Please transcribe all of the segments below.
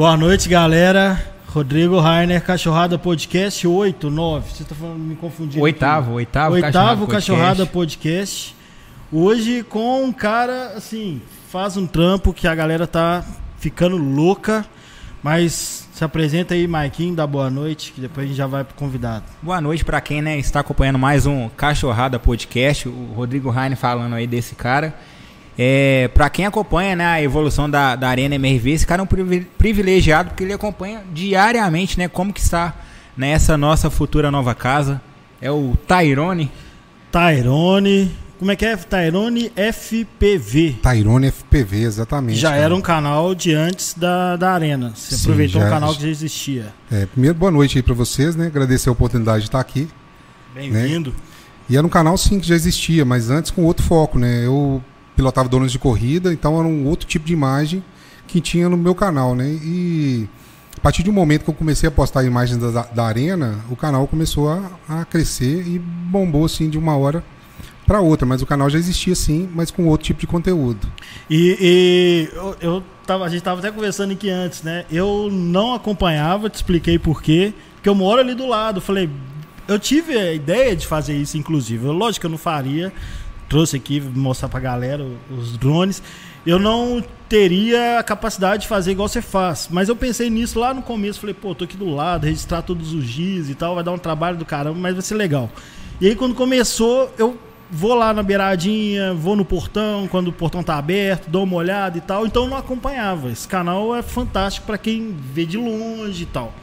Boa noite, galera. Rodrigo Rainer, Cachorrada Podcast 8, 9. Você tá falando, me confundindo. Oitavo, aqui. oitavo, Oitavo Cachorrada Podcast. Hoje com um cara, assim, faz um trampo que a galera tá ficando louca. Mas se apresenta aí, Maikinho, dá boa noite, que depois a gente já vai pro convidado. Boa noite para quem né, está acompanhando mais um Cachorrada Podcast. O Rodrigo Rainer falando aí desse cara. É, para quem acompanha né, a evolução da, da Arena MRV, esse cara é um privilegiado porque ele acompanha diariamente né, como que está nessa nossa futura nova casa. É o Tyrone. Tyrone. Como é que é? Tyrone FPV. Tyrone FPV, exatamente. Já cara. era um canal de antes da, da Arena. Você Sim, aproveitou já, um canal que já existia. É, primeiro, boa noite aí para vocês, né? Agradecer a oportunidade de estar aqui. Bem-vindo. Né? E era um canal sim que já existia, mas antes com outro foco, né? Eu pilotava donos de corrida, então era um outro tipo de imagem que tinha no meu canal, né? E a partir um momento que eu comecei a postar imagens da, da arena, o canal começou a, a crescer e bombou assim de uma hora para outra, mas o canal já existia sim, mas com outro tipo de conteúdo. E, e eu, eu tava, a gente estava até conversando aqui antes, né? Eu não acompanhava, te expliquei por quê, porque eu moro ali do lado. Falei, eu tive a ideia de fazer isso, inclusive. Lógico que eu não faria, trouxe aqui mostrar pra galera os drones. Eu não teria a capacidade de fazer igual você faz. Mas eu pensei nisso lá no começo. Falei, pô, tô aqui do lado, registrar todos os dias e tal. Vai dar um trabalho do caramba, mas vai ser legal. E aí, quando começou, eu vou lá na beiradinha, vou no portão, quando o portão tá aberto, dou uma olhada e tal. Então eu não acompanhava. Esse canal é fantástico para quem vê de longe e tal.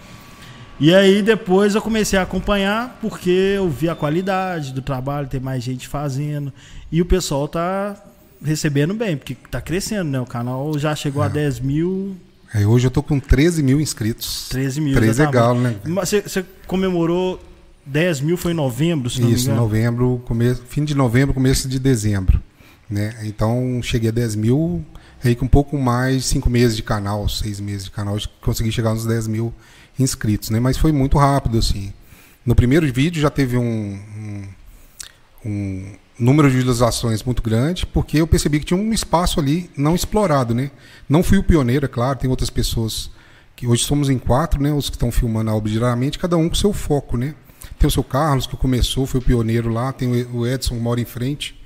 E aí depois eu comecei a acompanhar porque eu vi a qualidade do trabalho, tem mais gente fazendo. E o pessoal tá recebendo bem, porque tá crescendo, né? O canal já chegou é. a 10 mil. É, hoje eu tô com 13 mil inscritos. 13 mil. 13 legal, né? Você, você comemorou 10 mil foi em novembro, se não Isso, novembro, começo, fim de novembro, começo de dezembro. Né? Então cheguei a 10 mil, aí com um pouco mais, cinco meses de canal, seis meses de canal, consegui chegar nos 10 mil inscritos, né? Mas foi muito rápido, assim. No primeiro vídeo já teve um, um, um número de visualizações muito grande, porque eu percebi que tinha um espaço ali não explorado, né? Não fui o pioneiro, é claro, tem outras pessoas que hoje somos em quatro, né? Os que estão filmando a obra diariamente, cada um com seu foco, né? Tem o seu Carlos, que começou, foi o pioneiro lá, tem o Edson, que mora em frente,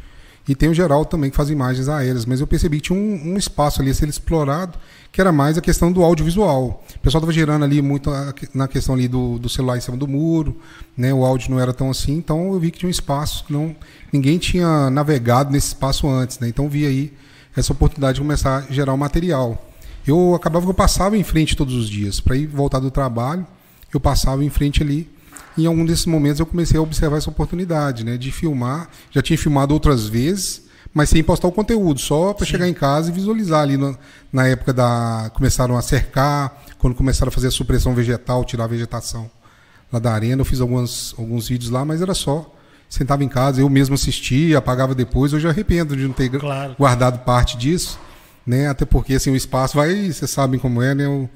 e tem o Geraldo também, que faz imagens aéreas. Mas eu percebi que tinha um, um espaço ali a ser explorado, que era mais a questão do audiovisual. O pessoal estava girando ali muito na questão ali do, do, celular em cima do muro, né? o áudio não era tão assim, então eu vi que tinha um espaço que não, ninguém tinha navegado nesse espaço antes. Né? Então vi aí essa oportunidade de começar a gerar o material. Eu acabava que eu passava em frente todos os dias. Para ir voltar do trabalho, eu passava em frente ali em algum desses momentos eu comecei a observar essa oportunidade, né, de filmar. Já tinha filmado outras vezes, mas sem postar o conteúdo, só para chegar em casa e visualizar ali no, na época da começaram a cercar, quando começaram a fazer a supressão vegetal, tirar a vegetação lá da arena, eu fiz alguns alguns vídeos lá, mas era só sentava em casa, eu mesmo assistia, apagava depois, hoje eu arrependo de não ter claro. guardado parte disso, né? Até porque assim o espaço vai, vocês sabem como é, né? O,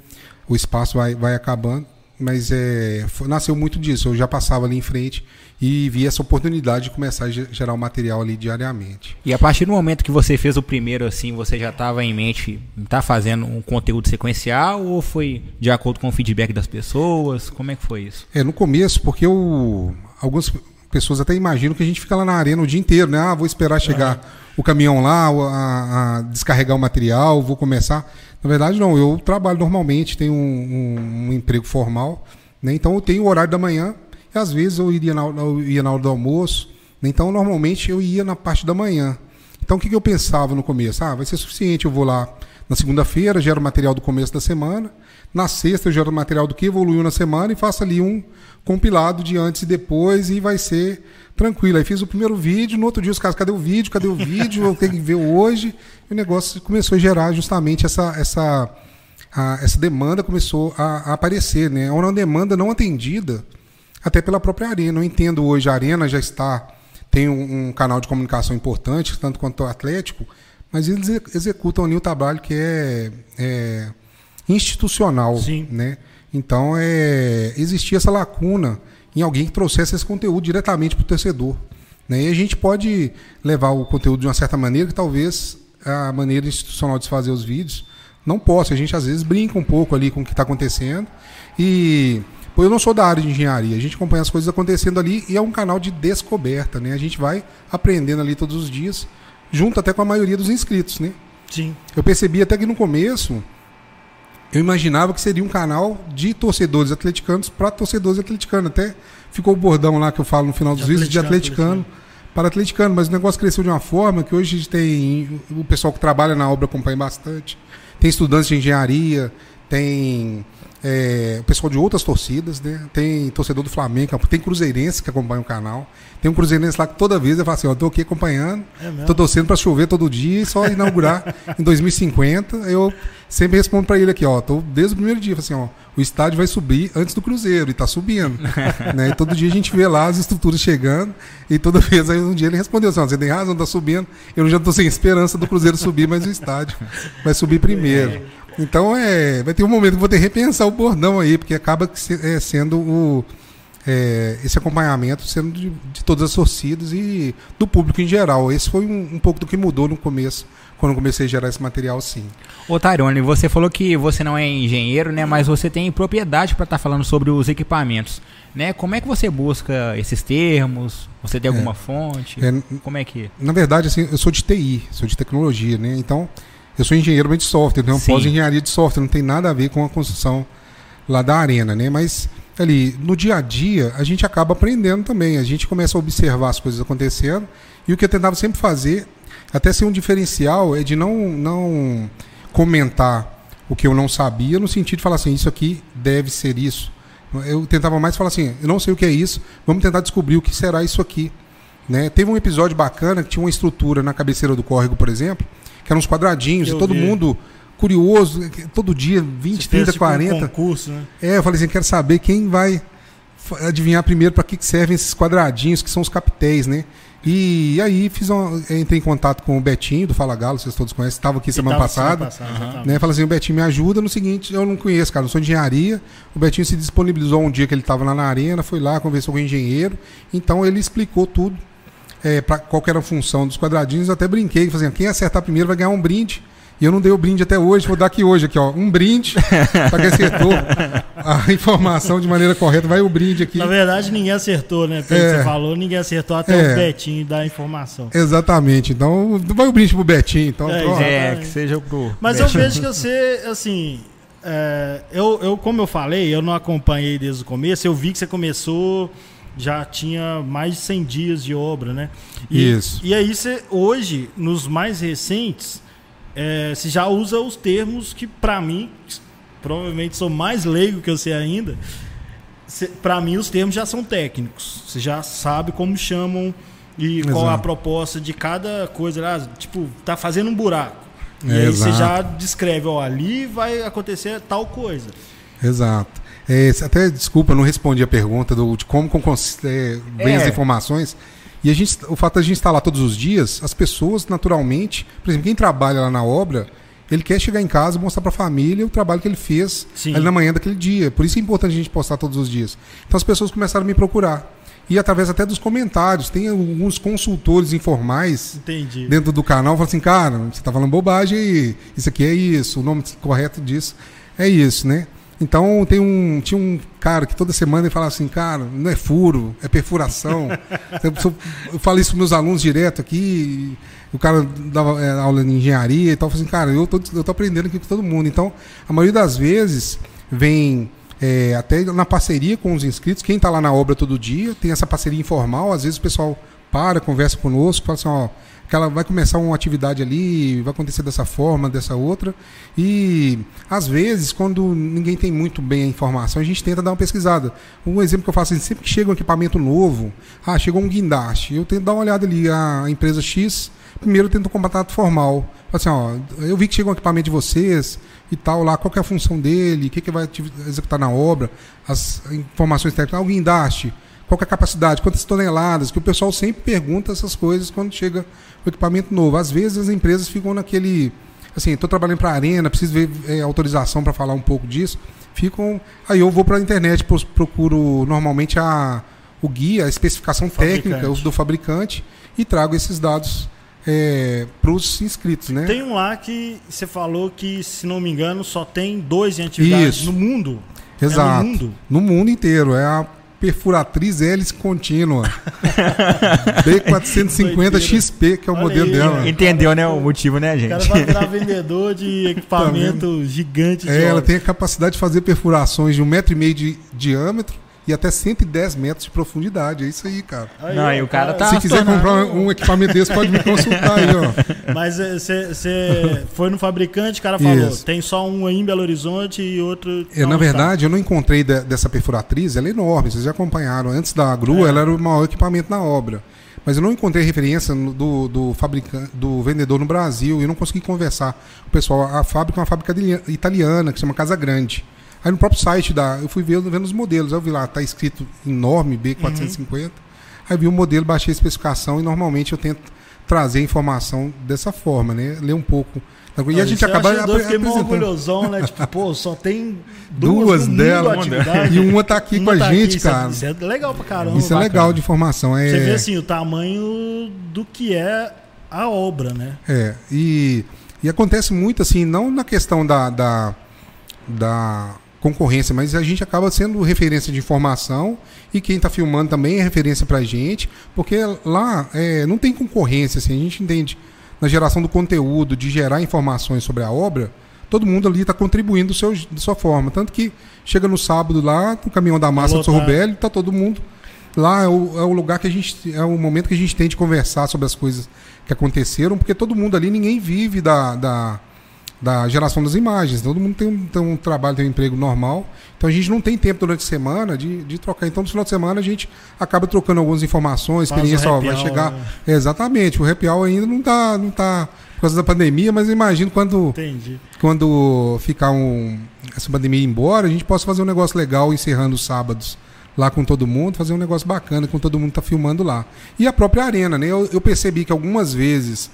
o espaço vai, vai acabando mas é, foi, nasceu muito disso. Eu já passava ali em frente e vi essa oportunidade de começar a gerar o material ali diariamente. E a partir do momento que você fez o primeiro, assim, você já estava em mente estar tá fazendo um conteúdo sequencial ou foi de acordo com o feedback das pessoas? Como é que foi isso? É, no começo, porque eu, algumas pessoas até imaginam que a gente fica lá na arena o dia inteiro, né? Ah, vou esperar chegar o caminhão lá, a, a descarregar o material, vou começar. Na verdade, não. Eu trabalho normalmente, tenho um, um, um emprego formal, né? então eu tenho o horário da manhã e às vezes eu iria na, eu ia na hora do almoço. Né? Então, normalmente eu ia na parte da manhã. Então, o que, que eu pensava no começo? Ah, vai ser suficiente, eu vou lá na segunda-feira, gero material do começo da semana. Na sexta, eu gero material do que evoluiu na semana e faço ali um compilado de antes e depois e vai ser tranquilo. Aí fiz o primeiro vídeo, no outro dia os caras, cadê o vídeo? Cadê o vídeo? Eu tenho que ver hoje. E o negócio começou a gerar justamente essa, essa, a, essa demanda começou a, a aparecer, né? É uma demanda não atendida até pela própria Arena. Eu entendo hoje, a Arena já está, tem um, um canal de comunicação importante, tanto quanto o Atlético, mas eles executam ali o trabalho que é, é institucional, Sim. né? Então, é, existia essa lacuna em alguém que trouxesse esse conteúdo diretamente para o torcedor. Né? E a gente pode levar o conteúdo de uma certa maneira, que talvez a maneira institucional de fazer os vídeos não posso. A gente às vezes brinca um pouco ali com o que está acontecendo. E pô, eu não sou da área de engenharia, a gente acompanha as coisas acontecendo ali e é um canal de descoberta, né? A gente vai aprendendo ali todos os dias, junto até com a maioria dos inscritos, né? Sim. Eu percebi até que no começo eu imaginava que seria um canal de torcedores atleticanos para torcedores atleticanos. Até ficou o bordão lá que eu falo no final dos vídeos de atleticano para atleticano, mas o negócio cresceu de uma forma que hoje a gente tem o pessoal que trabalha na obra acompanha bastante, tem estudantes de engenharia, tem é, o pessoal de outras torcidas, né? Tem torcedor do Flamengo, tem cruzeirense que acompanha o canal. Tem um cruzeirense lá que toda vez eu falo assim, ó, tô aqui acompanhando, é tô torcendo para chover todo dia e só inaugurar em 2050. Eu sempre respondo para ele aqui, ó, tô desde o primeiro dia, assim, ó, o estádio vai subir antes do Cruzeiro e tá subindo, né? E todo dia a gente vê lá as estruturas chegando e toda vez aí um dia ele respondeu assim, ó, você tem razão, tá subindo. Eu já tô sem esperança do Cruzeiro subir, mas o estádio vai subir primeiro. Então é, vai ter um momento que vou ter que repensar o bordão aí, porque acaba é, sendo o, é, esse acompanhamento sendo de, de, todas as torcidas e do público em geral. Esse foi um, um, pouco do que mudou no começo, quando eu comecei a gerar esse material, sim. Ô Tyrone, você falou que você não é engenheiro, né? Mas você tem propriedade para estar tá falando sobre os equipamentos. Né? Como é que você busca esses termos? Você tem alguma é, fonte? É, Como é que? Na verdade, assim, eu sou de TI, sou de tecnologia, né? Então, eu sou engenheiro de software, tenho pós-engenharia de software, não tem nada a ver com a construção lá da arena, né? Mas ali, no dia a dia, a gente acaba aprendendo também. A gente começa a observar as coisas acontecendo. E o que eu tentava sempre fazer, até ser um diferencial, é de não, não comentar o que eu não sabia, no sentido de falar assim, isso aqui deve ser isso. Eu tentava mais falar assim, eu não sei o que é isso, vamos tentar descobrir o que será isso aqui. Né? Teve um episódio bacana que tinha uma estrutura na cabeceira do córrego, por exemplo, que eram uns quadradinhos, e todo vi. mundo curioso, todo dia, 20, Você 30, 40. Um concurso, né? É, eu falei assim, quero saber quem vai adivinhar primeiro para que, que servem esses quadradinhos, que são os capitéis, né? E, e aí fiz uma, entrei em contato com o Betinho do Fala Galo, vocês todos conhecem, estava aqui semana passada. Semana passada né? Falei assim, o Betinho me ajuda no seguinte, eu não conheço, cara, não sou engenharia. O Betinho se disponibilizou um dia que ele estava lá na arena, foi lá, conversou com o engenheiro, então ele explicou tudo é, para qual era a função dos quadradinhos, eu até brinquei, fazendo quem acertar primeiro vai ganhar um brinde. E eu não dei o brinde até hoje, vou dar aqui hoje, aqui, ó. Um brinde para quem acertou a informação de maneira correta. Vai o brinde aqui. Na verdade, ninguém acertou, né? Pelo é, que você falou, ninguém acertou até é, o Betinho dar a informação. Exatamente. Então, vai o brinde pro Betinho. Então, é, é que seja pro. Mas Betinho. eu vejo que você, assim. É, eu, eu, como eu falei, eu não acompanhei desde o começo, eu vi que você começou já tinha mais de 100 dias de obra, né? E, Isso. E aí você, hoje, nos mais recentes, é, você já usa os termos que, para mim, provavelmente sou mais leigo que você ainda, para mim os termos já são técnicos. Você já sabe como chamam e Exato. qual a proposta de cada coisa. Tipo, tá fazendo um buraco. E aí você já descreve, ó, ali vai acontecer tal coisa. Exato. É, até, desculpa, não respondi a pergunta do, de como é, vem é. as informações. E a gente, o fato de a gente estar lá todos os dias, as pessoas, naturalmente, por exemplo, quem trabalha lá na obra, ele quer chegar em casa e mostrar para a família o trabalho que ele fez ali na manhã daquele dia. Por isso é importante a gente postar todos os dias. Então as pessoas começaram a me procurar. E através até dos comentários, tem alguns consultores informais Entendi. dentro do canal, falam assim, cara, você está falando bobagem, isso aqui é isso, o nome correto disso é isso, né? Então tem um, tinha um cara que toda semana ele falava assim, cara, não é furo, é perfuração. eu falo isso para meus alunos direto aqui, o cara dava é, aula de engenharia e tal, eu falei assim, cara, eu tô, eu tô aprendendo aqui com todo mundo. Então, a maioria das vezes vem é, até na parceria com os inscritos, quem está lá na obra todo dia, tem essa parceria informal, às vezes o pessoal para, conversa conosco, fala assim, ó, que ela vai começar uma atividade ali, vai acontecer dessa forma, dessa outra. E às vezes, quando ninguém tem muito bem a informação, a gente tenta dar uma pesquisada. Um exemplo que eu faço assim, sempre que chega um equipamento novo, ah, chegou um guindaste, eu tento dar uma olhada ali, a empresa X, primeiro eu tento um contato formal. Assim, ó, eu vi que chegou um equipamento de vocês e tal lá, qual é a função dele, o que, que vai executar na obra, as informações técnicas, ah, o guindaste qual é a capacidade, quantas toneladas, que o pessoal sempre pergunta essas coisas quando chega o equipamento novo. Às vezes as empresas ficam naquele. Assim, estou trabalhando para a arena, preciso ver é, autorização para falar um pouco disso. Ficam. Aí eu vou para a internet, procuro normalmente a, o guia, a especificação técnica do fabricante e trago esses dados é, para os inscritos, né? Tem um lá que você falou que, se não me engano, só tem dois em atividade Isso. no mundo. Exato. É no mundo. No mundo inteiro. É a perfuratriz hélice contínua. B450 Doideira. XP, que é o Olha modelo aí, dela. Entendeu, né? O motivo, né, O gente? cara vai virar vendedor de equipamento gigante. de É, ela tem a capacidade de fazer perfurações de um metro e meio de diâmetro e até 110 metros de profundidade. É isso aí, cara. Aí, Não, ó, e o cara tá- Se quiser tornando- comprar um equipamento desse, pode me consultar aí, ó. Mas você foi no fabricante, o cara falou, Isso. tem só um aí em Belo Horizonte e outro... É, na verdade, eu não encontrei de- dessa perfuratriz, ela é enorme, vocês já acompanharam. Antes da grua, É. ela era o maior equipamento na obra. Mas eu não encontrei referência do, do fabricante, do vendedor no Brasil, e eu não consegui conversar o pessoal. A fábrica é uma fábrica de- italiana, que se chama Casa Grande. Aí no próprio site da. Eu fui vendo, vendo os modelos. Aí eu vi lá, tá escrito enorme, B450. Aí vi o modelo, baixei a especificação e normalmente eu tento trazer a informação dessa forma, né? Ler um pouco. E a gente Você acaba eu fiquei mó apresentando. orgulhosão, né? Tipo, pô, só tem duas, Duas atividade. E uma tá aqui Uma com a tá aqui, gente, isso é- cara. Isso é legal pra caramba. Isso é bacana. legal de informação. É, Você vê assim o tamanho do que é a obra, né? é e, e acontece muito assim, não na questão da, da, da concorrência, mas a gente acaba sendo referência de informação e quem está filmando também é referência para a gente, porque lá é, não tem concorrência, assim, a gente entende na geração do conteúdo, de gerar informações sobre a obra, todo mundo ali está contribuindo do seu, de sua forma. Tanto que chega no sábado lá, no caminhão da massa do São. Rubélio, está todo mundo Lá é o, é o lugar que a gente. É o momento que a gente tem de conversar sobre as coisas que aconteceram, porque todo mundo ali, ninguém vive da, da, da geração das imagens. Todo mundo tem um, tem um trabalho, tem um emprego normal. Então a gente não tem tempo durante a semana de, de trocar. Então no final de semana a gente acaba trocando algumas informações, Faz experiência, ó, vai chegar. né? É, exatamente, o happy hour ainda não está não tá por causa da pandemia, mas eu imagino quando Entendi. quando ficar um, essa pandemia ir embora, a gente possa fazer um negócio legal encerrando os sábados lá com todo mundo, fazer um negócio bacana com todo mundo que tá filmando lá. E a própria arena, né? Eu, eu percebi que algumas vezes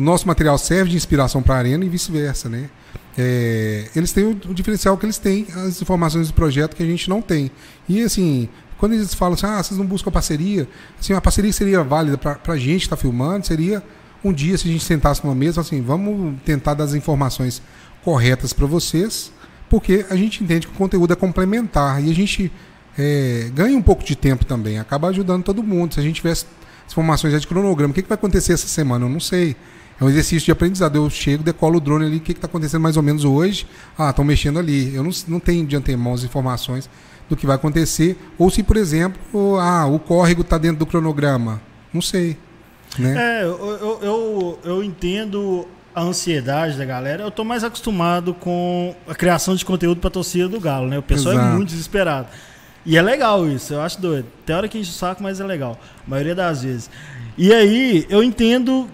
o nosso material serve de inspiração para a arena e vice-versa, né? É, eles têm o, o diferencial que eles têm, as informações do projeto que a gente não tem. E assim, quando eles falam assim, ah, vocês não buscam parceria, assim, a parceria seria válida para a gente que está filmando, seria um dia se a gente sentasse numa mesa, assim, vamos tentar dar as informações corretas para vocês, porque a gente entende que o conteúdo é complementar e a gente é, ganha um pouco de tempo também, acaba ajudando todo mundo. Se a gente tivesse informações já de cronograma, o que, que vai acontecer essa semana? Eu não sei. É um exercício de aprendizado. Eu chego, decolo o drone ali, o que está acontecendo mais ou menos hoje? Ah, estão mexendo ali. Eu não, não tenho de antemão as informações do que vai acontecer. Ou se, por exemplo, ah, o córrego está dentro do cronograma. Não sei. Né? É, eu, eu, eu, entendo a ansiedade da galera. Eu tô mais acostumado com a criação de conteúdo pra torcida do Galo, né? O pessoal é Exato. muito desesperado. E é legal isso, eu acho doido. Tem hora que enche o saco, mas é legal. A maioria das vezes. E aí, eu entendo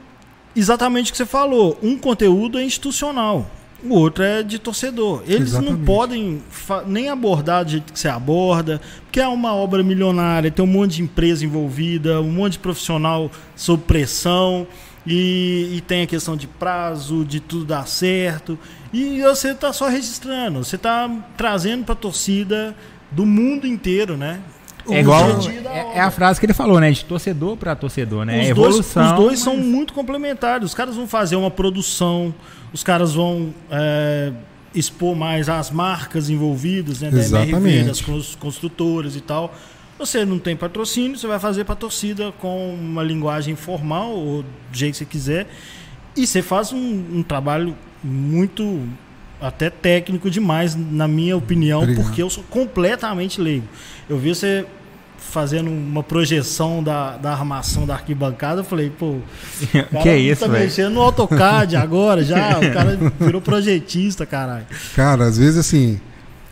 exatamente o que você falou. Um conteúdo é institucional. O outro é de torcedor. Eles não Exatamente. podem fa- nem abordar do jeito que você aborda, porque é uma obra milionária, tem um monte de empresa envolvida, um monte de profissional sob pressão, e, e tem a questão de prazo, de tudo dar certo. E você está só registrando, você está trazendo para a torcida do mundo inteiro, né? É igual. É, é a frase que ele falou, né? De torcedor para torcedor, né? Os É dois, evolução. os dois são mas- muito complementares. Os caras vão fazer uma produção, os caras vão é, expor mais as marcas envolvidas, né? Da MRV, das cons- construtoras e tal. Você não tem patrocínio, você vai fazer para torcida com uma linguagem formal, ou do jeito que você quiser. E você faz um, um trabalho muito até técnico demais, na minha opinião, Obrigado. porque eu sou completamente leigo. Eu vi você fazendo uma projeção da, da armação da arquibancada, eu falei, pô, o cara que é isso, tá velho? mexendo no AutoCAD agora já, o cara virou projetista, caralho. Cara, às vezes assim,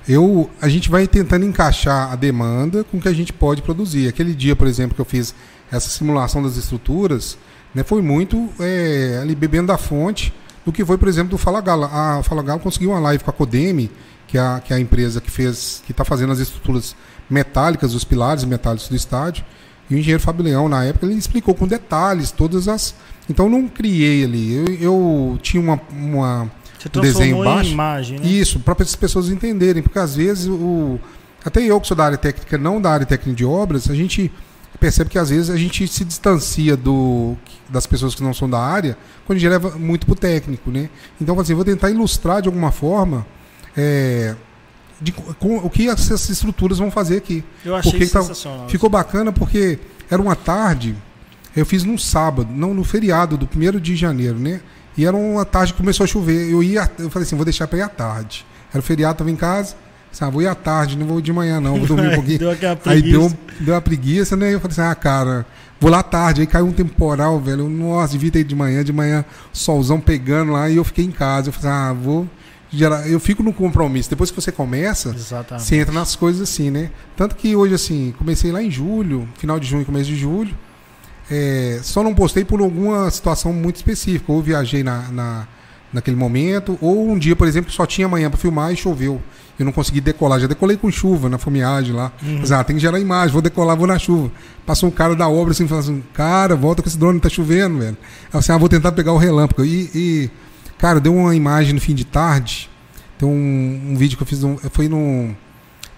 eu a gente vai tentando encaixar a demanda com o que a gente pode produzir. Aquele dia, por exemplo, que eu fiz essa simulação das estruturas, né, foi muito é, ali bebendo da fonte do que foi, por exemplo, do Fala Galo. A Fala Galo conseguiu uma live com a Codeme, que é a, que é a empresa que fez, que está fazendo as estruturas metálicas, os pilares metálicos do estádio. E o engenheiro Fábio Leão, na época, ele explicou com detalhes todas as. Então eu não criei ali. Eu, eu tinha uma, uma um desenho transformou baixo. em imagem, né? Isso, para as pessoas entenderem, porque às vezes o até eu que sou da área técnica, não da área técnica de obras, a gente percebe que às vezes a gente se distancia do, das pessoas que não são da área quando a gente leva muito pro técnico, né? Então, assim, vou tentar ilustrar de alguma forma é, de, com, o que essas estruturas vão fazer aqui. Eu achei Porque tá- sensacional. ficou bacana porque era uma tarde, eu fiz num sábado, não no feriado do 1 de janeiro, né? E era uma tarde que começou a chover. Eu ia, eu falei assim, vou deixar para ir à tarde. Era o feriado, tava em casa. Assim, ah, vou ir à tarde, não vou de manhã não, vou dormir um pouquinho. Deu Aí deu, deu uma preguiça, né? Eu falei assim, ah, cara, vou lá à tarde. Aí caiu um temporal, velho. Eu, Nossa, devia ter ido de manhã, de manhã, solzão pegando lá, e eu fiquei em casa. Eu falei assim, ah, vou. Eu fico no compromisso. Depois que você começa, Exatamente. você entra nas coisas assim, né? Tanto que hoje, assim, comecei lá em julho, final de junho, começo de julho. É, só não postei por alguma situação muito específica. Ou viajei na, na- naquele momento, ou um dia, por exemplo, que só tinha manhã para filmar e choveu. Eu não consegui decolar. Já decolei com chuva na fomeagem lá. Mas, ah, tem que gerar imagem, vou decolar, vou na chuva. Passou um cara da obra assim, falando assim: Cara, volta com esse drone, tá chovendo, velho. Eu assim, ah, vou tentar pegar o relâmpago. E, e, cara, deu uma imagem no fim de tarde. Tem um, um vídeo que eu fiz, um, foi num,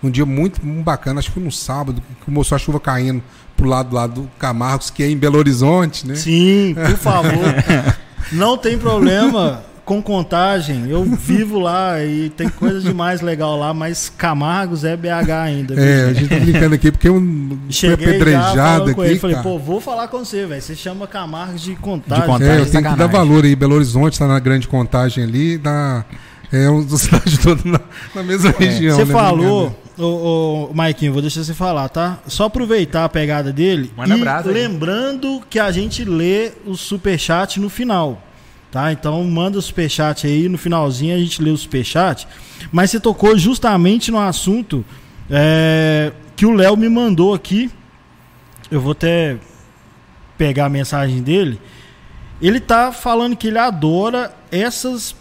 num dia muito, muito bacana, acho que foi no sábado, que mostrou a chuva caindo pro lado, lá do Camargos, que é em Belo Horizonte, né? Sim, por favor. Não tem problema com contagem. Eu vivo lá e tem coisa demais legal lá, mas Camargos é BH ainda. viu, É, a gente? tá brincando aqui porque um Cheguei apedrejado aqui, ele, falei, pô, vou falar com você, velho. Você chama Camargos de contagem. De contagem. É, eu tenho que dar valor aí. Belo Horizonte tá na grande contagem ali, na, é um dos cidades todas na, na mesma região. Você né, falou, brincando. ô, ô, Maiquinho, vou deixar você falar, tá? Só aproveitar a pegada dele Manda e brasa aí. lembrando que a gente lê o superchat no final, tá? Então manda o superchat aí, no finalzinho a gente lê o superchat. Mas você tocou justamente no assunto é, que o Léo me mandou aqui. Eu vou até pegar a mensagem dele. Ele tá falando que ele adora essas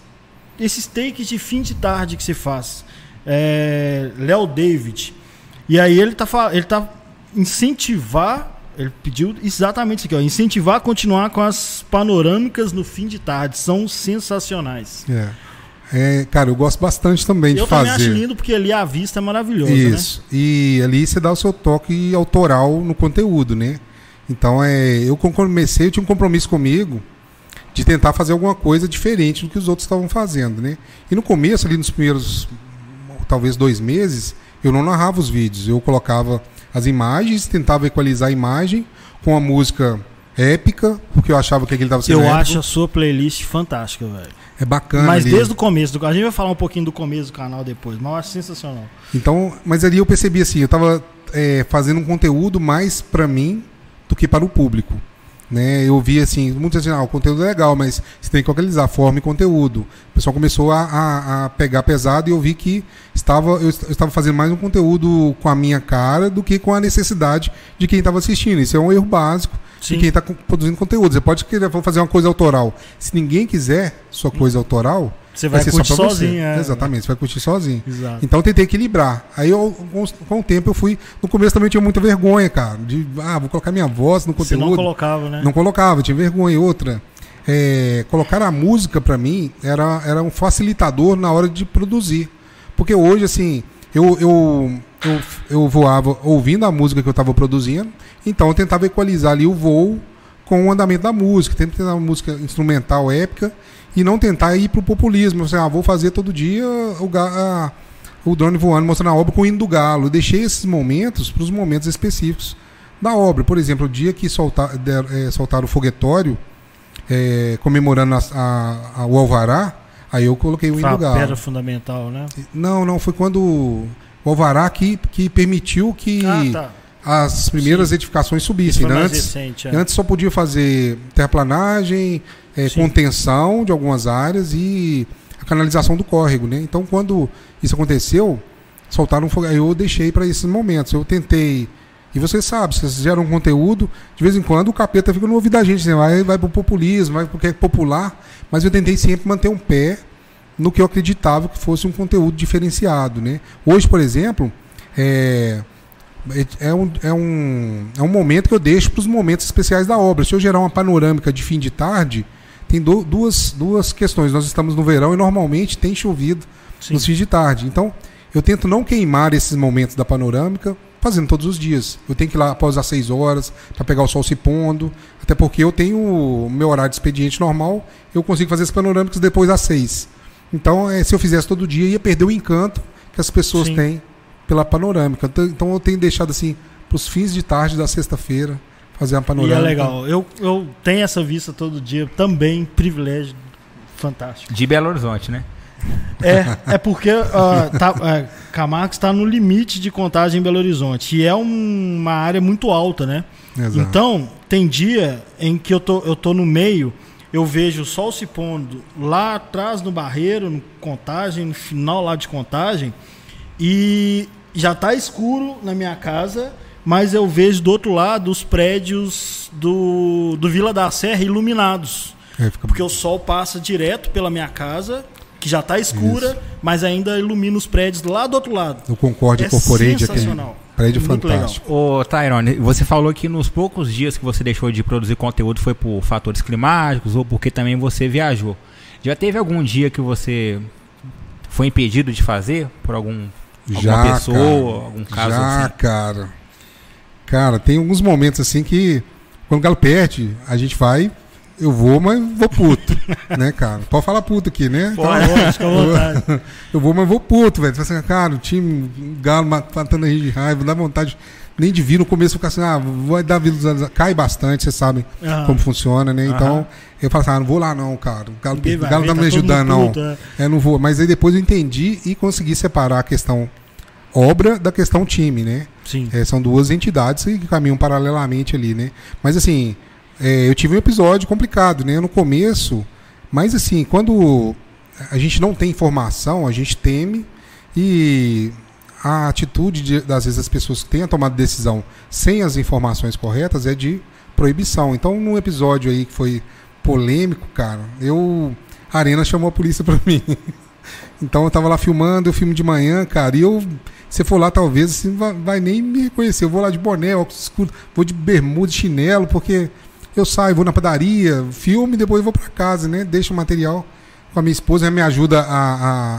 esses takes de fim de tarde que se faz. É, Léo David. E aí ele tá ele tá incentivar, ele pediu exatamente isso aqui, ó, incentivar a continuar com as panorâmicas no fim de tarde, são sensacionais. É. É, cara, eu gosto bastante também de Eu fazer. também acho lindo porque ali a vista é maravilhosa, Isso. E ali você dá o seu toque autoral no conteúdo, né? Então, é, eu comecei, eu tinha um compromisso comigo de tentar fazer alguma coisa diferente do que os outros estavam fazendo, né? E no começo, ali nos primeiros, talvez dois meses, eu não narrava os vídeos. Eu colocava as imagens, tentava equalizar a imagem com a música épica, porque eu achava que aquele estava sendo Eu épico. acho a sua playlist fantástica, velho. É bacana Mas ali. desde o começo, do, a gente vai falar um pouquinho do começo do canal depois, mas eu acho sensacional. Então, mas ali eu percebi assim, eu estava fazendo um conteúdo mais para mim do que para o público. Né? Eu vi assim, muitas vezes, ah, o conteúdo é legal, mas você tem que localizar forma e conteúdo. O pessoal começou a, a- a pegar pesado e eu vi que estava, eu, eu estava fazendo mais um conteúdo com a minha cara do que com a necessidade de quem estava assistindo. Isso é um erro básico Sim. de quem está produzindo conteúdo. Você pode querer fazer uma coisa autoral. Se ninguém quiser sua coisa autoral, Você vai ser curtir sozinho, você. é. Exatamente, você vai curtir sozinho. Exato. Então eu tentei equilibrar. Aí eu, com, com o tempo eu fui. No começo também eu tinha muita vergonha, cara. De, ah, vou colocar minha voz no Você conteúdo. não colocava, né? Não colocava, tinha vergonha. Outra, é, colocar a música pra mim era, era um facilitador na hora de produzir. Porque hoje, assim, eu, eu, eu, eu voava ouvindo a música que eu estava produzindo, então eu tentava equalizar ali o voo com o andamento da música, tentar uma música instrumental épica e não tentar ir pro populismo. Assim, ah, vou fazer todo dia o, a- o drone voando, mostrando a obra com o hino do galo. Eu deixei esses momentos para os momentos específicos da obra. Por exemplo, o dia que soltar, der- eh, soltaram o foguetório, eh, comemorando a, a- a- o Alvará, aí eu coloquei o hino do galo. pedra fundamental, né? Não, não, foi quando o Alvará que, que permitiu que Ah, tá. As primeiras edificações Isso subissem. mais Antes, recente, é. antes só podia fazer terraplanagem, Sim. contenção de algumas áreas e a canalização do córrego, né? Então, quando isso aconteceu, soltaram um fogo. Eu deixei para esses momentos. Eu tentei. E você sabe, se vocês geram um conteúdo, de vez em quando o capeta fica no ouvido da gente, né? vai, vai pro populismo, vai porque é popular, mas eu tentei sempre manter um pé no que eu acreditava que fosse um conteúdo diferenciado, né? Hoje, por exemplo, é, é, um, é, um, é um momento que eu deixo para os momentos especiais da obra. Se eu gerar uma panorâmica de fim de tarde, tem du- duas, duas questões. Nós estamos no verão e normalmente tem chovido Sim. nos fins de tarde. Então, eu tento não queimar esses momentos da panorâmica fazendo todos os dias. Eu tenho que ir lá após as 6 horas para pegar o sol se pondo, até porque eu tenho o meu horário de expediente normal, eu consigo fazer as panorâmicas depois das 6. Então, é, se eu fizesse todo dia, ia perder o encanto que as pessoas Sim. têm pela panorâmica. Então, Então, eu tenho deixado assim para os fins de tarde da sexta-feira fazer uma E panorâmica. é legal. Eu, eu tenho essa vista todo dia, também privilégio fantástico. De Belo Horizonte, né? É, é porque ah, tá, é, Camargo está no limite de contagem em Belo Horizonte. E é um- uma área muito alta, né? Exato. Então, tem dia em que eu tô, eu tô no meio, eu vejo o sol se pondo lá atrás no barreiro, no contagem, no final lá de contagem, e já tá escuro na minha casa, mas eu vejo do outro lado os prédios do, do Vila da Serra iluminados. É, fica- Porque o sol passa direto pela minha casa, que já tá escura, mas ainda ilumina os prédios lá do outro lado. O Concórdia É Corporate aqui. sensacional. Prédio Muito fantástico. Ô, Tyrone, você falou que nos poucos dias que você deixou de produzir conteúdo foi por fatores climáticos ou porque também você viajou. Já teve algum dia que você foi impedido de fazer por algum alguma pessoa, cara. algum caso Já, assim? cara. Cara, tem alguns momentos assim que quando o Galo perde, a gente vai, eu vou, mas vou puto, né, cara? Pode falar puto aqui, né? Então, Pode, fica à vontade. eu vou, mas vou puto, velho. Você fala assim, cara, o time, o Galo matando a gente de raiva, dá vontade nem de vir no começo, ficar assim, ah, vai dar vida, cai bastante, vocês sabem como funciona, né? Então, eu falo assim, ah, não vou lá não, cara. O Galo, Ninguém o vai Galo tá tá me ajudando, não. puto, é. É, não vou. Mas aí depois eu entendi e consegui separar a questão obra da questão time, né? Sim. É, são duas entidades que caminham paralelamente ali, né? Mas assim, é, eu tive um episódio complicado, né? No começo, mas assim, quando a gente não tem informação, a gente teme e a atitude de, das vezes as pessoas que têm tomada de decisão sem as informações corretas é de proibição. Então, num episódio aí que foi polêmico, cara, eu a Arena chamou a polícia pra mim. Então eu tava lá filmando, eu filmo de manhã, cara, e eu. Se for lá, talvez, assim, vai, vai nem me reconhecer. Eu vou lá de boné, óculos escuros, vou de bermuda, chinelo, porque eu saio, vou na padaria, filme depois vou pra casa, né? Deixo o material com a minha esposa, ela me ajuda a,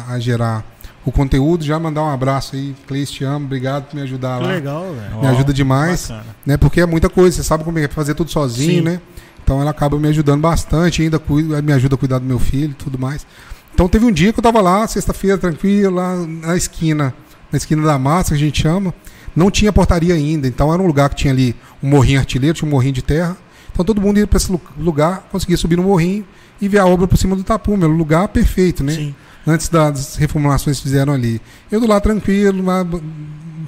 a, a gerar o conteúdo. Já mandar um abraço aí, Cleis, te amo, obrigado por me ajudar Que lá. legal, velho. Me ajuda demais Bacana. né? Porque é muita coisa, você sabe como é fazer tudo sozinho, Sim. né? Então ela acaba me ajudando bastante, ainda cuida, me ajuda a cuidar do meu filho e tudo mais. Então teve um dia que eu tava lá, sexta-feira, tranquilo, lá na esquina, na esquina da massa, que a gente chama. Não tinha portaria ainda, então era um lugar que tinha ali um morrinho artilheiro, tinha um morrinho de terra. Então todo mundo ia para esse lu- lugar, conseguia subir no morrinho e ver a obra por cima do tapume. Um lugar perfeito, né? Sim. antes das reformulações que fizeram ali. Eu do lado tranquilo, lá,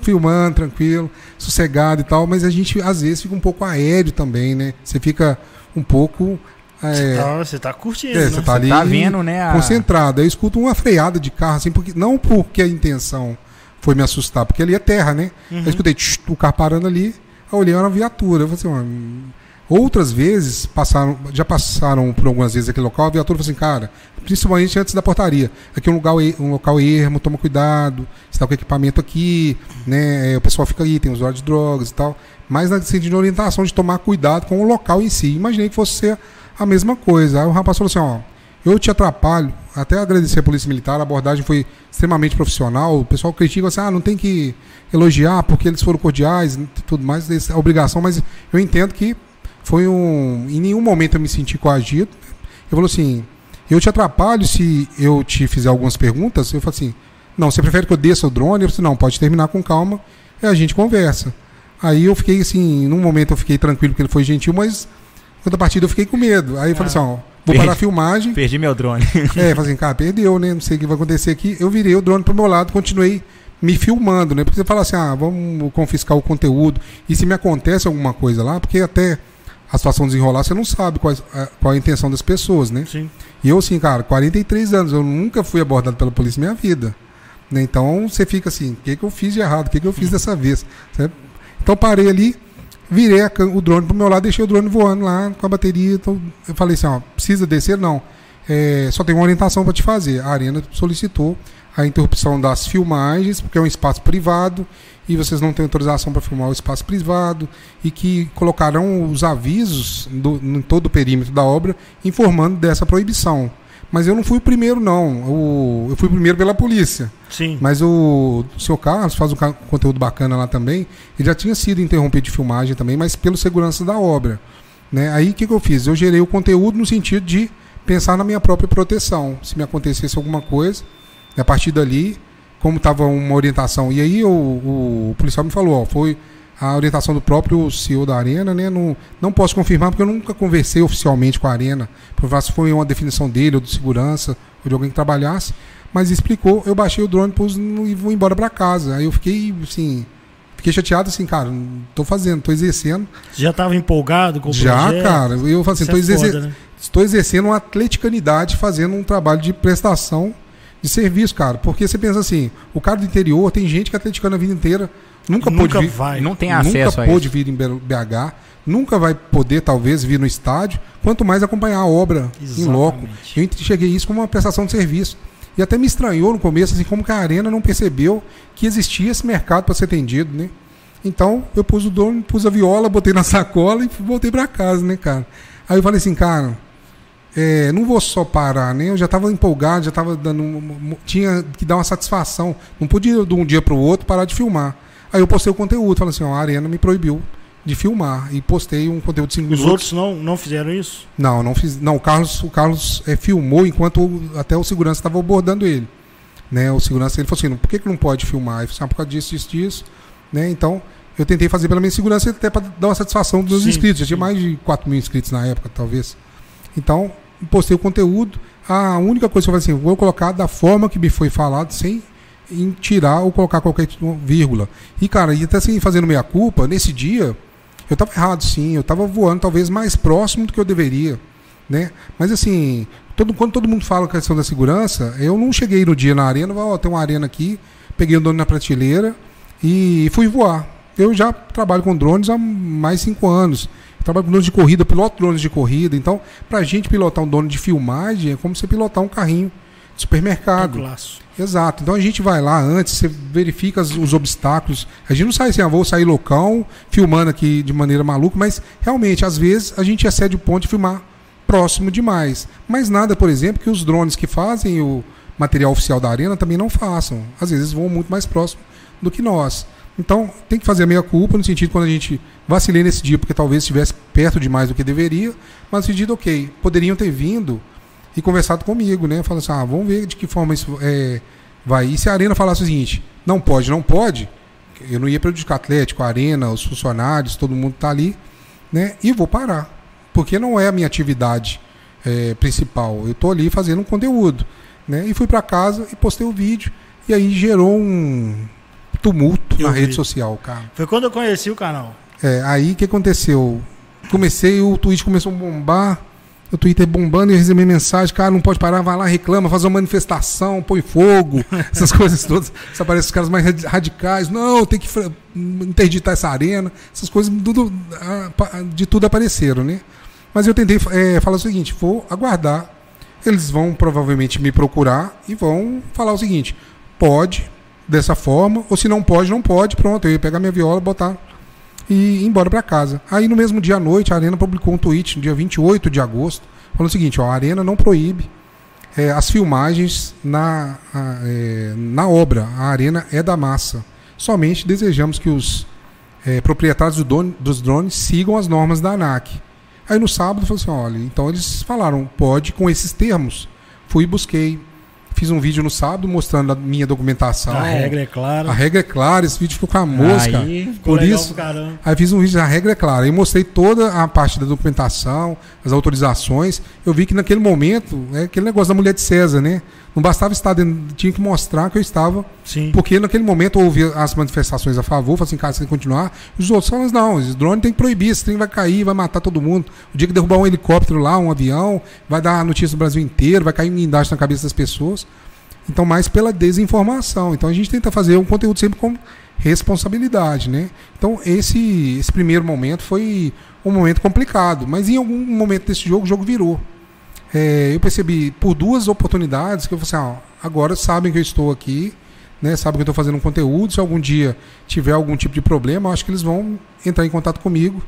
filmando, tranquilo, sossegado e tal, mas a gente às vezes fica um pouco aéreo também, né? Você fica um pouco. Você, É, tá, você tá curtindo, é, né? você tá ali Tá vendo, né? a- concentrado. Eu escuto uma freada de carro, assim, porque, não porque a intenção foi me assustar, porque ali é terra, né? Uhum. Eu escutei tch, o carro parando ali, eu olhei, era uma viatura. Eu falei assim, "Mano, outras vezes, passaram, já passaram por algumas vezes aquele local, a viatura falou assim, cara, principalmente antes da portaria, aqui é um e- um local ermo, toma cuidado, está com equipamento aqui, né? é, O pessoal fica aí, tem usuário de drogas e tal. Mas na sentido de orientação de tomar cuidado com o local em si. Imaginei que fosse ser a mesma coisa. Aí o rapaz falou assim, ó, eu te atrapalho. Até agradecer a Polícia Militar, a abordagem foi extremamente profissional. O pessoal critica assim, ah, não tem que elogiar porque eles foram cordiais tudo mais, é obrigação, mas eu entendo que foi um. Em nenhum momento eu me senti coagido. Eu falo assim, eu te atrapalho se eu te fizer algumas perguntas. Eu falo assim, não, você prefere que eu desça o drone? Eu falei, não, pode terminar com calma e a gente conversa. Aí eu fiquei assim, num momento eu fiquei tranquilo porque ele foi gentil, mas outra partida eu fiquei com medo. Aí eu falei assim, ó, vou parar a filmagem. Perdi meu drone. É, falei assim, cara, perdeu, né? Não sei o que vai acontecer aqui. Eu virei o drone pro meu lado, continuei me filmando, né? Porque você fala assim, ah, vamos confiscar o conteúdo. E se me acontece alguma coisa lá, porque até a situação desenrolar, você não sabe qual, a- qual a intenção das pessoas, né? Sim. E eu, assim, cara, 43 anos, eu nunca fui abordado pela polícia na minha vida. Né? Então você fica assim, o que, que eu fiz de errado? O que, que eu fiz dessa vez? Certo? Então parei ali, virei a o drone pro meu lado, deixei o drone voando lá com a bateria. Então, eu falei assim, ó, precisa descer? Não. É, só tem uma orientação para te fazer. A Arena solicitou a interrupção das filmagens, porque é um espaço privado e vocês não têm autorização para filmar o espaço privado e que colocarão os avisos do, em todo o perímetro da obra informando dessa proibição. Mas eu não fui o primeiro, não. O, eu fui o primeiro pela polícia. Sim. Mas o, o seu Carlos faz um conteúdo bacana lá também. Ele já tinha sido interrompido de filmagem também, mas pelo segurança da obra. Né? Aí o que, que eu fiz? Eu gerei o conteúdo no sentido de pensar na minha própria proteção. Se me acontecesse alguma coisa, a partir dali, como estava uma orientação. E aí o, o, policial me falou, ó, foi a orientação do próprio CEO da Arena, né? Não, não posso confirmar porque eu nunca conversei oficialmente com a Arena, para ver se foi uma definição dele ou de segurança ou de alguém que trabalhasse, mas explicou, eu baixei o drone pus e vou embora para casa. Aí eu fiquei assim, fiquei chateado assim, cara, tô fazendo, tô exercendo. Você já estava empolgado com o Já, projeto? cara, eu falo assim, Isso tô é exercendo foda, né? estou exercendo uma atleticanidade fazendo um trabalho de prestação de serviço, cara. Porque você pensa assim, o cara do interior, tem gente que é atleticana a vida inteira, nunca, Nunca pôde vir, vai. Não tem nunca acesso a pôde isso. vir em BH, nunca vai poder talvez vir no estádio, quanto mais acompanhar a obra em loco. Exatamente. Eu enxerguei isso como uma prestação de serviço. E até me estranhou no começo, assim, como que a Arena não percebeu que existia esse mercado para ser atendido, né? Então, eu pus o dono, pus a viola, botei na sacola e voltei para casa, né, cara? Aí eu falei assim, cara, é, não vou só parar, né? Eu já estava empolgado, já estava dando. Tinha que dar uma satisfação. Não podia de um dia para o outro parar de filmar. Aí eu postei o conteúdo, falei assim, ó, a Arena me proibiu de filmar. E postei um conteúdo de 5 Os minutos. outros não, não fizeram isso? Não, não fiz. Não, o Carlos, o Carlos é, filmou enquanto o- até o segurança estava abordando ele. Né? O segurança ele falou assim: por que, que não pode filmar? Ele falou assim, ah, por causa disso, disso, disso. Né? Então, eu tentei fazer pela minha segurança até para dar uma satisfação dos Sim, inscritos. Já tinha mais de 4 mil inscritos na época, talvez. Então, postei o conteúdo. A única coisa que eu falei assim, vou colocar da forma que me foi falado, sem em tirar ou colocar qualquer vírgula. E, cara, e até assim, fazendo meia culpa, nesse dia, eu estava errado, sim. Eu estava voando talvez mais próximo do que eu deveria. Né? Mas assim, todo, quando todo mundo fala a questão da segurança, eu não cheguei no dia na arena, ó, tem uma arena aqui, peguei o drone na prateleira e fui voar. Eu já trabalho com drones há mais cinco anos. Trabalho com drones de corrida, piloto drones de corrida. Então, pra gente pilotar um drone de filmagem é como você pilotar um carrinho de supermercado. Exato. Então a gente vai lá antes, você verifica as- os obstáculos. A gente não sai assim, ah, vou sair loucão, filmando aqui de maneira maluca, mas realmente, às vezes, a gente excede o ponto de filmar próximo demais. Mas nada, por exemplo, que os drones que fazem o material oficial da arena também não façam. Às vezes vão muito mais próximo do que nós. Então, tem que fazer a meia culpa no sentido quando a gente vacilei nesse dia, porque talvez estivesse perto demais do que deveria, mas no sentido, ok, poderiam ter vindo e conversado comigo, né? Falando assim, ah, vamos ver de que forma isso é, vai. E se a Arena falasse o seguinte, não pode, não pode, eu não ia prejudicar o Atlético, a Arena, os funcionários, todo mundo tá ali, né? E vou parar. Porque não é a minha atividade é, principal. Eu tô ali fazendo um conteúdo, né? E fui para casa e postei o vídeo. E aí gerou um tumulto Eu na vi. rede social, cara. Foi quando eu conheci o canal. É, aí o que aconteceu? Comecei, o Twitch começou a bombar, o Twitter bombando e eu recebi mensagem, cara, não pode parar, vai lá, reclama, faz uma manifestação, põe fogo, essas coisas todas. Aparecem os caras mais radi- radicais, não, tem que interditar essa arena, essas coisas tudo, ah, de tudo apareceram, né? Mas eu tentei é, falar o seguinte, vou aguardar, eles vão provavelmente me procurar e vão falar o seguinte, pode dessa forma, ou se não pode, não pode, pronto, eu ia pegar minha viola, botar e ir embora para casa. Aí no mesmo dia à noite, a Arena publicou um tweet, no dia 28 de agosto, falando o seguinte: ó, a Arena não proíbe é, as filmagens na, a, é, na obra. A Arena é da massa. Somente desejamos que os é, proprietários do dono- dos drones sigam as normas da ANAC. Aí no sábado falou assim: olha, então eles falaram, pode com esses termos. Fui e busquei. Fiz um vídeo no sábado mostrando a minha documentação. A regra é clara. A regra é clara, esse vídeo ficou com a mosca. Aí, Ficou Por isso. Aí fiz um vídeo, a regra é clara. Aí mostrei toda a parte da documentação, as autorizações. Eu vi que naquele momento, é aquele negócio da mulher de César, né? Não bastava estar dentro, tinha que mostrar que eu estava. Sim. Porque naquele momento houve as manifestações a favor, falei assim, cara, você tem que continuar. Os outros falam, não, esse drone tem que proibir, esse trem vai cair, vai matar todo mundo. O dia que derrubar um helicóptero lá, um avião, vai dar notícia do Brasil inteiro, vai cair um guindaste na cabeça das pessoas. Então, mais pela desinformação. Então, a gente tenta fazer um conteúdo sempre com responsabilidade, né? Então, esse, esse primeiro momento foi um momento complicado, mas em algum momento desse jogo, o jogo virou. É, eu percebi por duas oportunidades que eu falei assim, ó, agora sabem que eu estou aqui, né? Sabem que eu estou fazendo um conteúdo. Se algum dia tiver algum tipo de problema, acho que eles vão entrar em contato comigo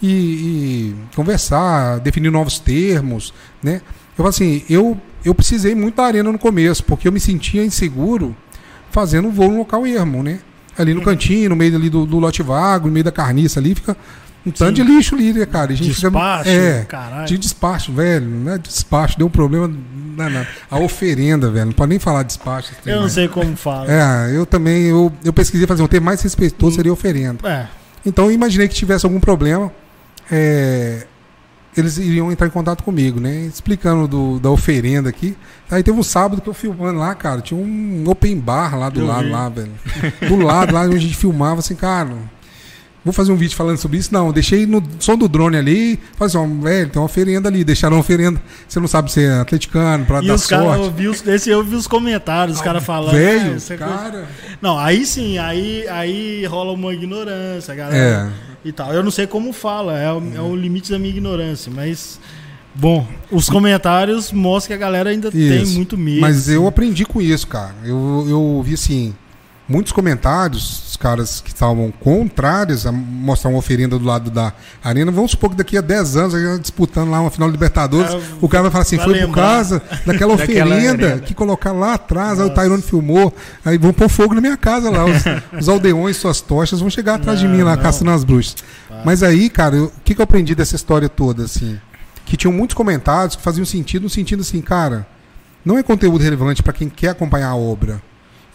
e, e conversar, definir novos termos, né? Eu falo assim, eu, eu precisei muito da arena no começo, porque eu me sentia inseguro fazendo voo no local ermo, né? Ali no cantinho, no meio ali do, do lote vago, no meio da carniça ali, fica um tanto de lixo ali, né, cara? A gente Despacho, fica, é, caralho. de despacho, velho, não é despacho, deu um problema danado. A oferenda, velho, não pode nem falar despacho. trem, Eu não sei como fala. É, eu também, eu, eu pesquisei fazer um termo mais respeitoso seria oferenda. É. Então eu imaginei que tivesse algum problema, é, eles iriam entrar em contato comigo, né? Explicando do, da oferenda aqui. Aí teve um sábado que eu filmando lá, cara, tinha um open bar lá do Eu lado, vi. lá, velho. Do lado, lá onde a gente filmava, assim, cara. Vou fazer um vídeo falando sobre isso? Não, deixei no som do drone ali. Falei assim, velho, tem uma oferenda ali. Deixaram uma oferenda. Você não sabe se é atleticano, pra E dar os sorte. eu vi os, esse eu vi os comentários, os caras falando. Velho, "Ah, isso é coisa-" cara. Não, aí sim, aí, aí rola uma ignorância, galera. É. E tal. Eu não sei como fala, é o, é o limite da minha ignorância, mas. Bom, os comentários mostram que a galera ainda tem Isso. muito medo. Mas eu assim. aprendi com isso, cara. Eu, eu vi assim, muitos comentários, os caras que estavam contrários a mostrar uma oferenda do lado da arena. Vamos supor que daqui a 10 anos, gente disputando lá uma final de Libertadores, É, o cara vai falar assim: vai foi por lembrar. causa daquela oferenda que colocaram lá atrás, aí o Tyrone filmou, aí vão pôr fogo na minha casa lá. Os, os aldeões, suas tochas vão chegar atrás de Não, mim lá, não. caçando as bruxas. Mas aí, cara, o que, que eu aprendi dessa história toda, assim? Que tinham muitos comentários que faziam sentido, no sentido assim, cara, não é conteúdo relevante para quem quer acompanhar a obra.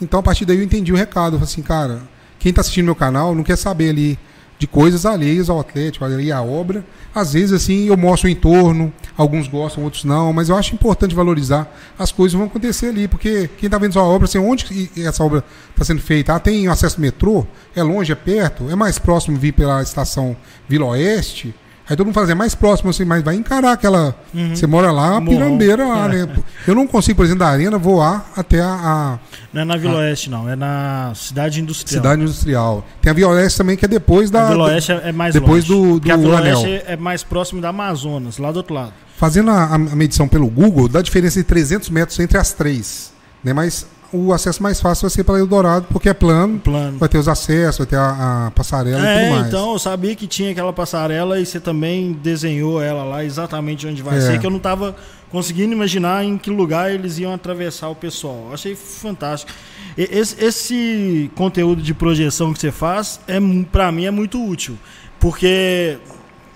Então, a partir daí, eu entendi o recado. Eu falei assim, cara, quem está assistindo meu canal não quer saber ali de coisas alheias ao Atlético, ali à obra. Às vezes, assim, eu mostro o entorno, alguns gostam, outros não, mas eu acho importante valorizar as coisas que vão acontecer ali, porque quem está vendo sua obra, assim, onde essa obra está sendo feita? Ah, tem acesso ao metrô? É longe, é perto? É mais próximo vir pela estação Vila Oeste? Aí todo mundo fala assim, é mais próximo, assim, mas vai encarar aquela. Você mora lá, a pirambeira lá, É. né? Eu não consigo, por exemplo, da arena voar até a, a Não é na Vila Oeste, não, é na Cidade Industrial. cidade industrial. Tem a Vila Oeste também, que é depois da. a Vila Oeste é mais depois longe. do- Porque a do Vila anel. Oeste é mais próximo da Amazonas, lá do outro lado. Fazendo a, a medição pelo Google, dá diferença de 300 metros entre as três. Né? Mas o acesso mais fácil vai ser para Eldorado, porque é plano, Plano. vai ter os acessos, vai ter a, a passarela e É, tudo mais. então eu sabia que tinha aquela passarela e você também desenhou ela lá exatamente onde vai É. ser, que eu não tava conseguindo imaginar em que lugar eles iam atravessar o pessoal. Eu achei fantástico. E- Esse, esse conteúdo de projeção que você faz, é, pra mim, é muito útil. Porque,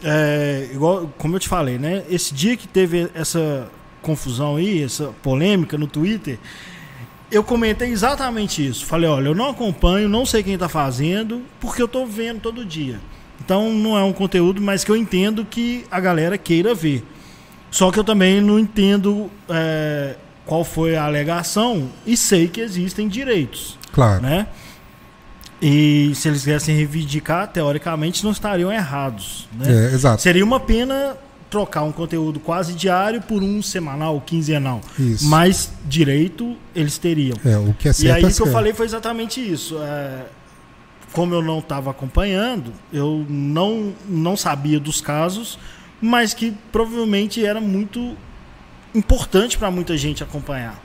é, igual, como eu te falei, né? Esse dia que teve essa confusão aí, essa polêmica no Twitter, eu comentei exatamente isso. Falei, olha, eu não acompanho, não sei quem está fazendo, porque eu estou vendo todo dia. Então não é um conteúdo, mas que eu entendo que a galera queira ver. Só que eu também não entendo é, qual foi a alegação e sei que existem direitos, Claro. né? E se eles quisessem reivindicar, teoricamente não estariam errados, né? É, exato. Seria uma pena trocar um conteúdo quase diário por um semanal, quinzenal. Isso. Mas direito eles teriam. É, o que é E certo aí é que eu falei foi exatamente isso. É, como eu não estava acompanhando, eu não, não sabia dos casos, mas que provavelmente era muito importante para muita gente acompanhar.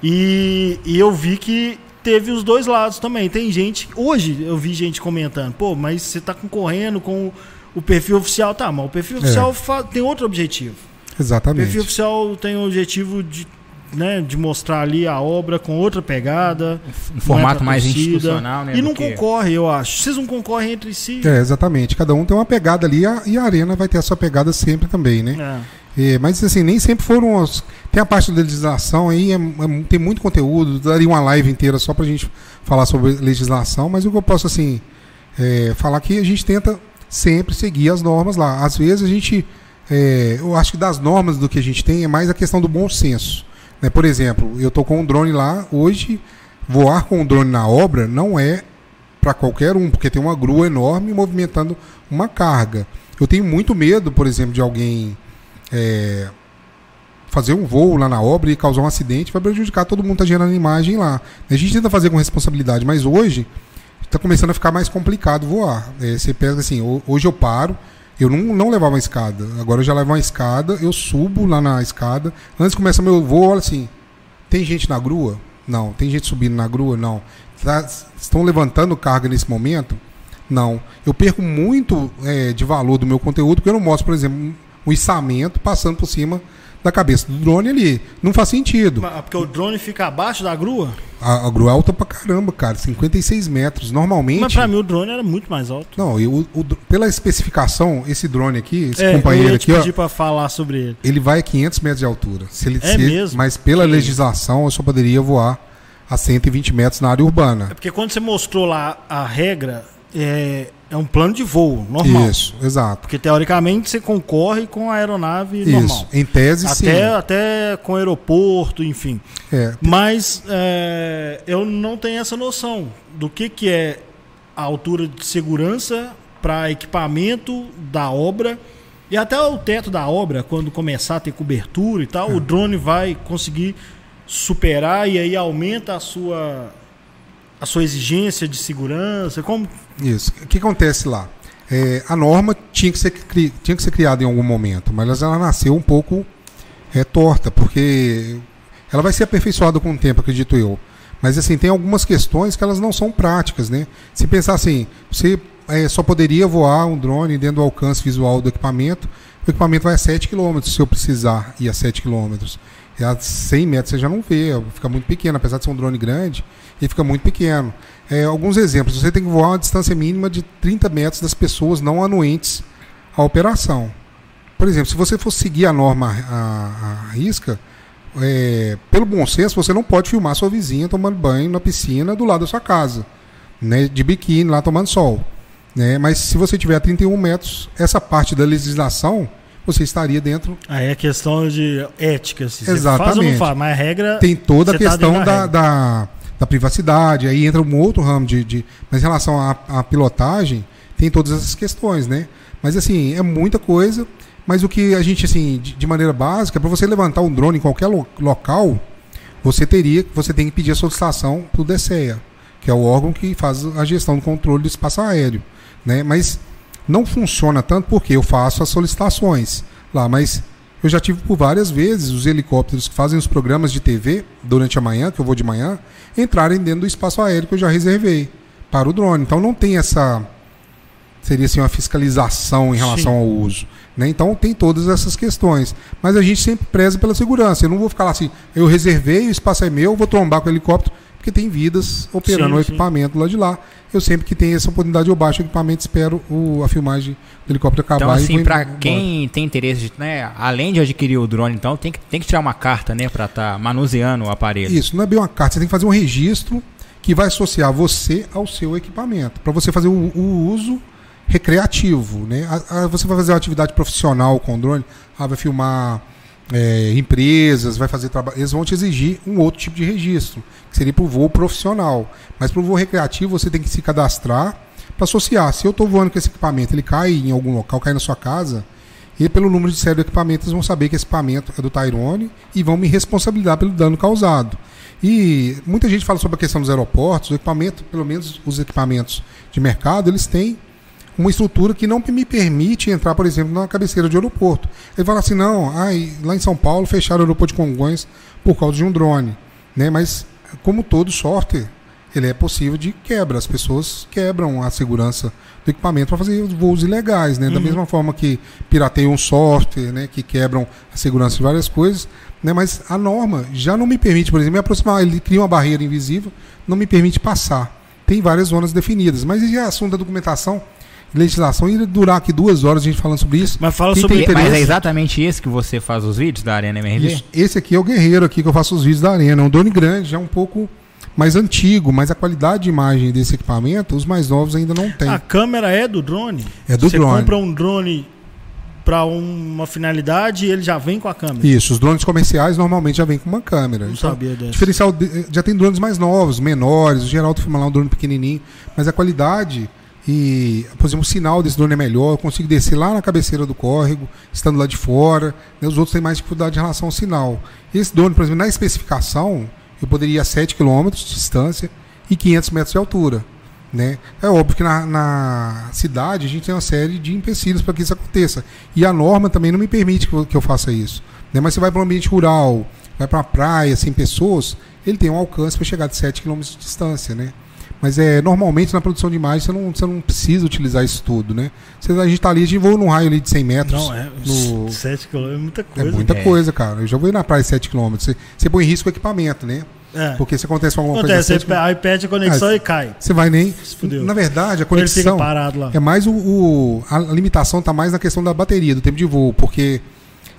E, e eu vi que teve os dois lados também. Tem gente. Hoje eu vi gente comentando, pô, mas você está concorrendo com o perfil oficial. Tá, mas o perfil É. oficial fa- tem outro objetivo. O Exatamente. perfil oficial tem o objetivo de, né, de mostrar ali a obra com outra pegada. Um formato é pra mais torcida. institucional, né? E não que- concorre, eu acho. Vocês não concorrem entre si. É, exatamente. Cada um tem uma pegada ali e a arena vai ter a sua pegada sempre também, né? É. É, mas assim, nem sempre foram os. Tem a parte da legislação aí, é- é- tem muito conteúdo, daria uma live inteira só pra gente falar sobre legislação, mas o que eu posso assim é, falar que a gente tenta sempre seguir as normas lá. Às vezes a gente. é, eu acho que das normas do que a gente tem é mais a questão do bom senso. Né? Por exemplo, eu tô com um drone lá, hoje, voar com um drone na obra não é para qualquer um, porque tem uma grua enorme movimentando uma carga. Eu tenho muito medo, por exemplo, de alguém é, fazer um voo lá na obra e causar um acidente, vai prejudicar todo mundo que está gerando imagem lá. A gente tenta fazer com responsabilidade, mas hoje está começando a ficar mais complicado voar. É, você pega assim, ho- hoje eu paro, eu não, não levava uma escada, agora eu já levo uma escada, eu subo lá na escada, antes de começar meu voo, olha assim, tem gente na grua? Não. Tem gente subindo na grua? Não. Tá- estão levantando carga nesse momento? Não. Eu perco muito é, de valor do meu conteúdo porque eu não mostro, por exemplo, o içamento passando por cima da cabeça do drone ali. Não faz sentido. Mas- Porque o drone fica abaixo da grua? A, a grua é alta pra caramba, cara. 56 metros. Normalmente. Mas pra mim o drone era muito mais alto. Não, eu, o- pela especificação, esse drone aqui, esse É, eu companheiro ia te aqui, ó, pedir pra falar sobre ele. ele vai a 500 metros de altura. Se ele É se- mesmo? Mas pela legislação, eu só poderia voar a 120 metros na área urbana. É porque quando você mostrou lá a regra, é, é um plano de voo normal. Isso, exato. Porque teoricamente você concorre com a aeronave normal. Isso. Em tese, sim. Até, até com aeroporto, enfim. É, Mas é, eu não tenho essa noção do que, que é a altura de segurança para equipamento da obra e até o teto da obra, quando começar a ter cobertura e tal, o drone vai conseguir superar e aí aumenta a sua a sua exigência de segurança. Como Isso. O que acontece lá? É, a norma tinha que, ser, tinha que ser criada em algum momento, mas ela nasceu um pouco é, torta, porque ela vai ser aperfeiçoada com o tempo, acredito eu. Mas assim, tem algumas questões que elas não são práticas, né? Se pensar assim, você é, só poderia voar um drone dentro do alcance visual do equipamento, o equipamento vai a 7 km se eu precisar ir a 7 km. E a 100 metros você já não vê, fica muito pequeno, apesar de ser um drone grande, ele fica muito pequeno. É, alguns exemplos, você tem que voar uma distância mínima de 30 metros das pessoas não anuentes à operação. Por exemplo, se você for seguir a norma a, a risca, é, pelo bom senso, você não pode filmar sua vizinha tomando banho na piscina do lado da sua casa, né, de biquíni lá tomando sol. Né? Mas se você tiver a 31 metros, essa parte da legislação, você estaria dentro. aí é questão de ética, se você faz ou Exatamente. não faz, mas a regra Tem toda a tá questão dentro da da, da, da privacidade, aí entra um outro ramo de. de mas em relação à, à pilotagem, tem todas essas questões, né? Mas assim, é muita coisa. Mas o que a gente, assim, de, de maneira básica, para você levantar um drone em qualquer lo- local, você teria, você tem que pedir a solicitação para o que é o órgão que faz a gestão do controle do espaço aéreo, né? Mas não funciona tanto porque eu faço as solicitações lá, mas eu já tive por várias vezes os helicópteros que fazem os programas de TV durante a manhã, que eu vou de manhã, entrarem dentro do espaço aéreo que eu já reservei para o drone. Então não tem essa seria assim uma fiscalização em relação Sim. ao uso, né? Então tem todas essas questões, mas a gente sempre preza pela segurança. Eu não vou ficar lá assim, eu reservei, o espaço é meu, vou trombar com o helicóptero, porque tem vidas operando Sim, o sim. equipamento lá de lá. Eu sempre que tenho essa oportunidade eu baixo o equipamento, espero o, a filmagem do helicóptero acabar Então, e assim, embora. quem tem interesse, de, né, além de adquirir o drone, então, tem que, tem que tirar uma carta, né, pra estar manuseando o aparelho. Isso, não é bem uma carta, você tem que fazer um registro que vai associar você ao seu equipamento, para você fazer o, o uso recreativo. Né? A- a- você vai fazer uma atividade profissional com o drone, ah, vai filmar é, empresas, vai fazer trabalho. Eles vão te exigir um outro tipo de registro, que seria para o voo profissional. Mas para o voo recreativo você tem que se cadastrar para associar. Se eu estou voando com esse equipamento, ele cai em algum local, cai na sua casa, e pelo número de série do equipamento, eles vão saber que esse equipamento é do Tyrone e vão me responsabilizar pelo dano causado. E muita gente fala sobre a questão dos aeroportos, o equipamento, pelo menos os equipamentos de mercado, eles têm uma estrutura que não me permite entrar, por exemplo, na cabeceira de aeroporto. Ele fala assim, não, ai, lá em São Paulo fecharam o aeroporto de Congonhas por causa de um drone. Né? Mas, como todo software, ele é possível de quebra. As pessoas quebram a segurança do equipamento para fazer voos ilegais. Né? Da mesma forma que pirateiam um software, né? que quebram a segurança de várias coisas. Né? Mas a norma já não me permite, por exemplo, me aproximar. Ele cria uma barreira invisível, não me permite passar. Tem várias zonas definidas. Mas esse é assunto da documentação, legislação, ia durar aqui duas horas a gente falando sobre isso. Mas fala Quem sobre E- mas é exatamente esse que você faz os vídeos da Arena MRV? Isso. Esse aqui é o guerreiro aqui que eu faço os vídeos da arena. É um drone grande, já um pouco mais antigo, mas a qualidade de imagem desse equipamento, os mais novos ainda não tem. A câmera é do drone? É do Você drone. compra um drone para uma finalidade e ele já vem com a câmera. Isso, os drones comerciais normalmente já vem com uma câmera. Não Então, sabia dessa. diferencial de- já tem drones mais novos, menores. O Geraldo filma lá um drone pequenininho, mas a qualidade e, por exemplo, o sinal desse drone é melhor. Eu consigo descer lá na cabeceira do córrego, estando lá de fora. né? Os outros têm mais dificuldade em relação ao sinal. Esse drone, por exemplo, na especificação, eu poderia ir a 7 km de distância e 500 metros de altura. Né? É óbvio que na, na cidade a gente tem uma série de empecilhos para que isso aconteça. E a norma também não me permite que eu, que eu faça isso. Né? Mas você vai para um ambiente rural, vai para uma praia sem pessoas, ele tem um alcance para chegar de 7 km de distância. Né? Mas é, normalmente na produção de imagem você não, você não precisa utilizar isso tudo, né? Você, a gente tá ali, a gente voa num raio ali de 100 metros. Não, é. no- 7 km é muita É coisa. muita É. coisa, cara. Eu já vou ir na praia 7 km. Você, você põe em risco o equipamento, né? É. Porque se acontece alguma Acontece, coisa. Você, aí perde a conexão Ah, e cai. você vai nem. Se fudeu. Na verdade, a Ele fica conexão. parado lá. É mais o, o- a limitação está mais na questão da bateria, do tempo de voo, porque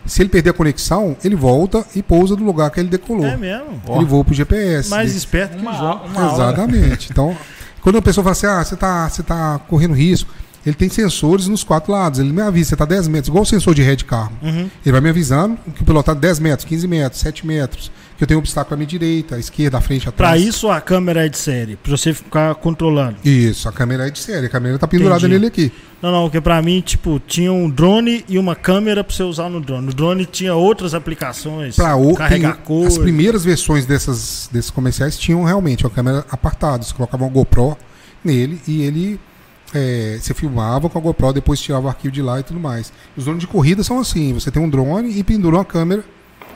se ele perder a conexão, ele volta e pousa no lugar que ele decolou. É mesmo. Ele voa pro GPS. Mais esperto que o João. Exatamente. Então, quando a pessoa fala assim, ah, você está você tá correndo risco, ele tem sensores nos quatro lados. Ele me avisa, você está 10 metros, igual o sensor de ré de carro. Uhum. Ele vai me avisando que o piloto está 10 metros, 15 metros, 7 metros, que eu tenho um obstáculo à minha direita, à esquerda, à frente, atrás. Pra isso a câmera é de série, pra você ficar controlando. Isso, a câmera é de série, a câmera tá pendurada Entendi. nele aqui. Não, não, porque pra mim, tipo, tinha um drone e uma câmera pra você usar no drone. No drone tinha outras aplicações. Pra o, carregar tem- as primeiras versões dessas, desses comerciais tinham realmente uma câmera apartada. Você colocava uma GoPro nele e ele. é, você filmava com a GoPro, depois tirava o arquivo de lá e tudo mais. Os drones de corrida são assim: você tem um drone e pendura uma câmera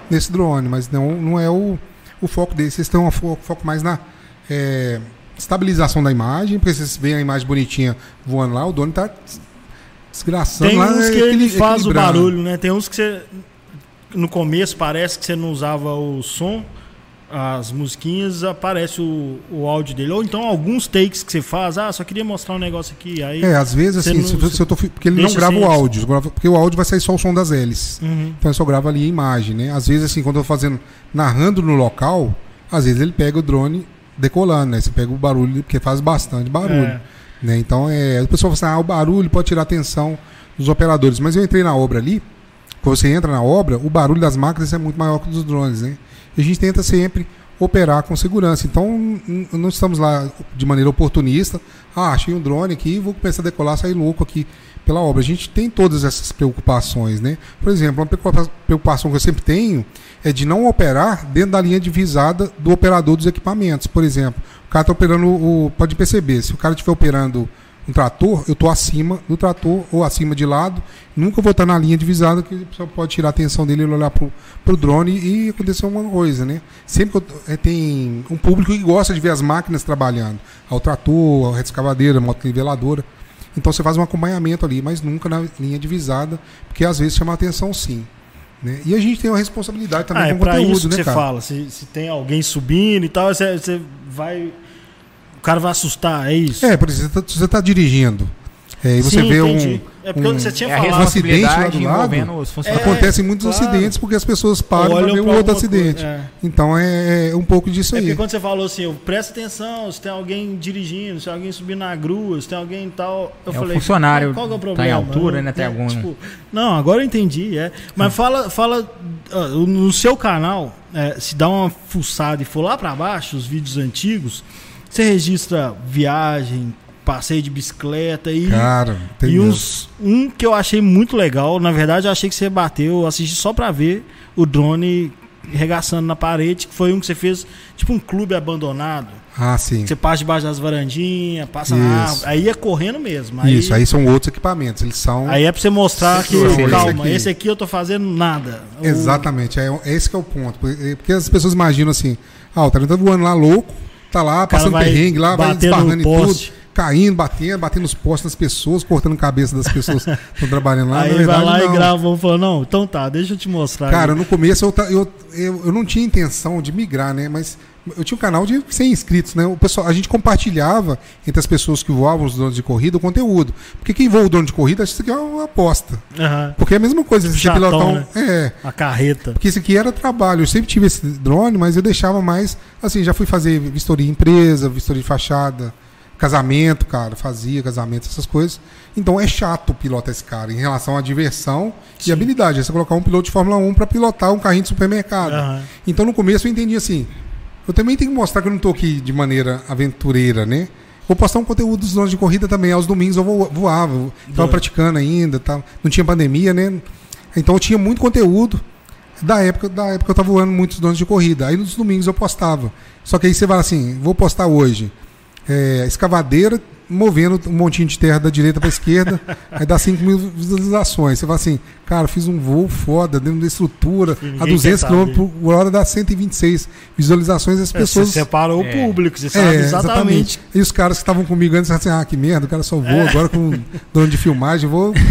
nesse drone, mas não, não é o, o foco deles. Vocês têm um fo- foco mais na é, estabilização da imagem, porque vocês veem a imagem bonitinha voando lá, o drone tá desgraçando Tem lá. uns que ele faz o barulho, né? Tem uns que você. No começo parece que você não usava o som, as musiquinhas, aparece o, o áudio dele. Ou então alguns takes que você faz, ah, só queria mostrar um negócio aqui. Aí. É, às vezes assim, não- se, eu- se eu tô, porque ele não grava sem o áudio, porque o áudio vai sair só o som das hélices. Uhum. Então eu só gravo ali a imagem, né? Às vezes assim, quando eu tô fazendo narrando no local, às vezes ele pega o drone decolando, né? Você pega o barulho, porque faz bastante barulho, É. né? Então é, o pessoal fala assim: "Ah, o barulho pode tirar a atenção dos operadores". Mas eu entrei na obra ali, quando você entra na obra, o barulho das máquinas é muito maior que o dos drones, né? A gente tenta sempre operar com segurança. Então, não estamos lá de maneira oportunista. Ah, achei um drone aqui, vou começar a decolar, sair louco aqui pela obra. A gente tem todas essas preocupações, né? Por exemplo, uma preocupa- preocupação que eu sempre tenho é de não operar dentro da linha divisada do operador dos equipamentos. Por exemplo, o cara está operando o. Pode perceber, se o cara estiver operando um trator, eu estou acima do trator ou acima de lado. Nunca vou estar na linha divisada, que pessoa pode tirar a atenção dele e ele olhar pro, pro drone e acontecer uma coisa, né? Sempre que eu, eh, tem um público que gosta de ver as máquinas trabalhando. Ao trator, a retroescavadeira, a motoniveladora. Então você faz um acompanhamento ali, mas nunca na linha divisada, porque às vezes chama a atenção sim. Né? E a gente tem uma responsabilidade também Ah, é com o conteúdo, isso que né, você cara? fala. Se, se tem alguém subindo e tal, você, você vai. O cara vai assustar, é isso. É, por exemplo, você tá, você tá dirigindo. é, e você Sim, vê entendi. um. É porque um- você tinha É falado. acidente lá do lado, envolvendo os funcionários. É, Acontecem muitos claro. acidentes porque as pessoas param para ver um outro acidente. é. Então é, é um pouco disso É aí. porque quando você falou assim, eu presta atenção, se tem alguém dirigindo, se tem alguém subindo na grua, se tem alguém e tal. Eu É, o falei, funcionário qual que é o tá em problema? altura, né, tem é, algum- tipo, não, agora eu entendi, é. Mas fala, fala ah, no seu canal, é, se dá uma fuçada e for lá pra baixo, os vídeos antigos, você registra viagem, passeio de bicicleta e. Cara, tem E mesmo. uns, um que eu achei muito legal, na verdade eu achei que você bateu, eu assisti só pra ver o drone regaçando na parede, que foi um que você fez, tipo um clube abandonado. Ah, sim. Você passa debaixo das varandinhas, passa na Isso. árvore, aí é correndo mesmo. Aí, Isso, aí são outros equipamentos. Eles são. aí é pra você mostrar que, Esse aqui. calma, esse aqui eu tô fazendo nada. O- Exatamente, é, é esse que é o ponto. Porque porque as pessoas imaginam assim, ah, o cara tá voando lá louco, tá lá, passando perrengue lá, vai desbarrando em poste. tudo, caindo, batendo, batendo os postes nas pessoas, cortando a cabeça das pessoas que estão trabalhando lá. Aí ele vai verdade, lá não. e grava, falar, não, então tá, deixa eu te mostrar. Cara, aí. no começo eu, eu, eu, eu não tinha intenção de migrar, né? Mas eu tinha um canal de 100 inscritos, né? O pessoal, a gente compartilhava entre as pessoas que voavam os drones de corrida o conteúdo. Porque quem voa o drone de corrida acha que isso aqui é uma aposta. Aham, Porque é a mesma coisa, você Chatão, pilotar um. né? É. a carreta. Porque isso aqui era trabalho. Eu sempre tive esse drone, mas eu deixava mais. Assim, já fui fazer vistoria em empresa, vistoria de fachada, casamento, cara, fazia casamento, essas coisas. Então é chato pilotar esse cara em relação à diversão Sim. e habilidade. É você colocar um piloto de Fórmula 1 para pilotar um carrinho de supermercado. Aham. Então no começo eu entendi assim. Eu também tenho que mostrar que eu não tô aqui de maneira aventureira, né? Vou postar um conteúdo dos drones de corrida também. Aos domingos eu vo- voava, eu tava Doido. praticando ainda, tava, não tinha pandemia, né? Então eu tinha muito conteúdo da época, da época eu tava voando muitos drones de corrida. Aí nos domingos eu postava. Só que aí você vai assim, vou postar hoje é, escavadeira movendo um montinho de terra da direita para esquerda, aí dá 5 mil visualizações. Você fala assim, cara, fiz um voo foda dentro da estrutura, a 200 km por hora dá 126 visualizações. As pessoas. É, você separou É. o público, você sabe É, exatamente. E os caras que estavam comigo antes assim: ah, que merda, o cara só voa agora com dono de filmagem, vou.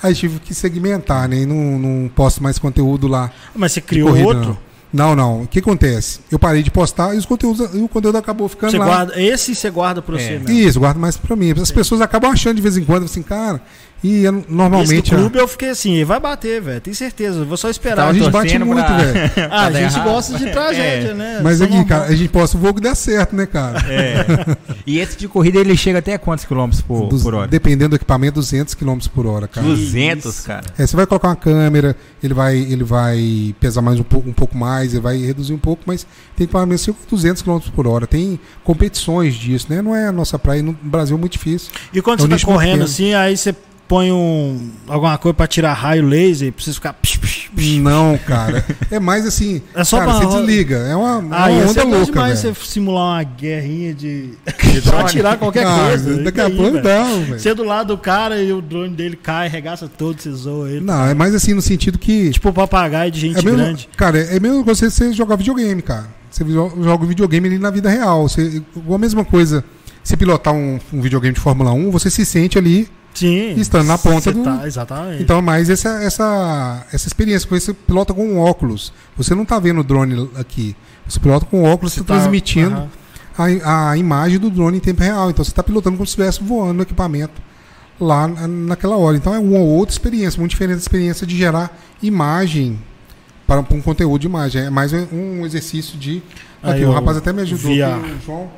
Aí tive que segmentar, né? E não, não posto mais conteúdo lá. Mas você criou corrida, outro? Não. Não, não. O que acontece? Eu parei de postar e, os conteúdos, o conteúdo acabou ficando Você lá. guarda, esse você guarda pra É. você mesmo. Isso, guardo mais pra mim. As pessoas acabam achando de vez em quando, assim, cara, e eu, Esse normalmente. a- clube eu fiquei assim, ele vai bater, velho. Tenho certeza. eu Vou só esperar. a gente bate torcendo muito, pra- velho. Ah, a gente errado. gosta de tragédia, É. né? Mas Isso é aqui, cara, a gente posta o voo que dá certo, né, cara? É. E esse de corrida ele chega até quantos quilômetros por, Dos- por hora? Dependendo do equipamento, 200 km por hora, cara. 200, cara. É, você vai colocar uma câmera, ele vai, ele vai pesar mais um pouco, um pouco mais, ele vai reduzir um pouco, mas tem equipamento assim, com 200 km por hora. Tem competições disso, né? Não é a nossa praia, no Brasil é muito difícil. E quando É um você tá correndo pequeno. assim, aí você põe um alguma coisa pra tirar raio laser, precisa ficar. psh, psh, psh. Não, cara. É mais assim, É só cara, pra- você desliga. É uma, é Ah, uma onda louca, demais velho. você simular uma guerrinha de. De tirar qualquer Ah, coisa. Daqui a pouco velho? dá, velho. Você é do lado do cara e o drone dele cai, regaça todo, você zoa ele. Não, é mais assim no sentido que. Tipo papagaio de gente é mesmo, grande. Cara, é mesmo que você, você jogar videogame, cara. Você jo- joga o videogame ali na vida real. Você, a mesma coisa, se pilotar um, um videogame de Fórmula 1, você se sente ali. Sim. Estando na ponta do- Tá, exatamente. Então é mais essa, essa, essa experiência. Com você pilota com um óculos. Você não tá vendo o drone aqui. Você pilota com óculos, você Você tá transmitindo a, a imagem do drone em tempo real. Então você está pilotando como se estivesse voando no equipamento lá na- naquela hora. Então é uma outra experiência, muito diferente da experiência de gerar imagem para, um conteúdo de imagem. É mais um exercício de. Aí Aqui, eu o rapaz até me ajudou. aqui, o João.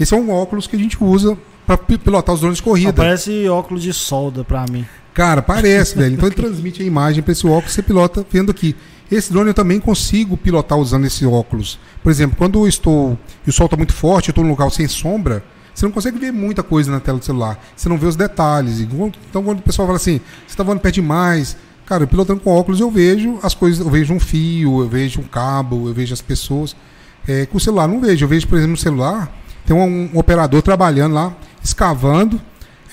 Esse é um óculos que a gente usa para pilotar os drones de corrida. Ah, Parece óculos de solda pra mim. Cara, parece, velho. Então ele transmite a imagem para esse óculos, você pilota vendo aqui. Esse drone eu também consigo pilotar usando esse óculos. Por exemplo, quando eu estou e o sol está muito forte, eu estou num local sem sombra, você não consegue ver muita coisa na tela do celular. Você não vê os detalhes. Então quando o pessoal fala assim, você está voando perto demais, cara, eu pilotando com óculos eu vejo as coisas, eu vejo um fio, eu vejo um cabo, eu vejo as pessoas. É, com o celular não vejo. Eu vejo, por exemplo, no celular, tem um, um operador trabalhando lá, escavando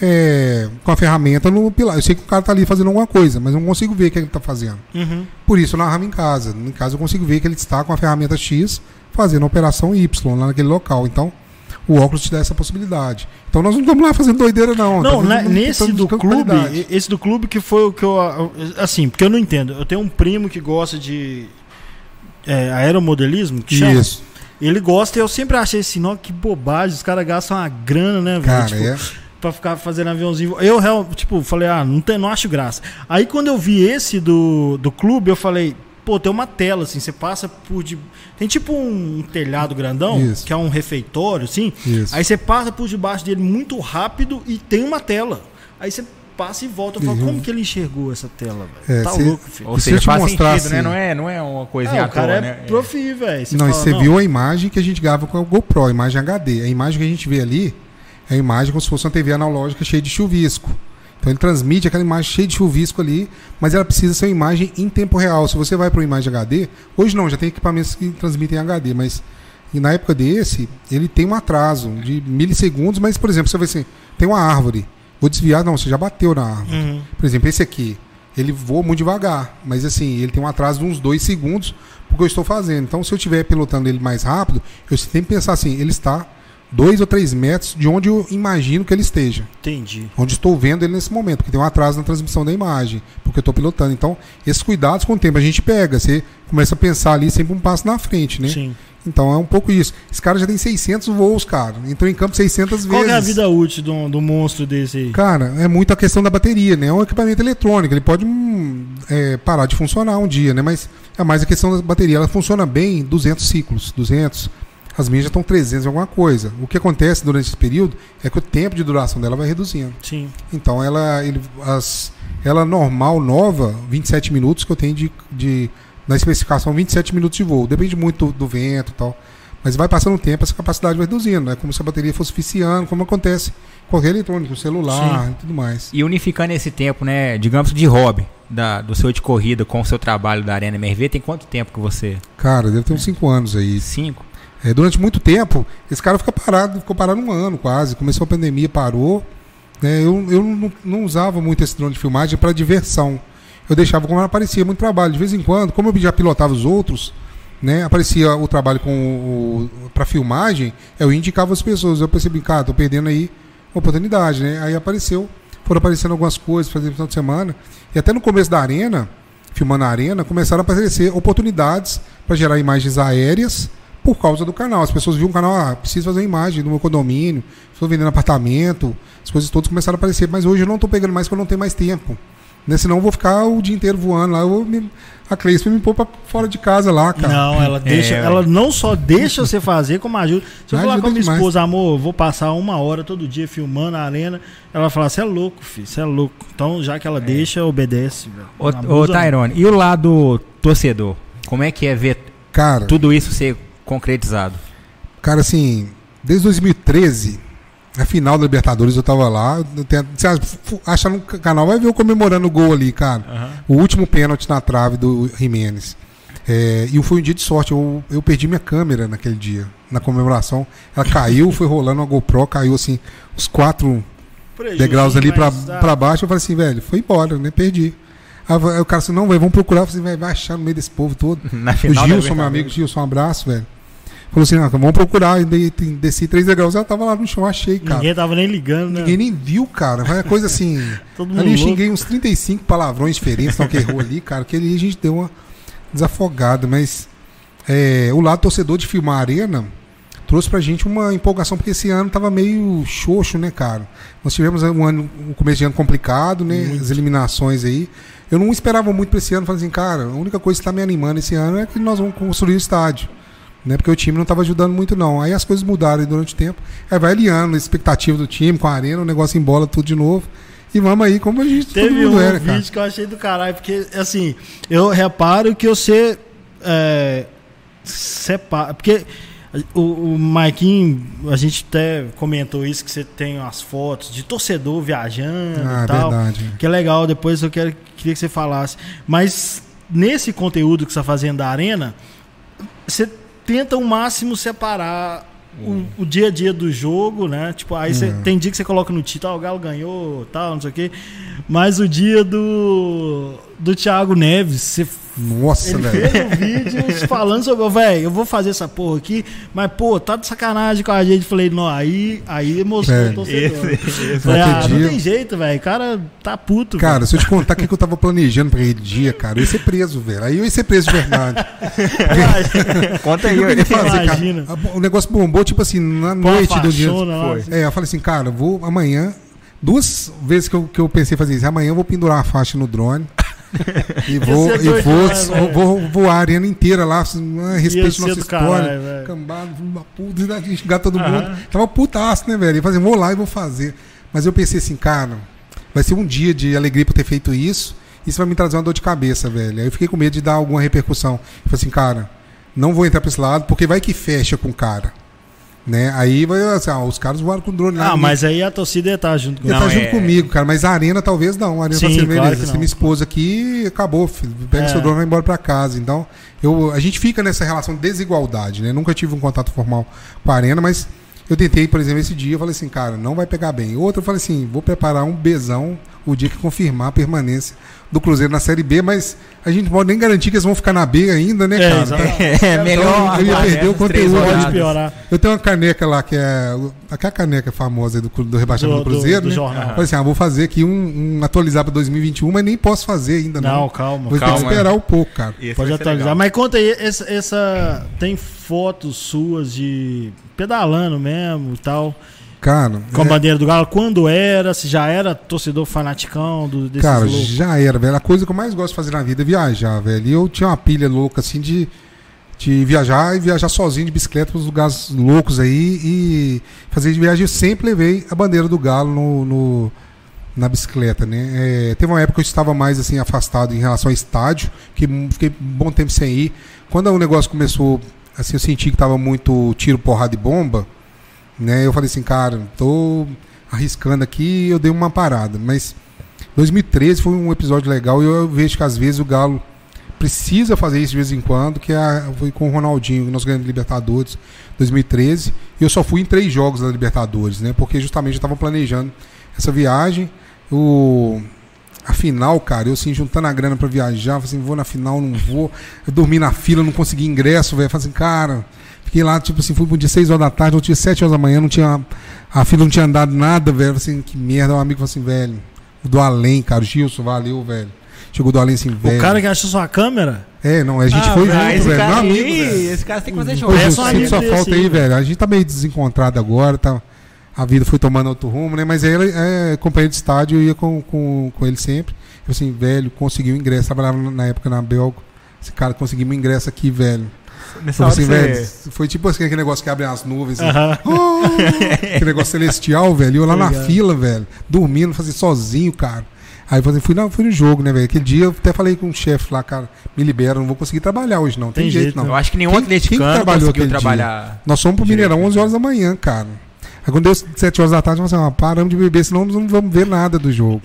é, com a ferramenta no pilar. Eu sei que o cara tá ali fazendo alguma coisa, mas eu não consigo ver o que ele tá fazendo. Uhum. Por isso eu narrava em casa. Em casa eu consigo ver que ele está com a ferramenta X fazendo a operação Y lá naquele local. Então, o óculos te dá essa possibilidade. Então nós não estamos lá fazendo doideira, não. Não, Tá né, nesse estamos do clube, qualidade. esse do clube que foi o que eu. Assim, porque eu não entendo. Eu tenho um primo que gosta de é, aeromodelismo, que chama. Ele gosta e eu sempre achei assim, não, que bobagem, os caras gastam uma grana, né, velho? Cara, Tipo, é. Pra ficar fazendo aviãozinho. Eu, tipo, falei, ah, não, tem, não acho graça. Aí quando eu vi esse do, do clube, eu falei, pô, tem uma tela, assim, você passa por. De... Tem tipo um telhado grandão, Isso. que é um refeitório, assim. Isso. Aí você passa por debaixo dele muito rápido e tem uma tela. Aí você passa e volta. Eu falo, Uhum. como que ele enxergou essa tela, velho? É, tá cê- louco, filho. Ou se seja, te faz mostrar sentido, né? Não é, não é uma coisinha É, o cara toa, é né? profi, velho. Não, e fala, você viu a imagem que a gente grava com a GoPro, a imagem HD. A imagem que a gente vê ali é a imagem como se fosse uma TV analógica cheia de chuvisco. Então ele transmite aquela imagem cheia de chuvisco ali, mas ela precisa ser uma imagem em tempo real. Se você vai para uma imagem HD, hoje não, já tem equipamentos que transmitem HD, mas e na época desse, ele tem um atraso de milissegundos, mas, por exemplo, você vai assim, tem uma árvore, vou desviar, não, você já bateu na árvore. Uhum. Por exemplo, esse aqui, ele voa muito devagar, mas assim, ele tem um atraso de uns dois segundos porque eu estou fazendo. Então, se eu estiver pilotando ele mais rápido, eu tenho que pensar assim, ele está dois ou três metros de onde eu imagino que ele esteja. Entendi. Onde estou vendo ele nesse momento, porque tem um atraso na transmissão da imagem, porque eu estou pilotando. Então, esses cuidados com o tempo a gente pega, você começa a pensar ali sempre um passo na frente, né? Sim. Então é um pouco isso. Esse cara já tem 600 voos, cara. Entrou em campo 600 Qual vezes. que é a vida útil do, do monstro desse aí? Cara, é muito a questão da bateria, né? É um equipamento eletrônico, ele pode hum, é, parar de funcionar um dia, né? Mas é mais a questão da bateria. Ela funciona bem em 200 ciclos, 200. As minhas já estão 300 e alguma coisa. O que acontece durante esse período é que o tempo de duração dela vai reduzindo. Sim. Então ela, ele, as, ela normal, nova, 27 minutos que eu tenho de, de na especificação 27 minutos de voo. Depende muito do, do vento e tal. Mas vai passando o tempo, essa capacidade vai reduzindo. É como se a bateria fosse viciando, como acontece com qualquer eletrônico, celular e tudo mais. E unificando esse tempo, né, digamos de hobby, da, do seu de corrida com o seu trabalho da Arena MRV, tem quanto tempo que você? Cara, deve ter uns 5 anos aí. Cinco? É, durante muito tempo, esse cara fica parado, ficou parado um ano quase. Começou a pandemia, parou. né? eu eu não, não usava muito esse drone de filmagem para diversão. Eu deixava como aparecia muito trabalho. De vez em quando, como eu já pilotava os outros, né, aparecia o trabalho com para filmagem, eu indicava as pessoas. Eu percebi, cara, tô perdendo aí oportunidade, né? Aí apareceu, foram aparecendo algumas coisas, fazendo final de semana. E até no começo da arena, filmando a arena, começaram a aparecer oportunidades para gerar imagens aéreas por causa do canal. As pessoas viam o canal, ah, preciso fazer imagem do meu condomínio, estou vendendo apartamento, as coisas todas começaram a aparecer. Mas hoje eu não estou pegando mais porque eu não tenho mais tempo. Né? Senão eu vou ficar o dia inteiro voando lá. Eu vou me... A Cleice me pôr pra fora de casa lá, cara. Não, ela deixa, É, ela não só deixa você fazer, como ajuda. Se eu falar com a minha demais. esposa, amor, vou passar uma hora todo dia filmando a arena, ela vai falar, você é louco, filho, você é louco. Então, já que ela deixa, obedece, velho. Ô, Tyrone, e o lado torcedor? Como é que é ver Cara, tudo isso ser concretizado? cara, assim, desde 2013, a final da Libertadores eu tava lá. Você acha no canal, vai ver eu comemorando o gol ali, cara. O último pênalti na trave do Jimenez. É, e foi um dia de sorte. Eu, eu perdi minha câmera naquele dia, na comemoração. Ela caiu, foi rolando uma GoPro, caiu assim, os quatro prejuízo, degraus ali pra, ah, pra baixo. Eu falei assim, velho, foi embora, né? Perdi. Aí o cara assim, não, velho, vamos procurar. Eu falei assim, vai achar no meio desse povo todo. Na O Gilson, meu amigo. Gilson, um abraço, velho. Falou assim, ah, vamos procurar. E desci três degraus, ela tava lá no chão, achei, cara. Ninguém tava nem ligando, né? Ninguém nem viu, cara. Foi uma coisa assim. Todo mundo ali eu louco. xinguei uns 35 palavrões diferentes, não que errou ali, cara. Que ali a gente deu uma desafogada. Mas é, o lado torcedor de filmar a arena trouxe pra gente uma empolgação, porque esse ano tava meio xoxo, né, cara? Nós tivemos um ano, um começo de ano complicado, né? As eliminações aí. Eu não esperava muito pra esse ano. Falei assim, cara, a única coisa que tá me animando esse ano é que nós vamos construir o estádio. Né, porque o time não estava ajudando muito, não. Aí as coisas mudaram durante o tempo. Aí vai alinhando a expectativa do time com a arena, o negócio embola tudo de novo. E vamos aí, como a gente todo Teve mundo um era, cara. vídeo que eu achei do caralho, porque, assim, eu reparo que você é, separa. Porque o, o Maikinho, a gente até comentou isso, que você tem umas fotos de torcedor viajando Ah, e tal. verdade. Que é legal, depois eu quero, queria que você falasse. Mas nesse conteúdo que você está fazendo da arena, você tenta o máximo separar o, o dia a dia do jogo, né? Tipo, aí você, Hum. tem dia que você coloca no título, ah, o Galo ganhou, tal, não sei o quê. Mas o dia do do Thiago Neves, você Nossa, ele velho. fez um vídeo falando sobre, velho, eu vou fazer essa porra aqui, mas pô, tá de sacanagem com a gente. Falei, não, aí, aí mostrou É. o torcedor. Esse- Falei, ah, não tem jeito, velho. O cara tá puto. Cara, velho. se eu te contar o que que eu tava planejando pra aquele dia, cara, eu ia ser preso, velho. Aí eu ia ser preso de verdade. Conta aí, Eu queria olha. fazer, Imagina. cara. O negócio bombou, tipo assim, na Pô, noite do dia. lá, Foi. assim. É, eu falei assim, cara, vou amanhã. Duas vezes que eu, que eu pensei em fazer isso. Amanhã eu vou pendurar a faixa no drone. E vou, e vou, vou, vou voar a arena inteira lá. Assim, ah, Ia respeite ser nossa história. caralho. Cambado, da puta, a xingar todo mundo. Tava putaço, né, velho? Eu falei, assim, vou lá e vou fazer. Mas eu pensei assim, cara, vai ser um dia de alegria por ter feito isso. Isso vai me trazer uma dor de cabeça, velho. Aí eu fiquei com medo de dar alguma repercussão. Eu falei assim, cara, não vou entrar pra esse lado, porque vai que fecha com o cara. Né? Aí vai assim, ah, os caras voaram com o drone lá. Ah, mas aí a torcida ia estar junto com ele Não, tá junto é- comigo, cara. Mas a arena talvez não. A arena Sim, tá sendo claro beleza. Se minha esposa aqui, acabou, filho. Pega É. seu drone e vai embora pra casa. Então, eu, a gente fica nessa relação de desigualdade, né? Nunca tive um contato formal com a arena, mas eu tentei, por exemplo, esse dia, eu falei assim, cara, não vai pegar bem. Outro, eu falei assim, vou preparar um besão o dia que confirmar a permanência do Cruzeiro na Série B, mas a gente não pode nem garantir que eles vão ficar na B ainda, né, É, cara? exatamente. É, melhor. eu ia perder o conteúdo, Pode piorar. Eu tenho uma caneca lá que é. Aquela caneca famosa aí do, do rebaixamento Do- do, do- Cruzeiro. do né? jornal. Falei assim: ah, vou fazer aqui um, um atualizar pra 2021, mas nem posso fazer ainda, não. Não, calma. Vou ter calma. que esperar um pouco, cara. Esse Pode atualizar. legal. Mas conta aí, essa, essa- Tem fotos suas de pedalando mesmo e tal. Cara, Com a é, bandeira do Galo. Quando era? Se já era torcedor fanaticão do, desses cara, loucos? já era, velho. A coisa que eu mais gosto de fazer na vida é viajar, velho. E eu tinha uma pilha louca, assim, de, de viajar e viajar sozinho de bicicleta pros lugares loucos aí. E fazer de viagem, eu sempre levei a bandeira do Galo no. no- na bicicleta, né? É, teve uma época que eu estava mais assim afastado em relação ao estádio, que fiquei um bom tempo sem ir. Quando o negócio começou, assim, eu senti que estava muito tiro, porrada e bomba, né? Eu falei assim, cara, tô arriscando aqui, eu dei uma parada, mas 2013 foi um episódio legal e eu vejo que às vezes o Galo precisa fazer isso de vez em quando, que é foi com o Ronaldinho, nós ganhamos Libertadores 2013. E eu só fui em três jogos da Libertadores, né? Porque justamente eu estava planejando essa viagem. O, a final, cara, eu assim, juntando a grana para viajar, assim, vou na final, não vou. Eu dormi na fila, não consegui ingresso, velho. Falei assim, cara, fiquei lá, tipo assim, fui pro dia 6 horas da tarde, eu tinha 7 horas da manhã, não tinha. A fila não tinha andado nada, velho. Falei assim, que merda. Um amigo falou assim, velho, do além, cara, Gilson, valeu, velho. Chegou do além assim, velho. O cara que achou sua câmera? É, não, a gente Ah, foi velho, junto, velho. cara Meu amigo, aí, velho. Esse cara tem que fazer jogo. É só amigo sua falta aí, aí, velho. A gente tá meio desencontrado agora, tá, a vida foi tomando outro rumo, né? Mas ele é companheiro de estádio, eu ia com, com, com ele sempre. Eu assim, velho, conseguiu ingresso. Trabalhava na época na Belga. Esse cara conseguiu um ingresso aqui, velho. Nessa assim, você- velho, foi tipo assim, aquele negócio que abre as nuvens. assim. Aham. Oh! aquele negócio celestial, velho. Eu lá na Obrigado. fila, velho, dormindo, fazendo sozinho, cara. Aí eu falei, fui, não, fui no jogo, né, velho? Aquele dia eu até falei com o chefe lá, cara, me libera, não vou conseguir trabalhar hoje, não. Tem, Tem jeito, jeito, não. Eu acho que nenhum Quem- quem atleticano trabalhou conseguiu aquele dia? trabalhar. Nós fomos pro Direito, Mineirão né? 11 horas da manhã, cara. Aí quando deu 7 horas da tarde, nós falamos, ah, paramos de beber, senão nós não vamos ver nada do jogo.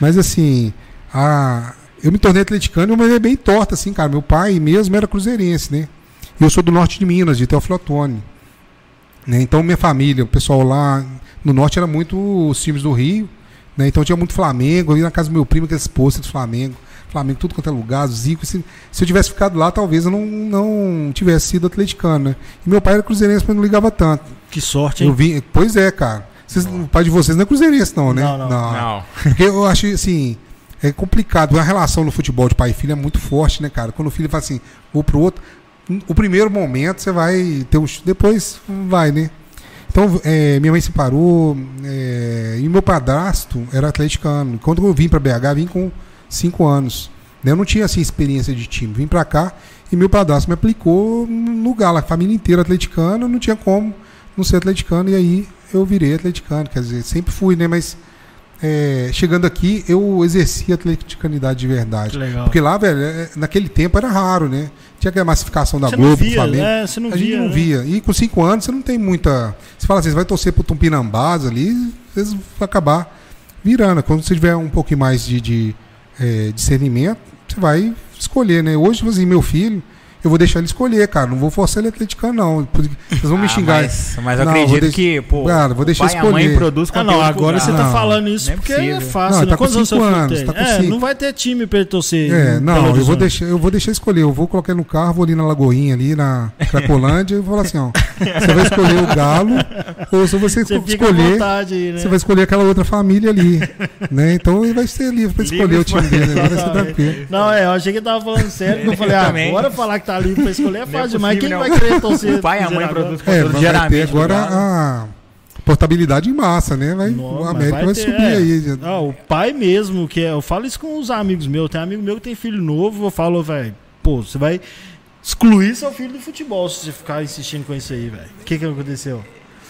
Mas assim, a... eu me tornei atleticano, mas é bem torta, assim, cara. Meu pai mesmo era cruzeirense, né? E eu sou do norte de Minas, de Teófilo Otoni. Né? Então minha família, o pessoal lá no norte era muito os times do Rio, né? Então tinha muito Flamengo, ali na casa do meu primo, aqueles pôster do Flamengo. Flamengo, tudo quanto é lugar, Zico. Se, se eu tivesse ficado lá, talvez eu não, não tivesse sido atleticano, né? E meu pai era cruzeirense, mas não ligava tanto. Que sorte, Eu hein? vi, pois é, cara. Vocês- o pai de vocês não é cruzeirense, não, né? Não, não. Não. Porque eu acho assim, é complicado. A relação no futebol de pai e filho é muito forte, né, cara? Quando o filho fala assim, vou pro outro. O primeiro momento você vai ter um. ch- Depois vai, né? Então, é, minha mãe se parou é, e meu padrasto era atleticano. Quando eu vim para BH, vim com 5 anos. né? Eu não tinha assim, experiência de time. Vim para cá e meu padrasto me aplicou no Galo. A família inteira atleticana, não tinha como não ser atleticano. E aí eu virei atleticano. Quer dizer, sempre fui, né? Mas é, chegando aqui, eu exerci a atleticanidade de verdade. Porque lá, velho, é, naquele tempo era raro, né? Tinha aquela massificação da Você Globo, do via, Flamengo. né? Você não a gente via. não né? via. E com cinco anos você não tem muita. Você fala assim, você vai torcer pro Tumpinambás ali, vocês vão acabar virando. Quando você tiver um pouquinho mais de, de é, discernimento, você vai escolher, né? Hoje, tipo assim, meu filho, eu vou deixar ele escolher, cara. Não vou forçar ele atleticano, não. Vocês vão me Ah, xingar. Mas, mas eu Não, vou acredito deix- que, pô, Cara, vou o deixar pai e a mãe escolher. produz Ah, não, agora você tá Não, falando isso não é porque é fácil, Não, né? tá com Quantos anos filho anos, tá com é, cinco. não vai ter time pra ele torcer. É, não, eu vou, deixar, eu vou deixar escolher. Eu vou colocar no carro, vou ali na Lagoinha, ali na Cracolândia, e vou falar assim, ó. Você vai escolher o Galo, ou se você, Você escolher. aí, né? Você vai escolher aquela outra família ali. né? Então ele vai ser livre pra escolher Livre o time dele. Vai ser Exatamente. tranquilo. Não, é, eu achei que ele tava falando sério, eu falei, ah, Também. agora falar que tá livre pra escolher é Não é fácil demais. Quem possível, vai não. querer torcer? O pai e a mãe produzem É, mas vai ter agora Galo. a portabilidade em massa, né? Vai, Não, o América vai, ter, subir é. aí. Ah, o pai mesmo, que é, eu falo isso com os amigos meus. Tem amigo meu que tem filho novo, eu falo, velho, pô, você vai excluir seu filho do futebol se você ficar insistindo com isso aí, velho. O que que aconteceu?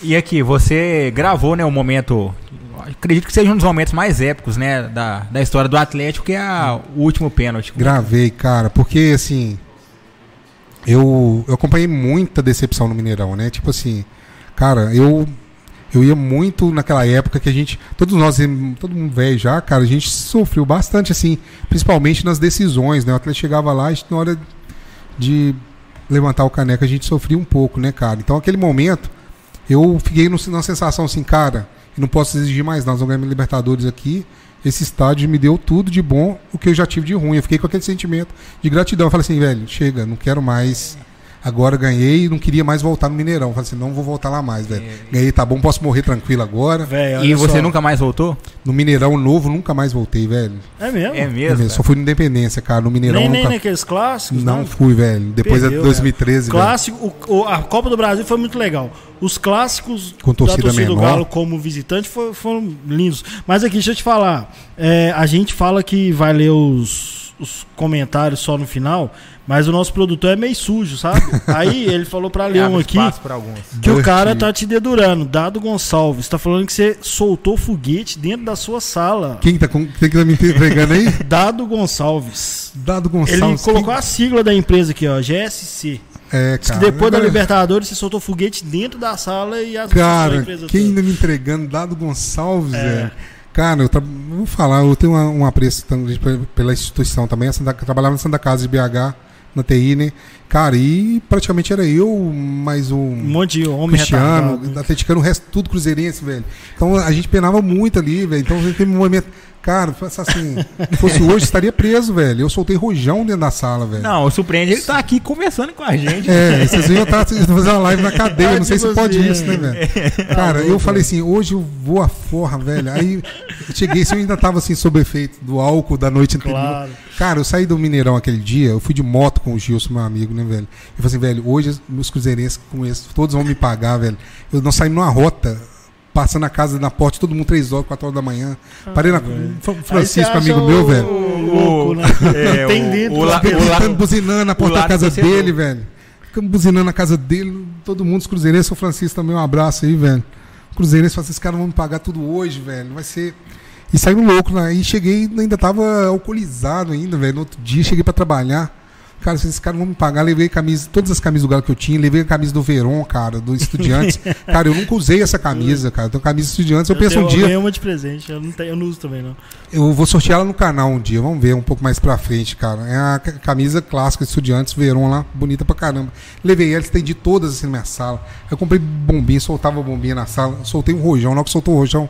E aqui, você gravou, né, um momento, acredito que seja um dos momentos mais épicos, né, da, da história do Atlético, que é a- o último pênalti. Gravei, cara, porque assim. Eu, eu acompanhei muita decepção no Mineirão, né? Tipo assim, cara, eu eu ia muito naquela época que a gente, todos nós, todo mundo velho já, cara, a gente sofreu bastante assim, principalmente nas decisões, né? O Atlético chegava lá, a gente, na hora de levantar o caneco, a gente sofria um pouco, né, cara? Então, aquele momento, eu fiquei numa sensação assim, cara, não posso exigir mais nada, nós vamos ganhar Libertadores aqui. Esse estádio me deu tudo de bom, o que eu já tive de ruim. Eu fiquei com aquele sentimento de gratidão. Eu falei assim, velho, chega, não quero mais. Agora ganhei e não queria mais voltar no Mineirão. Falei assim, não vou voltar lá mais, velho. Ganhei, tá bom, posso morrer tranquilo agora. Velho, E você só. nunca mais voltou? No Mineirão novo, nunca mais voltei, velho. É mesmo? É mesmo? Só fui no Independência, cara. No Mineirão nem, nem nunca. naqueles clássicos? Não fui, velho. Depois Perdeu, de 2013, velho. Clássico, o- o- a Copa do Brasil foi muito legal. Os clássicos Com torcida da torcida do menor. Galo como visitante foram, foram lindos. Mas aqui, deixa eu te falar. é, a gente fala que vai ler os, os comentários só no final, mas o nosso produtor é meio sujo, sabe? Aí ele falou pra ler um aqui que o cara tá te dedurando. Dado Gonçalves, tá falando que você soltou foguete dentro da sua sala. Quem tá, com, quem que tá me entregando aí? Dado Gonçalves. Dado Ele Gonçalves. colocou a sigla da empresa aqui, ó, GSC. É, Diz que cara. depois da Agora- Libertadores você soltou foguete dentro da sala e as pessoas da Cara, quem toda. ainda me entregando? Dado Gonçalves, É. velho. Cara, eu tra... vou falar, eu tenho uma- um apreço pela instituição também. Eu trabalhava na Santa Casa de BH, na TI, né? Cara, e praticamente era eu, mais um. Um monte de homem Cristiano, atleticano, o resto tudo cruzeirense, velho. Então a gente penava muito ali, velho. Então aquele momento. Cara, assim, se fosse hoje, estaria preso, velho. Eu soltei rojão dentro da sala, velho. Não, surpreende ele tá aqui conversando com a gente. É, vocês iam estar fazendo uma live na cadeia, não sei se tipo pode assim, isso, né, velho? Cara, eu falei assim, hoje eu vou a forra, velho. Aí eu cheguei, se eu ainda tava assim, sob efeito do álcool da noite anterior. Claro. Cara, eu saí do Mineirão aquele dia, eu fui de moto com o Gilson, meu amigo, né, velho? Eu falei assim, velho, hoje meus cruzeirenses com esse, todos vão me pagar, velho. Eu não saí numa rota, passando a casa na porta, todo mundo 3 horas, 4 horas da manhã. Parei na Aí você Francisco, amigo o- meu, velho. o louco, né? É, Tem o- dentro o o Gritando, buzinando na porta o da casa torcedor. dele, velho. Ficamos buzinando na casa dele, todo mundo, os cruzeirenses, o Francisco também, um abraço aí, velho. Cruzeirenses, falou assim, esses caras vão me pagar tudo hoje, velho, vai ser... E saímos louco, né? E cheguei, ainda tava alcoolizado ainda, velho, no outro dia, cheguei pra trabalhar. Cara, esses caras vão me pagar, levei camisa, todas as camisas do Galo que eu tinha, levei a camisa do Verón, cara, do Estudiantes. cara, eu nunca usei essa camisa, cara. Eu tenho camisa do Estudiantes, eu, penso tenho- um dia, Eu ganhei uma de presente, eu não, tenho, eu não uso também, não. eu vou sortear ela no canal um dia, vamos ver um pouco mais pra frente, cara. É a ca- camisa clássica de estudiantes, Verão lá, bonita pra caramba. Levei ela, estendi todas assim na minha sala. Eu comprei bombinha, soltava bombinha na sala, soltei um rojão, na hora que soltou o rojão,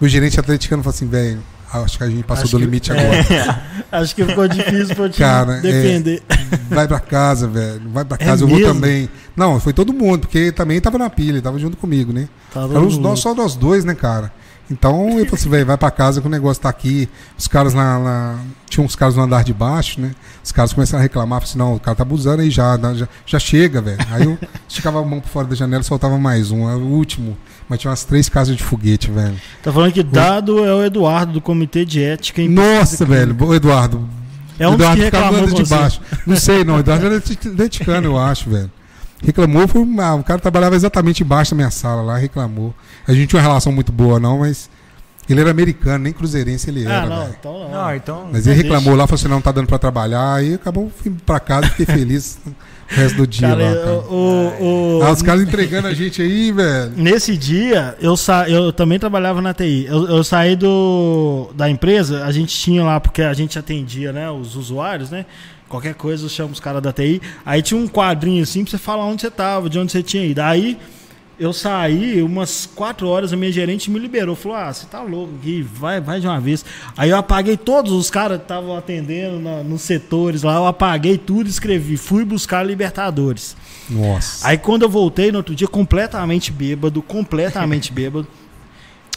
meu gerente atleticano falou assim, velho, acho que a gente passou Acho do que- limite é. agora. Acho que ficou difícil pra eu te Cara, é- defender. Vai pra casa, velho, vai pra É casa, eu vou mesmo? também. Não, foi todo mundo, porque também tava na pilha, tava junto comigo, né? Os mundo. nós, só nós dois, né, cara? Então eu falei assim, velho, vai pra casa que o negócio tá aqui. Os caras lá, lá- Tinha uns caras no andar de baixo, né? Os caras começaram a reclamar, falaram assim, não, o cara tá abusando aí já, já, já chega, velho. Aí eu esticava a mão por fora da janela e soltava mais um, é o último. Mas tinha umas três casas de foguete, velho. Tá falando que dado é o Eduardo do Comitê de Ética. em Nossa, velho, o Eduardo. É um Eduardo que ficava reclamou de baixo. Não sei, não. O Eduardo era atleticano, eu acho, velho. Reclamou, foi uma- o cara trabalhava exatamente embaixo da minha sala lá, reclamou. A gente tinha uma relação muito boa, não, mas ele era americano, nem cruzeirense ele Ah, era, não, velho. então não. Não, então. Mas ele deixa. reclamou lá, falou assim, não tá dando pra trabalhar, aí acabou fui pra casa, fiquei feliz o resto do dia cara, lá, cara. o, o- Ah, os caras entregando a gente aí, velho. Nesse dia, eu, sa... eu também trabalhava na TI. Eu, eu saí do... da empresa, a gente tinha lá, porque a gente atendia né, os usuários, né? Qualquer coisa, eu chamo os caras da TI. Aí tinha um quadrinho assim pra você falar onde você tava, de onde você tinha ido. Aí eu saí, umas quatro horas, a minha gerente me liberou. Falou: Ah, você tá louco aqui, vai, vai de uma vez. Aí eu apaguei todos os caras que estavam atendendo na- nos setores lá, eu apaguei tudo e escrevi. Fui buscar Libertadores. Nossa. Aí quando eu voltei no outro dia, completamente bêbado, completamente bêbado.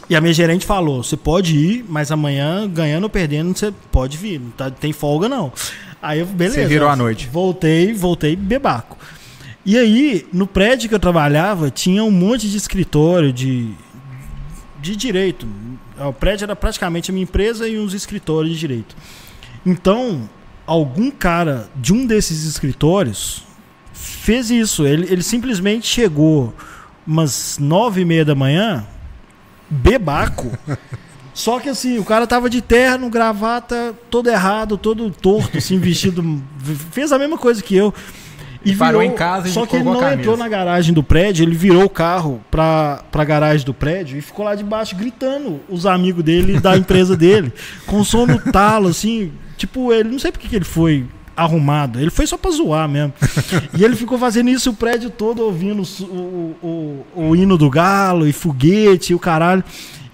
E a minha gerente falou: você pode ir, mas amanhã, ganhando ou perdendo, você pode vir. Não tá, tem folga, não. Aí eu, beleza. Você virou à noite. Voltei, voltei bebaco. E aí, no prédio que eu trabalhava, tinha um monte de escritório de, de direito. O prédio era praticamente a minha empresa e uns escritórios de direito. Então, algum cara de um desses escritórios fez isso. Ele, ele simplesmente chegou umas nove e meia da manhã, bebaco. Só que assim, o cara tava de terno, gravata, todo errado, todo torto, assim, vestido. Fez a mesma coisa que eu. E parou em casa e Só que ele não entrou na garagem do prédio, ele virou o carro pra, pra garagem do prédio e ficou lá debaixo gritando os amigos dele da empresa dele, com som no talo, assim. Tipo, ele não sei porque que ele foi arrumado, ele foi só pra zoar mesmo. E ele ficou fazendo isso o prédio todo ouvindo o, o, o, o hino do galo e foguete e o caralho.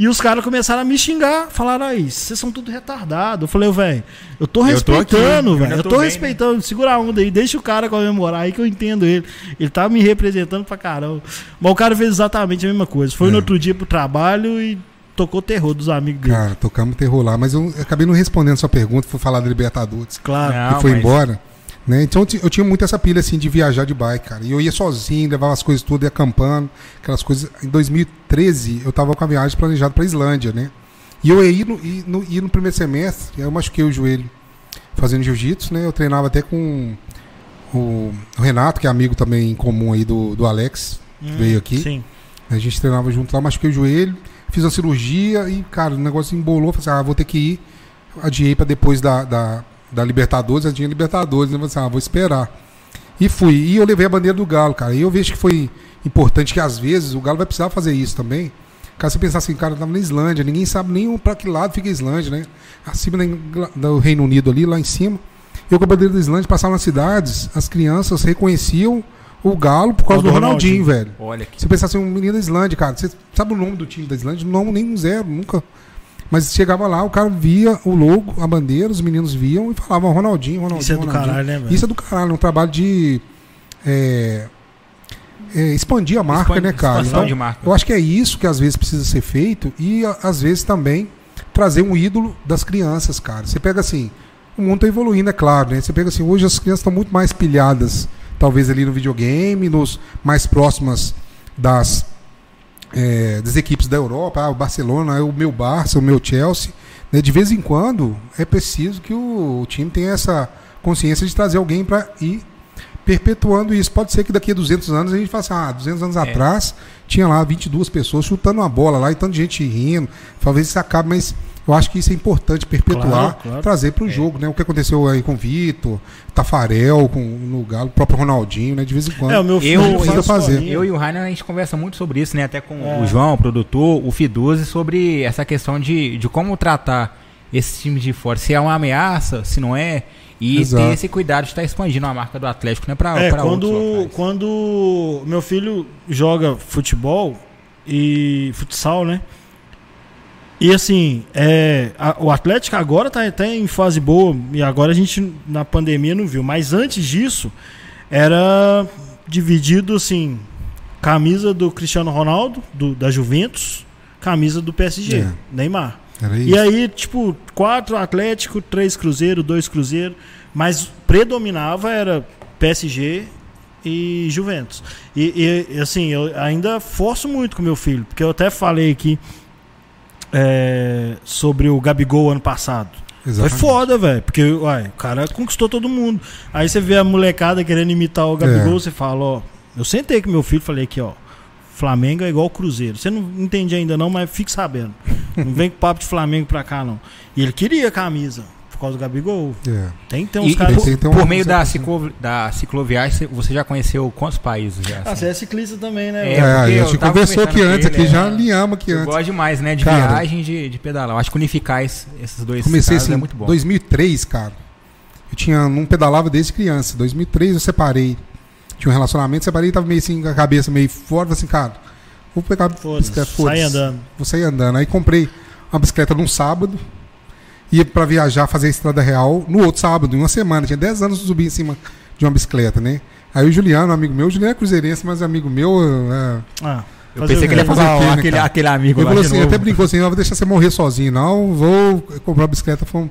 E os caras começaram a me xingar, falaram aí, vocês são tudo retardado. Eu falei, velho, eu tô Eu tô aqui, respeitando, eu velho. Eu tô tô bem, né?" respeitando, segura a onda aí, deixa o cara comemorar aí que eu entendo ele. Ele tá me representando pra caramba. Mas o cara fez exatamente a mesma coisa. Foi É. no outro dia pro trabalho e tocou terror dos amigos dele. Cara, tocamos terror lá, mas eu acabei não respondendo sua pergunta, fui falar da Libertadores. Claro. Não, que foi mas- embora. Né? Então eu ti- eu tinha muito essa pilha assim de viajar de bike, cara. E eu ia sozinho, levava as coisas tudo, ia acampando, aquelas coisas. Em 2013 eu tava com a viagem planejada pra Islândia, né? E eu ia no, ir no, ir no primeiro semestre, aí eu machuquei o joelho fazendo jiu-jitsu, né? Eu treinava até com o, Renato, que é amigo também em comum aí do, do Alex, que veio aqui. Hum, Sim. A gente treinava junto lá, machuquei o joelho, fiz uma cirurgia e, cara, o negócio embolou. Falei assim, ah, vou ter que ir. Adiei pra depois da, da, da Libertadores, eu tinha Libertadores, né? Falei assim, ah, vou esperar. E fui. E eu levei a bandeira do Galo, cara. E eu vejo que foi importante que às vezes o Galo vai precisar fazer isso também. Cara, você pensar assim, cara, tava na Islândia, ninguém sabe nem pra que lado fica a Islândia, né? Acima da Ingl- do Reino Unido ali, lá em cima. Eu com a bandeira da Islândia passava nas cidades, as crianças reconheciam o Galo por causa Do do Ronaldinho, Ronaldinho. velho. Olha que Você pensar assim, um menino da Islândia, cara, você sabe o nome do time da Islândia? Não, nem um zero, nunca. Mas chegava lá, o cara via o logo, a bandeira, os meninos viam e falavam Ronaldinho, Ronaldinho. Isso é do Ronaldinho. caralho, né, velho? Isso é do caralho, é um trabalho de é, é, expandir a marca, né, cara? Então, de marca. eu acho que é isso que às vezes precisa ser feito e às vezes também trazer um ídolo das crianças, cara. Você pega assim, o mundo tá evoluindo, é claro, né? Você pega assim, hoje as crianças estão muito mais pilhadas, talvez ali no videogame, nos mais próximas das é, das equipes da Europa, ah, o Barcelona, é o meu Barça, o meu Chelsea. né? De vez em quando é preciso que o, o time tenha essa consciência de trazer alguém para ir perpetuando isso. Pode ser que daqui a 200 anos a gente faça, ah, 200 anos É. atrás tinha lá 22 pessoas chutando uma bola lá e tanta gente rindo. Talvez isso acabe, mas eu acho que isso é importante perpetuar, Claro, claro. trazer para o É. jogo, né? O que aconteceu aí com o Vitor, Tafarel, com, no Galo, o próprio Ronaldinho, né? De vez em quando. É, o meu filho Eu- eu fazer. Eu e o Rainer, a gente conversa muito sobre isso, né? Até com É. o João, o produtor, o Fiduzi, sobre essa questão de, de como tratar esse time de fora. Se é uma ameaça, se não é. E Exato. ter esse cuidado de estar expandindo a marca do Atlético, né? Pra, É, pra quando, quando meu filho joga futebol e futsal, né? E assim, é, a- o Atlético agora tá até em fase boa, e agora a gente na pandemia não viu, mas antes disso era dividido assim, camisa do Cristiano Ronaldo, do, da Juventus, camisa do PSG, É. Neymar. E aí, tipo, quatro Atlético, três Cruzeiro, dois Cruzeiro, mas predominava era PSG e Juventus. E, e, assim, eu ainda forço muito com meu filho, porque eu até falei aqui é, sobre o Gabigol ano passado. Exatamente. Foi foda, velho, porque uai, o cara conquistou todo mundo. Aí você vê a molecada querendo imitar o Gabigol, É. você fala, ó, eu sentei com meu filho, falei aqui, ó, Flamengo é igual Cruzeiro. Você não entende ainda não, mas fique sabendo. Não vem com papo de Flamengo pra cá, não. E ele queria a camisa, causa do Gabigol. É. Tem que ter uns E, e caras... por, tem- tem por meio da, assim. ciclo, da cicloviagem, você- já conheceu quantos países já? Ah, assim? você é ciclista também, né? É? É, a eu gente conversou aqui antes, aqui já é. alinhamos aqui Eu antes. gosto demais, né? De Cara, viagem, de, de pedalar. Eu acho que unificar es- esses dois Comecei casos assim, é em muito bom. 2003, cara. Eu tinha, não pedalava desde criança. 2003 eu separei. Tinha um relacionamento, separei, tava meio assim, com a cabeça meio fora, falei assim, cara, vou pegar a Foda-se, bicicleta, sai andando. Vou sair andando. Aí comprei uma bicicleta num sábado, ia pra viajar, fazer a estrada real no outro sábado, em uma semana. Tinha 10 anos de subir em cima de uma bicicleta, né? Aí o Juliano, amigo meu, o Juliano é cruzeirense, mas amigo meu, é, Ah, Eu pensei que ele ia fazer o quê, né, aquele, aquele amigo Ele lá falou assim, até brincou assim, não vou deixar você morrer sozinho, não, vou comprar uma bicicleta, fomos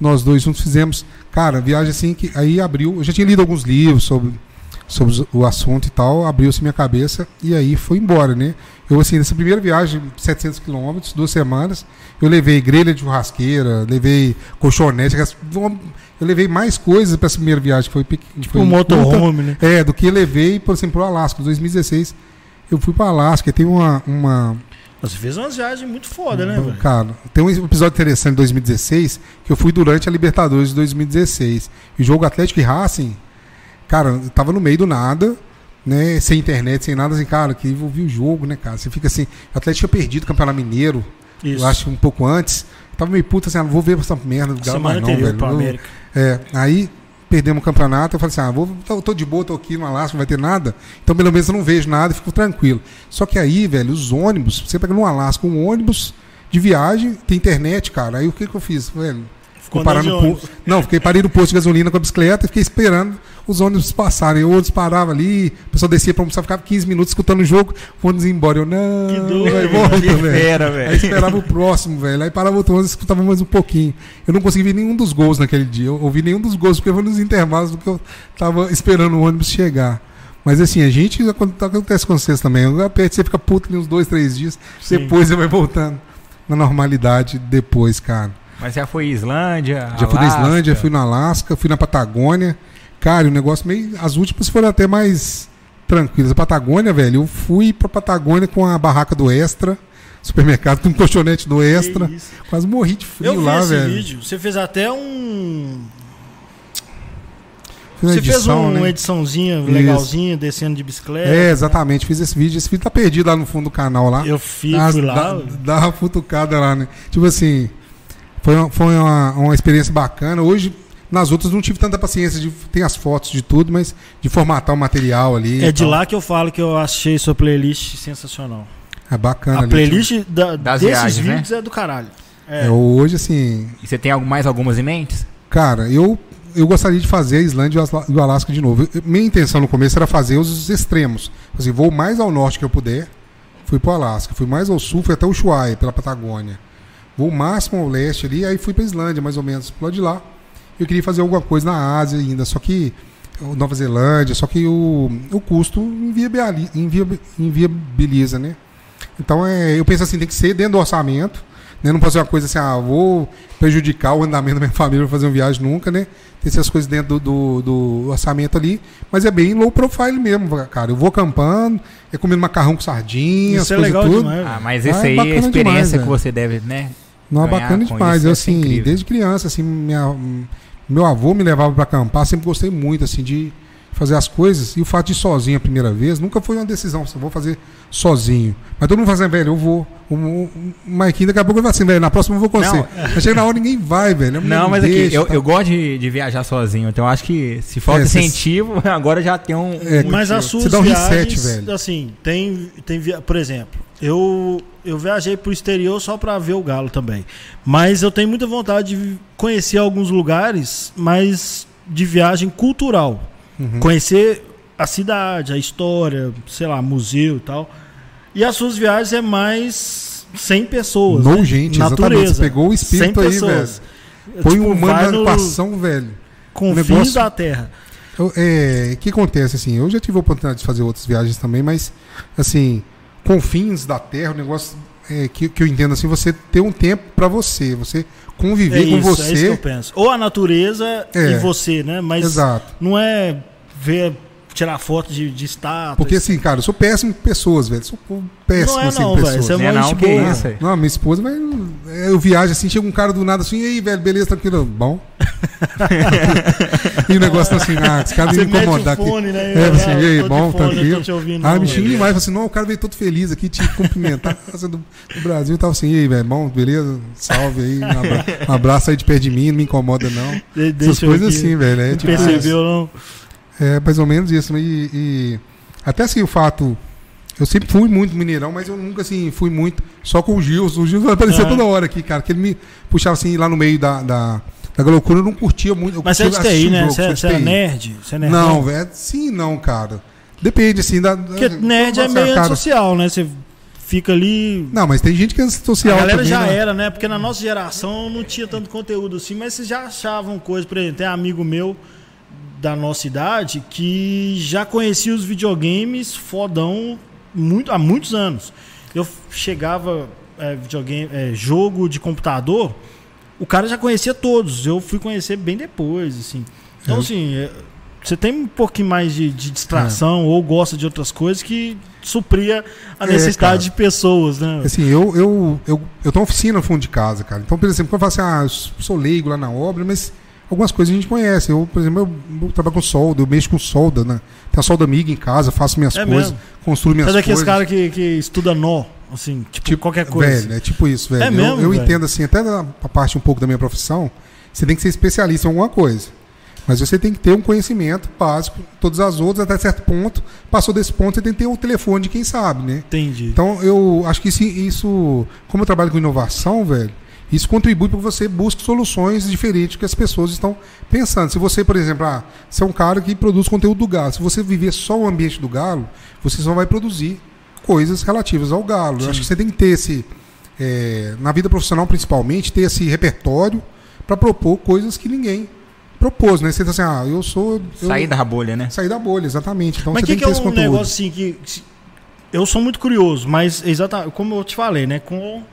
nós dois juntos fizemos, cara, viagem assim que aí abriu, eu já tinha lido alguns livros sobre, sobre o assunto e tal, abriu-se minha cabeça e aí foi embora, né? Eu assim, nessa primeira viagem, 700 quilômetros, duas semanas, eu levei grelha de churrasqueira, levei colchonete, eu levei mais coisas para essa primeira viagem, que foi, Tipo foi um motorhome, né? É, do que eu levei, por exemplo, pro Alasca, em 2016. Eu fui para Alasca, e tem uma, uma, Você fez umas viagens muito foda, né, Bom, velho? Cara, tem um episódio interessante de 2016 que eu fui durante a Libertadores de 2016. E o jogo Atlético e Racing, cara, eu tava no meio do nada, né? Sem internet, sem nada, assim, cara, que envolvia o jogo, né, cara? Você fica assim, o Atlético tinha perdido o Campeonato Mineiro, Isso. eu acho um pouco antes. Tava meio puta assim, ah, vou ver essa merda do Galo mais não, velho. Eu- América. é, aí perdemos o campeonato, eu falei assim, ah, vou, tô, tô de boa, tô aqui no Alasca, não vai ter nada, então pelo menos eu não vejo nada e fico tranquilo. Só que aí, velho, os ônibus, você pega no Alasca um ônibus de viagem, tem internet, cara, aí o que que eu fiz, velho? Ficou andando no de po- ônibus. Não, fiquei parei no posto de gasolina com a bicicleta e fiquei esperando os ônibus passarem. O ônibus parava ali, o pessoal descia pra almoçar, ficava 15 minutos escutando o jogo, o ônibus ia embora. Eu, não, Que doido, vai, volta, Que velho. fera, Aí esperava o próximo, velho. Aí parava outro ônibus e escutava mais um pouquinho. Eu não consegui ver nenhum dos gols naquele dia. Eu ouvi nenhum dos gols, porque foi nos intervalos do que eu tava esperando o ônibus chegar. Mas assim, a gente, quando acontece com vocês também, você fica puto ali uns dois, três dias, Sim. depois você vai voltando na normalidade depois, cara. Mas já foi Islândia, Já fui na Alasca. Islândia, fui na Alasca, fui na Patagônia. Cara, o negócio meio. As últimas foram até mais tranquilas. A Patagônia, velho, eu fui pra Patagônia com a barraca do Extra, supermercado, com um colchonete do Extra. Quase morri de frio Eu vi lá, esse velho. vídeo. Você fez até um. Fiz Você fez edição, um- né? uma ediçãozinha Isso. legalzinha, descendo de bicicleta. É, exatamente, fiz esse vídeo. Esse vídeo tá perdido lá no fundo do canal lá. Eu fiz, Dá- fui lá. Dá, dá uma futucada lá, né? Tipo assim, foi, uma, foi uma, uma experiência bacana. Hoje, nas outras, não tive tanta paciência de. Tem as fotos de tudo, mas de formatar o material ali. É de tal. lá que eu falo que eu achei sua playlist sensacional. É bacana A ali. playlist da- Das desses viagens, né? vídeos é do caralho. É, hoje, assim, E você tem algo- mais algumas em mente? Cara, eu, eu gostaria de fazer a Islândia e o o Alasca de novo. Minha intenção no começo era fazer os extremos. Assim, vou mais ao norte que eu puder. Fui pro Alasca. Fui mais ao sul, fui até o Ushuaia, pela Patagônia. Vou o máximo ao leste ali, aí fui pra Islândia, mais ou menos, pro lado de lá. Eu queria fazer alguma coisa na Ásia ainda, só que. Nova Zelândia, só que o, o custo inviabili- inviab- inviabiliza, né? Então é, eu penso assim, tem que ser dentro do orçamento. Né? Não pode ser uma coisa assim, ah, vou prejudicar o andamento da minha família para fazer uma viagem nunca, né? Tem essas coisas dentro do, do, do orçamento ali, mas é bem low profile mesmo, cara. Eu vou acampando, é comendo macarrão com sardinha, as Isso é coisas legal tudo. demais. Ah, mas Ah, esse é aí é a experiência demais, que você deve, né? Não, é ganhar bacana demais. isso, Eu, assim, incrível. desde criança, assim, minha, meu avô me levava para acampar, sempre gostei muito, assim, de fazer as coisas. E o fato de ir sozinho a primeira vez nunca foi uma decisão, assim, vou fazer sozinho. Mas todo mundo fala assim, velho, eu vou. O, o, o Marquinhos daqui a pouco fala assim, velho, na próxima eu vou com Não. você. Mas chega na hora ninguém vai, velho. Mulher Não, mas aqui, deixa, eu, tá? eu gosto de, de viajar sozinho, então eu acho que se falta É, cê- incentivo, agora já tem um. É, Mas as suas Você dá um reset, viagens, velho. assim, tem, tem via... por exemplo, eu eu viajei pro exterior só pra ver o galo também. Mas eu tenho muita vontade de conhecer alguns lugares, mas de viagem cultural. Uhum. Conhecer a cidade, a história, sei lá, museu e tal. E as suas viagens é mais 100 pessoas, No né? gente, exatamente. Natureza. Você pegou o espírito 100 aí, pessoas. Põe Tipo, um humano na equação, velho. confins negócio- da terra. É, o que acontece assim? Eu já tive a oportunidade de fazer outras viagens também, mas assim, confins da Terra, o negócio é, que, que eu entendo assim, você ter um tempo pra você, você conviver É com isso, é isso que você. eu penso. Ou a natureza É. e você, né? Mas Exato. não é ver, tirar foto de, de estátua. Porque assim, cara, eu sou péssimo com pessoas, velho. Sou péssimo Não é assim não, com pessoas. você é Não é não, que boa. isso aí. Não, minha esposa vai. Eu viajo assim, chega um cara do nada assim, e aí, velho, beleza, tranquilo. Bom. e o negócio tá assim, ah, esse cara veio me incomodar aqui. fone, né? É, Ah, assim, e aí, bom, fone, tranquilo? Ouvindo, Ah, não, me xinga demais. Falei assim, não, o cara veio todo feliz aqui, te cumprimentar. Casa do, do Brasil tava assim, e aí, velho, bom, beleza? Salve aí, um abra- um abraço aí de perto de mim, não me incomoda não. De- Essas coisas aqui. assim, velho. É, Não tipo, percebeu, não? É mais ou menos isso. E, e até assim, o fato. Eu sempre fui muito mineirão, mas eu nunca assim fui muito só com o Gils. O Gils vai aparecer Ah. toda hora aqui, cara. Que ele me puxava assim lá no meio da, da, da loucura, eu não curtia muito. Eu Mas você é de TI, né? Você, é- é nerd? Você é nerd? Não, velho. Sim, não, cara. Depende, assim. Da, Porque da- nerd é nossa, meio cara. antissocial, né? Você fica ali. Não, mas tem gente que é social a galera também, já né? era, né? Porque na nossa geração não tinha tanto conteúdo assim, mas vocês já achavam coisa. Por exemplo, tem amigo meu da nossa idade que já conhecia os videogames fodão muito, há muitos anos. Eu chegava, é, videogame, é, jogo de computador, o cara já conhecia todos. Eu fui conhecer bem depois, assim. Então, É. assim, é, você tem um pouquinho mais de, de É. distração ou gosta de outras coisas que supria a É, necessidade de pessoas, né? Assim, eu, eu, eu, eu tenho uma oficina no fundo de casa, cara. Então, por exemplo, quando eu falo assim, ah, eu sou leigo lá na obra, mas algumas coisas a gente conhece. Eu, por exemplo, eu, eu trabalho com solda, eu mexo com solda, né? Tenho a solda amiga em casa, faço minhas É coisas, mesmo? construo minhas aqueles coisas. caras que, que estuda nó, assim, tipo, qualquer coisa. Velho, é tipo isso, velho. É Eu- mesmo, eu velho? entendo assim, até a parte um pouco da minha profissão, você tem que ser especialista em alguma coisa. Mas você tem que ter um conhecimento básico, todas as outras, até certo ponto. Passou desse ponto, você tem que ter o telefone de quem sabe, né? Entendi. Então, eu acho que isso, isso como eu trabalho com inovação, velho, isso contribui para que você busque soluções diferentes que as pessoas estão pensando. Se você, por exemplo, ah, você é um cara que produz conteúdo do galo, se você viver só o ambiente do galo, você só vai produzir coisas relativas ao galo. Eu Sim. acho que você tem que ter esse, é, na vida profissional principalmente, ter esse repertório para propor coisas que ninguém propôs, né? Você tá assim, ah, eu sou... Eu, Sair da bolha, né? Sair da bolha, exatamente. Então mas você que, tem que que é ter um conteúdo. negócio assim que. que- Eu sou muito curioso, mas exatamente como eu te falei, né? Com,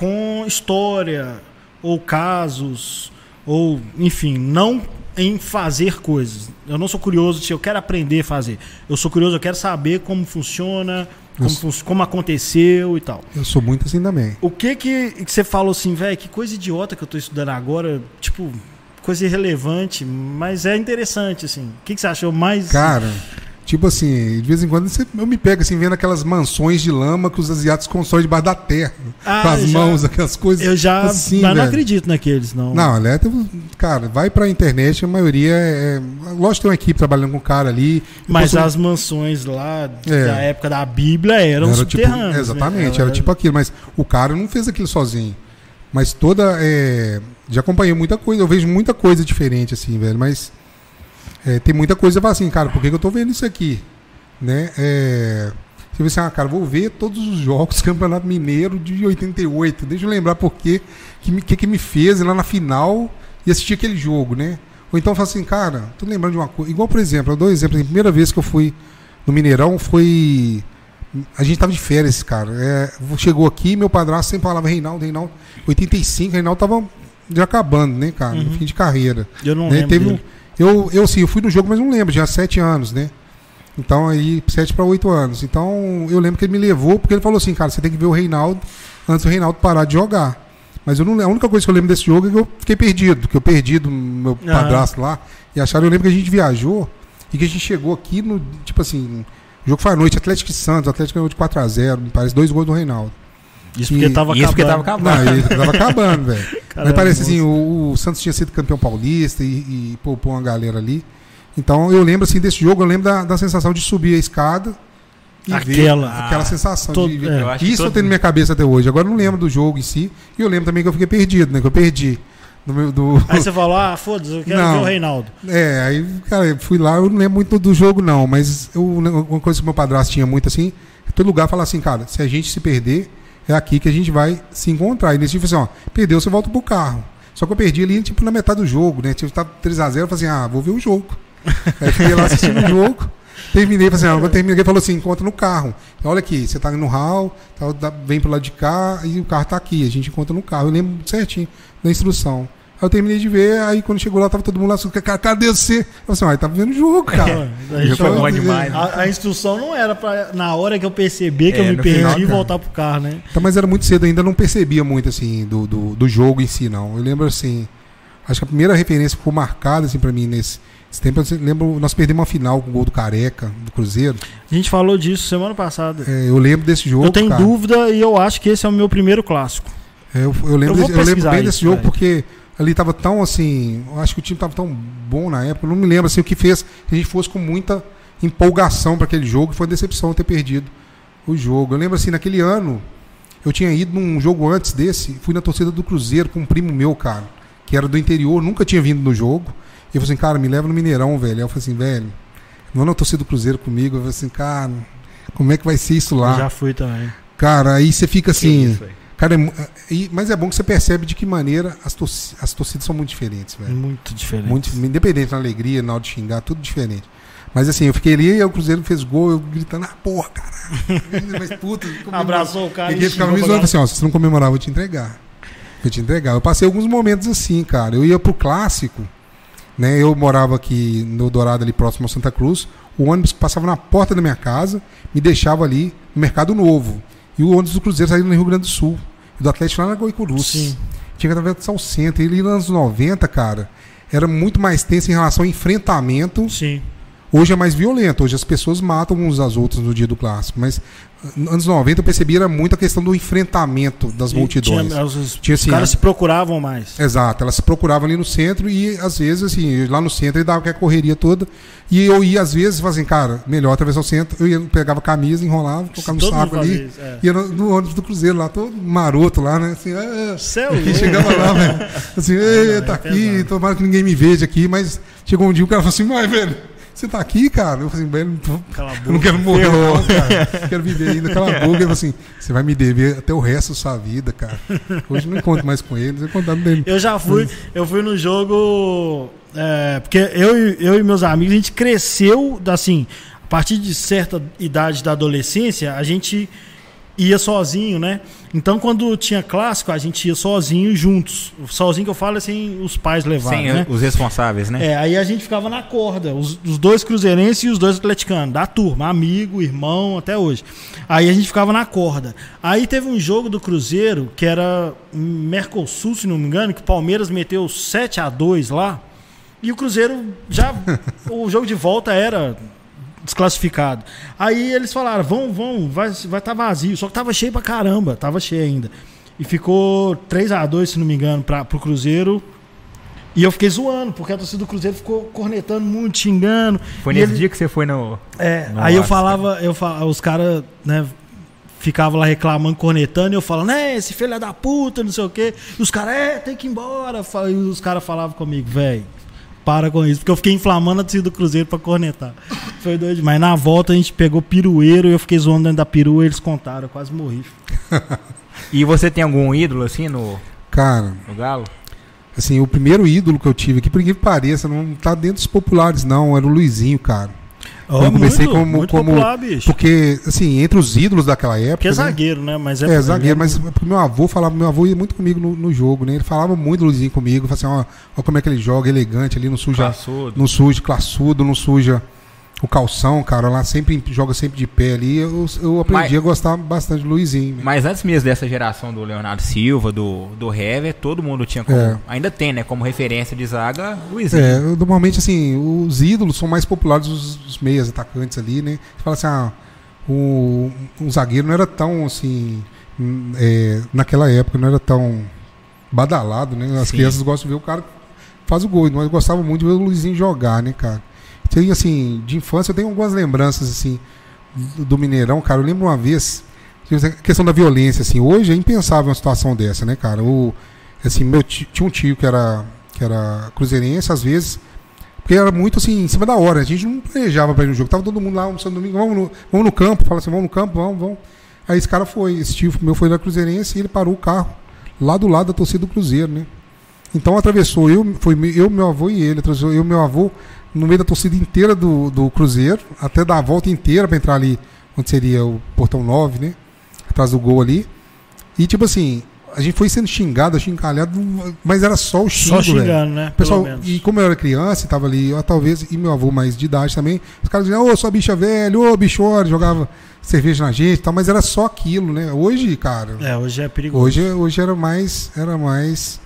com história, ou casos, ou enfim, não em fazer coisas. Eu não sou curioso se eu quero aprender a fazer. Eu sou curioso, eu quero saber como funciona, como, fun- como aconteceu e tal. Eu sou muito assim também. O que que, que você falou assim, velho, que coisa idiota que eu tô estudando agora, tipo, coisa irrelevante, mas é interessante, assim. O que, que você achou mais. Cara, tipo assim, de vez em quando você- eu me pego assim, vendo aquelas mansões de lama que os asiáticos constroem debaixo da terra. Ah, com as já- mãos, aquelas coisas. eu já. assim, mas não acredito naqueles, não. Não, né? tem- Cara, vai pra internet, a maioria é. Lógico que tem uma equipe trabalhando com o cara ali. Mas Depois- as mansões lá É. da época da Bíblia eram Era tipo, subterrâneas. exatamente, né? era tipo aquilo, mas o cara não fez aquilo sozinho. Mas toda. é, já acompanhei muita coisa, eu vejo muita coisa diferente, assim, velho. Mas é, tem muita coisa eu falo assim, cara, por que, que eu tô vendo isso aqui? Né? É, você vê assim, ah, cara, vou ver todos os jogos Campeonato Mineiro de 88. Deixa eu lembrar por que, me- que, que me fez ir lá na final e assistir aquele jogo, né? Ou então eu falo assim, cara, tô lembrando de uma coisa. Igual, por exemplo, eu dou um exemplo, a primeira vez que eu fui no Mineirão foi. A gente tava de férias, cara. É, chegou aqui, meu padrasto sempre falava Reinaldo, Reinaldo. 85, Reinaldo tava já acabando, né, cara? No Uhum. fim de carreira. Eu não né? lembro. Teve um-. Eu, eu sim, eu fui no jogo, mas não lembro, já há sete anos, né? Então aí, sete para oito anos. Então eu lembro que ele me levou, porque ele falou assim, cara, você tem que ver o Reinaldo antes do Reinaldo parar de jogar. Mas eu não, a única coisa que eu lembro desse jogo é que eu fiquei perdido, que eu perdi do meu Aham. padrasto lá. E acharam, eu lembro que a gente viajou e que a gente chegou aqui no, tipo assim, o jogo foi à noite, Atlético e Santos, Atlético ganhou de 4x0, me parece, dois gols do Reinaldo. Isso porque E- tava Isso porque acabando. tava acabando. Não, ele tava acabando, velho. Mas parece assim, o, o Santos tinha sido campeão paulista e, e poupou uma galera ali. Então eu lembro assim desse jogo, eu lembro da, da sensação de subir a escada e ver Aquela- aquela sensação todo- de é. Eu acho que Isso eu tenho na minha cabeça até hoje. Agora eu não lembro do jogo em si. E eu lembro também que eu fiquei perdido, né? Que eu perdi. Do meu, do... Aí você falou, ah, foda-se, eu quero Não. ver o Reinaldo. É, aí, cara, eu fui lá, eu não lembro muito do jogo, não. Mas eu, uma coisa que meu padrasto tinha muito assim, todo lugar fala assim, cara, se a gente se perder, é aqui que a gente vai se encontrar. E nesse tipo assim, ó, perdeu, você volta pro carro. Só que eu perdi ali, tipo, na metade do jogo, né? Tipo, tava 3x0, eu falei assim, ah, vou ver o jogo. Aí fiquei lá assistindo o jogo, terminei, falei assim, ah, quando terminei, ele falou assim, encontra no carro. Olha aqui, você tá no hall, tá, vem pro lado de cá e o carro tá aqui, a gente encontra no carro. Eu lembro certinho da instrução. Aí eu terminei de ver, aí quando chegou lá, tava todo mundo lá, assim, cara, cadê você? Eu falei assim, ah, tava vendo o jogo, cara. Aí Já só- foi bom demais. a, a instrução não era pra, na hora que eu perceber que É, eu me perdi, final, cara. voltar pro carro, né? Então, mas era muito cedo, ainda não percebia muito assim do, do, do jogo em si, não. Eu lembro assim, acho que a primeira referência que ficou marcada assim para mim nesse, nesse tempo, eu lembro, nós perdemos uma final com o gol do Careca, do Cruzeiro. A gente falou disso semana passada. É, eu lembro desse jogo. eu tenho cara. dúvida e eu acho que esse é o meu primeiro clássico. É, eu, eu lembro, Eu desse- eu lembro bem isso, desse jogo velho. porque ali tava tão assim, eu acho que o time tava tão bom na época, não me lembro assim o que fez que a gente fosse com muita empolgação para aquele jogo, foi uma decepção ter perdido o jogo. Eu lembro assim, naquele ano, eu tinha ido num jogo antes desse, fui na torcida do Cruzeiro com um primo meu, cara, que era do interior, nunca tinha vindo no jogo. E eu falei assim, cara, me leva no Mineirão, velho. Aí eu falei assim, velho, vão na torcida do Cruzeiro comigo. Eu falei assim, cara, como é que vai ser isso lá? Eu já fui também. Cara, aí você fica assim. Cara, é e- mas é bom que você percebe de que maneira as, torci- as torcidas são muito diferentes, velho. Muito diferente. Muito, independente na alegria, na hora de xingar, tudo diferente. Mas assim, eu fiquei ali e o Cruzeiro fez gol, eu gritando, ah, porra, caralho. Mas puta, Abraçou o cara e ficava xingou me zoando assim, ó, se você não comemorar, eu vou te entregar. Vou te entregar. Eu passei alguns momentos assim, cara. Eu ia pro clássico, né? Eu morava aqui no Dourado, ali próximo ao Santa Cruz. O ônibus passava na porta da minha casa, me deixava ali no Mercado Novo. E o ônibus do Cruzeiro saía no Rio Grande do Sul. E do Atlético lá na Goicurus. Sim. Tinha que atravessar o centro. E ali nos anos 90, cara, era muito mais tenso em relação ao enfrentamento Sim. Hoje é mais violento, hoje as pessoas matam uns às outras no dia do clássico, mas anos 90 eu percebi era muito a questão do enfrentamento das E multidões. tinha- os, os Tinha, assim, caras a- se procuravam mais. Exato, elas se procuravam ali no centro e às vezes assim, lá no centro ele dava aquela correria toda e eu ia às vezes e falava assim, cara, melhor atravessar o centro, eu ia, pegava a camisa, enrolava, colocava no saco ali, isso, é. ia no, no ônibus do Cruzeiro lá, todo maroto lá, né, assim, ah, Céu, e chegava lá, velho. Assim, Ei, não, tá é aqui, pesado. tomara que ninguém me veja aqui, mas chegou um dia o cara falou assim, mas, velho, você tá aqui, cara? Eu falei assim, velho, não não quero morrer, não, cara. Quero viver ainda. Cala a boca. Ele falou assim, você vai me dever até o resto da sua vida, cara. Hoje não encontro mais com ele, eu contar dele. Eu já fui, eu fui no jogo. é, porque eu, eu e meus amigos, a gente cresceu, assim, a partir de certa idade da adolescência, a gente ia sozinho, né? Então quando tinha clássico, a gente ia sozinho juntos. Sozinho que eu falo assim, os pais levaram, Sem né? os responsáveis, né? É, aí a gente ficava na corda, os, os dois cruzeirenses e os dois atleticanos, da turma, amigo, irmão, até hoje. Aí a gente ficava na corda. Aí teve um jogo do Cruzeiro, que era Mercosul, se não me engano, que o Palmeiras meteu 7 a 2 lá. E o Cruzeiro já. o jogo de volta era desclassificado. Aí eles falaram: vão, vão, vai estar vai tá vazio. Só que tava cheio pra caramba, tava cheio ainda. E ficou 3 a 2 se não me engano, pra, pro Cruzeiro. E eu fiquei zoando, porque a torcida do Cruzeiro ficou cornetando muito, xingando. Foi nesse ele- dia que você foi no. É, Nossa, aí eu falava, eu falava, os caras, né, ficavam lá reclamando, cornetando, e eu falando, né, esse filho é da puta, não sei o quê. E os caras, é, tem que ir embora. E os caras falavam comigo, velho, para com isso, porque eu fiquei inflamando a torcida do Cruzeiro pra cornetar. Foi doido demais. Na volta a gente pegou pirueiro e eu fiquei zoando dentro da perua, eles contaram, eu quase morri. E você tem algum ídolo assim no, Cara, no Galo? assim, o primeiro ídolo que eu tive aqui, por incrível que pareça, não tá dentro dos populares, não. Era o Luizinho, cara. Ó, Eu comecei muito, como- muito como- popular, bicho. Porque, assim, entre os ídolos daquela época. Porque é né? zagueiro, né? Mas é, É, zagueiro, mas porque meu avô falava, meu avô ia muito comigo no, no jogo, né? Ele falava muito do Luizinho comigo, falava assim, ó, ó como é que ele joga, elegante ali, não suja, Classudo. não suja, classudo, não suja o calção, cara, lá sempre joga sempre de pé ali. Eu, eu aprendi Mas- a gostar bastante do Luizinho. né? Mas antes mesmo dessa geração do Leonardo Silva, do, do Hever, todo mundo tinha como. É. Ainda tem, né? Como referência de zaga, Luizinho. É, eu, normalmente, assim, os ídolos são mais populares os, os meias atacantes ali, né? Você fala assim, ah, o, um zagueiro não era tão, assim, é, naquela época, não era tão badalado, né? As Sim. crianças gostam de ver o cara faz o gol, mas gostavam muito de ver o Luizinho jogar, né, cara? Tem, assim, de infância, eu tenho algumas lembranças, assim, do, Mineirão, cara. Eu lembro uma vez, a questão da violência, assim, hoje é impensável uma situação dessa, né, cara? O, assim, meu tio, tinha um tio que era, que era cruzeirense, às vezes, porque era muito assim, em cima da hora. A gente não planejava pra ir no jogo. Tava todo mundo lá almoçando domingo, vamos no, vamos no campo. Fala assim, vamos no campo, vamos, vamos. Aí esse cara foi, esse tio meu foi da Cruzeirense e ele parou o carro lá do lado da torcida do Cruzeiro, né? Então atravessou eu, foi eu, meu avô e ele, atravessou eu meu avô no meio da torcida inteira do, do Cruzeiro, até dar a volta inteira pra entrar ali onde seria o portão 9, né? Atrás do gol ali. E tipo assim, a gente foi sendo xingado, achincalhado, mas era só o xingo, Só velho. xingando, né? Pessoal, e como eu era criança e tava ali, ó, talvez, e meu avô mais de idade também, os caras diziam, ô, sua bicha velha, ô, bichora, jogava cerveja na gente e tal, mas era só aquilo, né? Hoje, cara, É, hoje é perigoso. hoje, hoje era mais, era mais,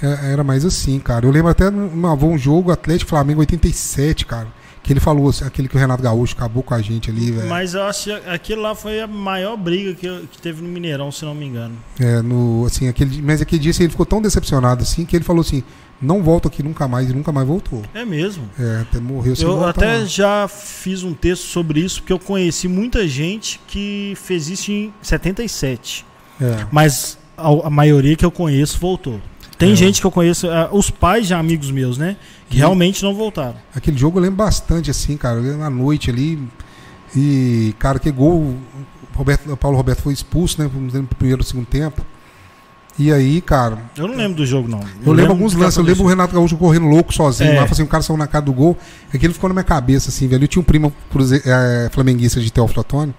era mais assim, cara. Eu lembro até no um jogo, Atlético Flamengo 87, cara, que ele falou, assim, aquele que o Renato Gaúcho acabou com a gente ali, velho. Mas eu acho que aquilo lá foi a maior briga que, que teve no Mineirão, se não me engano. É, no, assim, aquele, mas aquele dia assim, ele ficou tão decepcionado assim, que ele falou assim, não volto aqui nunca mais, e nunca mais voltou. É mesmo. É, até morreu sem Eu até já fiz um texto sobre isso, porque eu conheci muita gente que fez isso em 77. É. Mas a, a maioria que eu conheço voltou. Tem É. gente que eu conheço, ah, os pais de amigos meus, né? Que E- realmente não voltaram. Aquele jogo eu lembro bastante, assim, cara. Eu lembro na noite ali. E, cara, que gol. O, Roberto, o Paulo Roberto foi expulso, né? No primeiro ou segundo tempo. E aí, cara. Eu não lembro do jogo, não. Eu, lembro alguns do que lances. Eu lembro o. Renato Gaúcho correndo louco sozinho É. lá, fazendo um cara saiu na cara do gol. Aquilo ficou na minha cabeça, assim, velho. Eu tinha um primo cruze, é, flamenguista de Teófilo Otoni,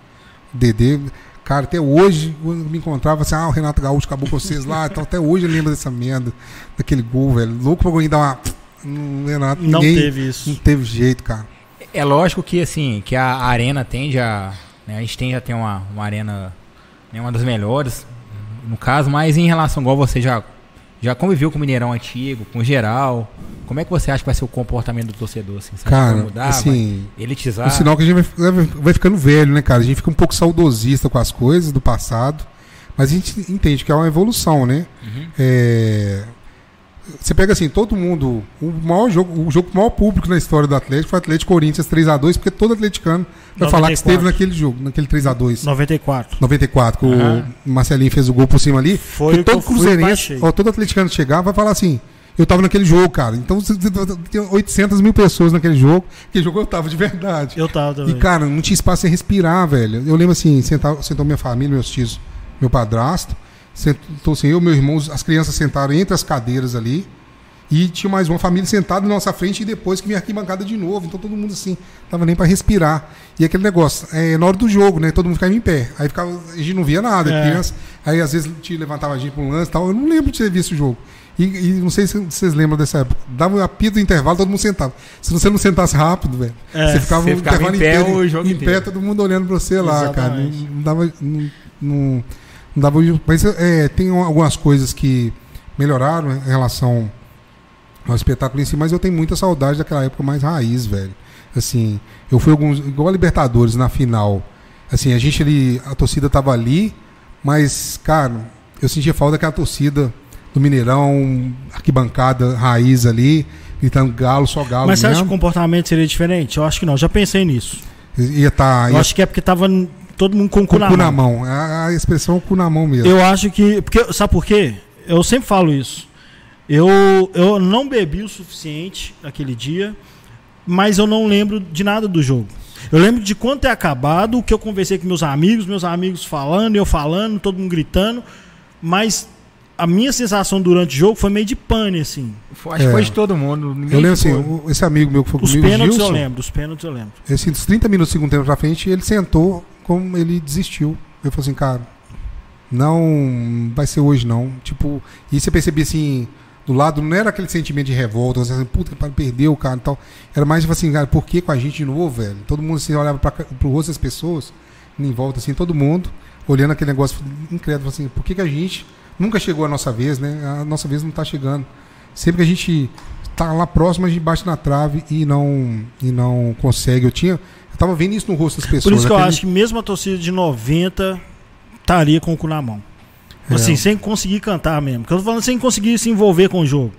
Dedê. Cara, até hoje eu me encontrava assim, ah, o Renato Gaúcho acabou com vocês lá. Então até hoje eu lembro dessa merda, daquele gol, velho. Louco pra alguém dar uma. Não, Renato, Não ninguém- teve isso. Não teve jeito, cara. É lógico que assim, que a arena tende a. né, a gente tende a ter uma, uma arena, né, uma das melhores, no caso, mas em relação, igual você já, já conviveu com o Mineirão antigo, com o geral. Como é que você acha que vai ser o comportamento do torcedor? Assim? Você acha que Cara, vai mudar? assim, vai elitizar? É sinal que a gente vai, vai- vai ficando velho, né, cara? A gente fica um pouco saudosista com as coisas do passado, mas a gente entende que é uma evolução, né? Uhum. É, Você pega assim, todo mundo. O maior jogo, o jogo com o maior público na história do Atlético foi o Atlético Corinthians 3x2, porque todo atleticano vai falar que 94. esteve naquele jogo, naquele 3x2. 94. 94, que Aham. o Marcelinho fez o gol por cima ali. Foi que o que eu todo fui cruzeirense, ó, todo atleticano chegar vai falar assim: eu tava naquele jogo, cara. Então tem 800 mil pessoas naquele jogo. Aquele jogo eu tava de verdade. Eu tava E, também. cara, não tinha espaço sem respirar, velho. Eu lembro assim: sentar, sentou minha família, meus tios, meu padrasto. Sentou assim, eu, meu irmão, as crianças sentaram entre as cadeiras ali. E tinha mais uma família sentada na nossa frente e depois que vinha arquibancada de novo. Então todo mundo assim, tava nem para respirar. E aquele negócio, é, na hora do jogo, né? Todo mundo ficava em pé. Aí ficava, a gente não via nada, É. criança. Aí às vezes te levantava a gente pra um lance e tal. Eu não lembro de ter visto o jogo. E, e não sei se vocês lembram dessa época. Dava um apito do intervalo, todo mundo sentava. Se você não sentasse rápido, velho, É, você ficava, você ficava intervalo em pé inteiro o jogo em inteiro. pé, todo mundo olhando pra você lá, cara. Não, Exatamente. não dava. Não, não, não dava. Mas é, tem algumas coisas que melhoraram em relação ao espetáculo em si, mas eu tenho muita saudade daquela época mais raiz, velho. Assim, eu fui alguns. Igual a Libertadores na final. Assim, a gente ali. A torcida tava ali, mas, cara, eu sentia falta daquela torcida do Mineirão, arquibancada raiz ali, gritando galo, só galo Mas você acha que o mesmo. comportamento seria diferente? Eu acho que não, já pensei nisso. Ia tá, Eu ia acho que é porque tava todo mundo com o com cu o na cu mão. na mão. A, a expressão cu na mão mesmo. Eu acho que. Porque, sabe por quê? Eu sempre falo isso. Eu, eu não bebi o suficiente aquele dia, mas eu não lembro de nada do jogo. Eu lembro de quando ter acabado, o que eu conversei com meus amigos, meus amigos falando, eu falando, todo mundo gritando, mas a minha sensação durante o jogo foi meio de pane, assim. Foi- Acho que É. foi de todo mundo. ninguém Eu lembro assim, ficou- o- esse amigo meu que foi Os comigo, o pênaltis eu Gilson, lembro, os pênaltis eu lembro. Esse, dos 30 minutos do segundo tempo pra frente, ele sentou como ele desistiu. Eu falei assim, cara, não vai ser hoje não. Tipo, e você percebia assim, do lado, não era aquele sentimento de revolta, assim, puta, para perdeu, cara e tal. Era mais tipo assim, cara, por que com a gente de novo, velho? Todo mundo assim, olhava pra, pro rosto das pessoas, em volta assim, todo mundo, olhando aquele negócio incrédulo, assim, por que, que a gente nunca chegou a nossa vez, né? A nossa vez não tá chegando. Sempre que a gente tá lá próximo, a gente bate na trave e não, e não consegue. Eu tinha. Eu tava vendo isso no rosto das pessoas. Por isso que eu aquele- acho que mesmo a torcida de 90 estaria com o cu na mão. É. Assim, sem conseguir cantar mesmo. Porque eu tô falando sem conseguir se envolver com o jogo.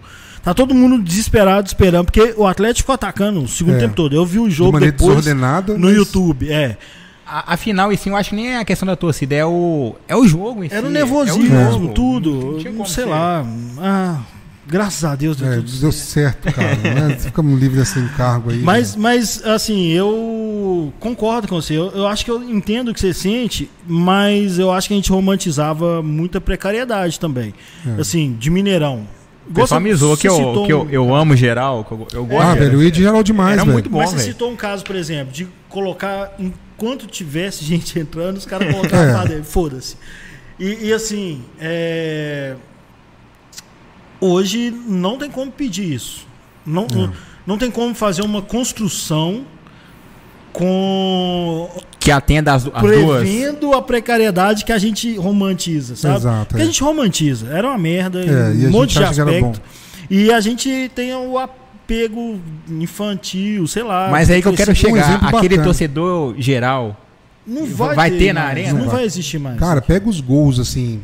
Tá todo mundo desesperado, esperando, porque o Atlético ficou atacando o segundo É. tempo todo. Eu vi o de jogo maneira depois no mas- YouTube. É. A, a final, e sim, eu acho que nem é a questão da torcida, é o, é o jogo em Era si, o é nervosismo, jogo. tudo. Não sei ser. lá. Ah, graças a Deus deu É, tudo deu certo. cara. né? Ficamos livres desse encargo aí. Mas, né? mas, assim, eu concordo com você. Eu, eu acho que eu entendo o que você sente, mas eu acho que a gente romantizava muita precariedade também. É. Assim, de Mineirão. O pessoal Você- me zoou que, eu, que eu, um- eu amo geral, que eu, eu gosto. Ah, de- velho, o Ed geral demais, Era velho. muito bom, Mas você velho. citou um caso, por exemplo, de colocar, enquanto tivesse gente entrando, os caras colocavam É. pra dentro. Foda-se. E, e assim, é, hoje não tem como pedir isso. Não, não. não tem como fazer uma construção com Que atenda as, as duas. prevendo a precariedade que a gente romantiza, sabe? Exato, Porque é. a gente romantiza. Era uma merda, É, e a um monte gente de que aspecto. E a gente tem o apego infantil, sei lá. Mas é aí que eu quero um chegar. exemplo Aquele bacana. torcedor geral. Não vai, Vai ter na mais, arena? Não Não vai existir mais. Cara, pega os gols, assim,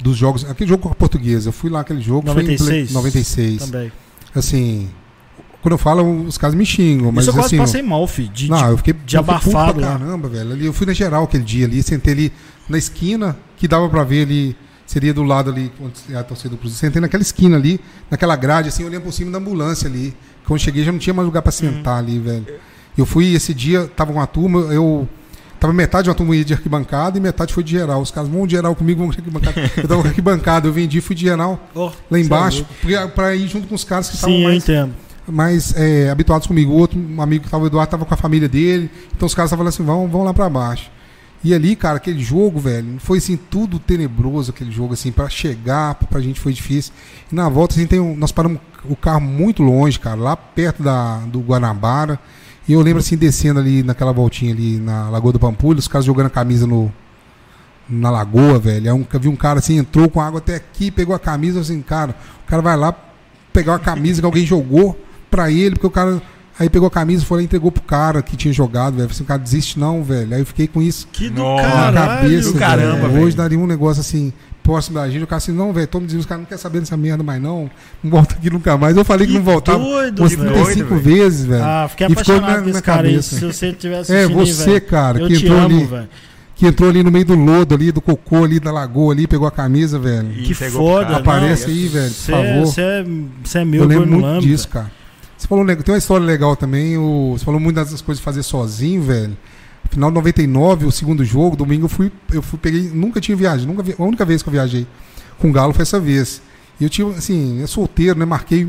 dos jogos. Aquele jogo com a portuguesa. Eu fui lá aquele jogo. foi em 96. ple- 96. também. Assim, quando eu falo, os caras me xingam, mas Isso eu quase assim. passei mal, filho. De, Não, eu fiquei de eu abafado pra lá. caramba, velho. Ali, eu fui na geral aquele dia ali, sentei ali na esquina, que dava pra ver ali, seria do lado ali, onde é a torcida do Cruzeiro. Sentei naquela esquina ali, naquela grade, assim, olhando por cima da ambulância ali. Quando cheguei já não tinha mais lugar pra sentar Uhum. ali, velho. Eu fui esse dia, tava com uma turma, eu. Tava metade de uma turma de arquibancada e metade foi de geral. Os caras vão de geral comigo, vão de arquibancada. Eu tava com arquibancada, eu vendi, fui de geral Oh, lá é embaixo, pra ir junto com os caras que estavam Sim, eu mais entendo. mais é, habituados comigo. O outro um amigo que tava, o Eduardo, tava com a família dele. Então os caras estavam falando assim: vão, vão lá pra baixo. E ali, cara, aquele jogo, velho, foi assim, tudo tenebroso aquele jogo, assim, pra chegar, pra gente foi difícil. E na volta, assim, tem um, nós paramos o carro muito longe, cara, lá perto da, do Guanabara. E eu lembro, assim, descendo ali naquela voltinha ali na Lagoa do Pampulha, os caras jogando a camisa no, na lagoa, velho. Aí um, vi um cara assim, entrou com água até aqui, pegou a camisa, assim, cara, o cara vai lá pegar uma camisa que alguém jogou pra ele, porque o cara. Aí pegou a camisa, foi lá e entregou pro cara que tinha jogado, velho. Assim, o cara desiste não, velho. Aí eu fiquei com isso Que do na caralho. cabeça, do caramba, velho. Hoje daria um negócio assim, próximo da gente, o cara assim, não, velho, todo mundo diz, os caras não querem saber dessa merda mais não, não volta aqui nunca mais. Eu falei que, Que não voltava doido, umas velho. 35 Doido, vezes, velho. Ah, fiquei E ficou apaixonado na- com esse na cara aí. cabeça. Se você tivesse É, aí, você, velho, cara, eu que te entrou amo, ali, velho. que entrou ali no meio do lodo ali, do cocô ali, da lagoa ali, pegou a camisa, velho. E Que foda, cara. Aparece não, aí, velho, por Você favor. é, você é, você é meu, eu lembro muito disso, cara. Você falou, tem uma história legal também. O, você falou muito das coisas de fazer sozinho, velho. Final de 99, o segundo jogo, domingo eu fui, eu fui, peguei, nunca tinha viajado, nunca vi- a única vez que eu viajei com o Galo foi essa vez. E eu tinha, assim, é solteiro, né? Marquei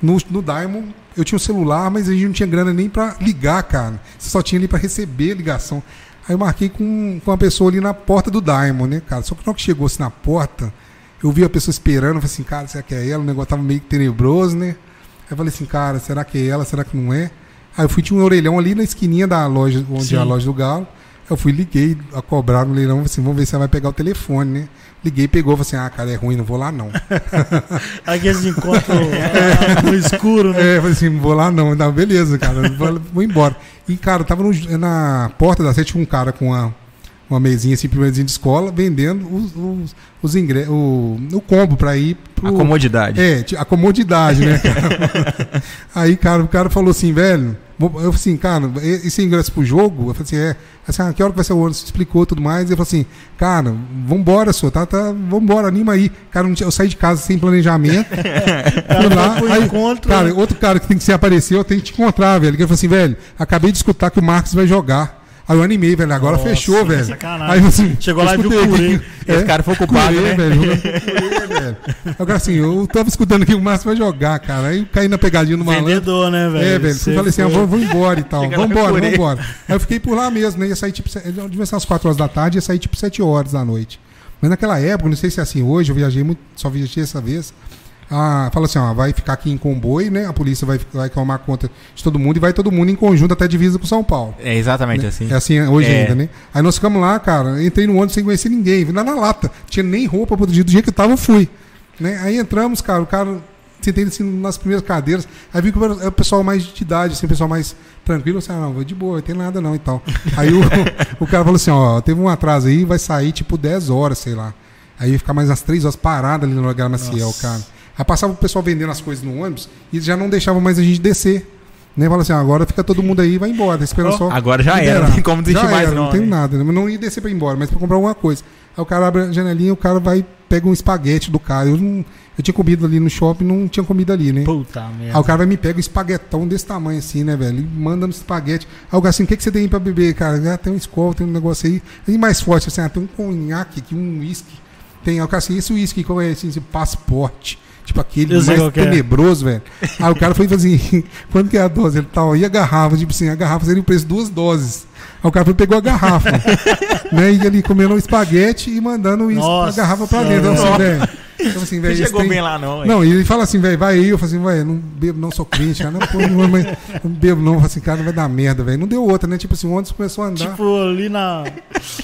No, no Diamond, eu tinha um celular, mas a gente não tinha grana nem pra ligar, cara. Você só tinha ali pra receber ligação. Aí eu marquei com, com uma pessoa ali na porta do Diamond, né, cara? Só que na que chegou assim na porta, eu vi a pessoa esperando, eu falei assim, cara, será que é ela? O negócio tava meio tenebroso, né? Aí eu falei assim, cara, será que é ela? Será que não é? Aí eu fui, tinha um orelhão ali na esquininha da loja, onde Sim. é a loja do Galo. Eu fui, liguei a cobrar no leilão, assim, vamos ver se ela vai pegar o telefone, né? Liguei, pegou, falei assim, ah, cara, é ruim, não vou lá não. Aqueles encontros ah, no escuro, né? É, eu falei assim, não vou lá não. Não, beleza, cara, vou, vou embora. E, cara, tava no- na porta da sede um cara com uma, uma mesinha assim, primeirinha de escola, vendendo os, os, os ingressos, o, o combo pra ir pro... A comodidade. É, a comodidade, né, cara? Aí, cara, o cara falou assim, velho. Eu falei assim, cara, esse ingresso pro jogo? Eu falei assim, é. Assim, ah, que hora que vai ser o ônibus? Explicou tudo mais. Ele falou assim, cara, vambora, senhor, tá, tá, vambora, anima aí. Cara, eu saí de casa sem planejamento. fui lá, foi aí, encontro, cara, outro cara que tem que se aparecer, eu tenho que te encontrar, velho. Ele falou assim, velho, acabei de escutar que o Marcos vai jogar. Aí eu animei, velho, agora Nossa, fechou, velho. sacanagem. Aí assim, Chegou lá e viu o Curê. aqui, Esse cara foi culpado, Curê, né? velho, Curê, velho. Agora assim, eu tava escutando que o Márcio vai jogar, cara. Aí eu caí na pegadinha do malandro. Vendedor, né, velho? É, velho. Você Eu falei assim, ah, vamos, vamos embora e tal. Chega lá, Vambora, procurei. vambora. Aí eu fiquei por lá mesmo, né? Ia sair tipo, se- devia ser umas 4 horas da tarde, ia sair tipo 7 horas da noite. Mas naquela época, não sei se é assim hoje, eu viajei muito, só viajei essa vez. Ah, fala assim, ó, vai ficar aqui em comboio, né? A polícia vai, vai tomar conta de todo mundo e vai todo mundo em conjunto até a divisa com São Paulo. É exatamente assim. É assim hoje É. ainda, né? Aí nós ficamos lá, cara. Entrei no ônibus sem conhecer ninguém. Vim lá na lata. Tinha nem roupa pro dia. Do dia que eu tava, eu fui. Né? Aí entramos, cara. O cara sentei assim nas primeiras cadeiras. Aí vi que era o pessoal mais de idade, assim, o pessoal mais tranquilo. Assim, ah, não, vou de boa, não tem nada não e tal. Aí o, o cara falou assim: ó, teve um atraso aí, vai sair tipo 10 horas, sei lá. Aí ia ficar mais umas 3 horas parado ali no lugar Maciel, Nossa. cara. Aí passava o pessoal vendendo as coisas no ônibus e já não deixava mais a gente descer. Né? Fala assim, ah, agora fica todo mundo aí e vai embora. Tá esperando Ó, só. Agora já era, liberar. não tem como desistir mais era, não, Não tem né? nada, né? Mas não ia descer pra ir embora, mas pra comprar alguma coisa. Aí o cara abre a janelinha o cara vai pega um espaguete do cara. Eu, não, eu tinha comido ali no shopping não tinha comida ali, né? Puta Aí merda. o cara vai me pega um espaguetão desse tamanho assim, né, velho? E manda no espaguete. Aí o cara assim, o que, que você tem aí pra beber, cara? Ah, tem um escola, tem um negócio aí. E mais forte, assim, ah, tem um conhaque aqui, um uísque. Tem, aí o cara assim, esse uísque qual é esse? Esse passaporte. Tipo aquele Eu mais é. tenebroso, velho. Aí o cara foi assim, quanto que é a dose? Ele tal, e a garrafa? Tipo assim, a garrafa seria o preço duas doses. Aí o cara pegou a garrafa. né? E ele comendo um espaguete e mandando isso a garrafa pra dentro. Eu assim, velho. Eu assim, Não esse chegou trem- bem lá não, hein? não, e ele fala assim, velho, vai aí. Eu falei assim, velho, não bebo, não sou crente, cara. Não, pô, não, mas não bebo, não. Eu falei assim, cara, vai dar merda, velho. Não deu outra, né? Tipo assim, o ônibus começou a andar. Tipo, ali na.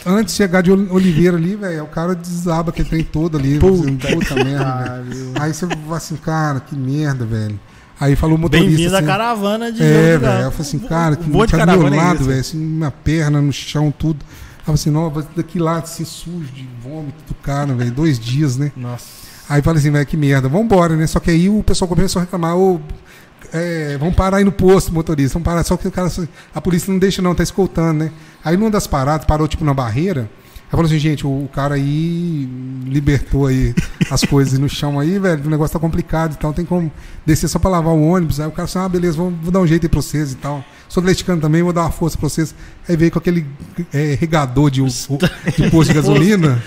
Antes de chegar de Ol- Oliveira ali, velho, o cara desaba aquele trem todo ali. Puta Puta, puta merda. Aí você fala assim, cara, que merda, velho. Aí falou o motorista. Bem-vindo à assim, caravana de É, velho. Eu falei assim, cara, que do caravana meu é lado, velho, assim, minha perna no chão, tudo. Aí falei assim, não, daqui lá, assim, sujo de vômito do cara, velho, dois dias, né? Nossa. Aí falei assim, velho, que merda, vambora, né? Só que aí o pessoal começou a reclamar, ô, é, vamos parar aí no posto, motorista, vamos parar. Só que o cara, a polícia não deixa não, tá escoltando, né? Aí numa das paradas, parou tipo na barreira, aí falou assim, gente, o, o cara aí libertou aí as coisas no chão aí, velho, o negócio tá complicado e tal, tem como descer só pra lavar o ônibus. Aí o cara assim, ah, beleza, vou, vou dar um jeito aí pra vocês e tal. Sou atleticano também, vou dar uma força pra vocês. Aí veio com aquele é, regador de, de posto de gasolina.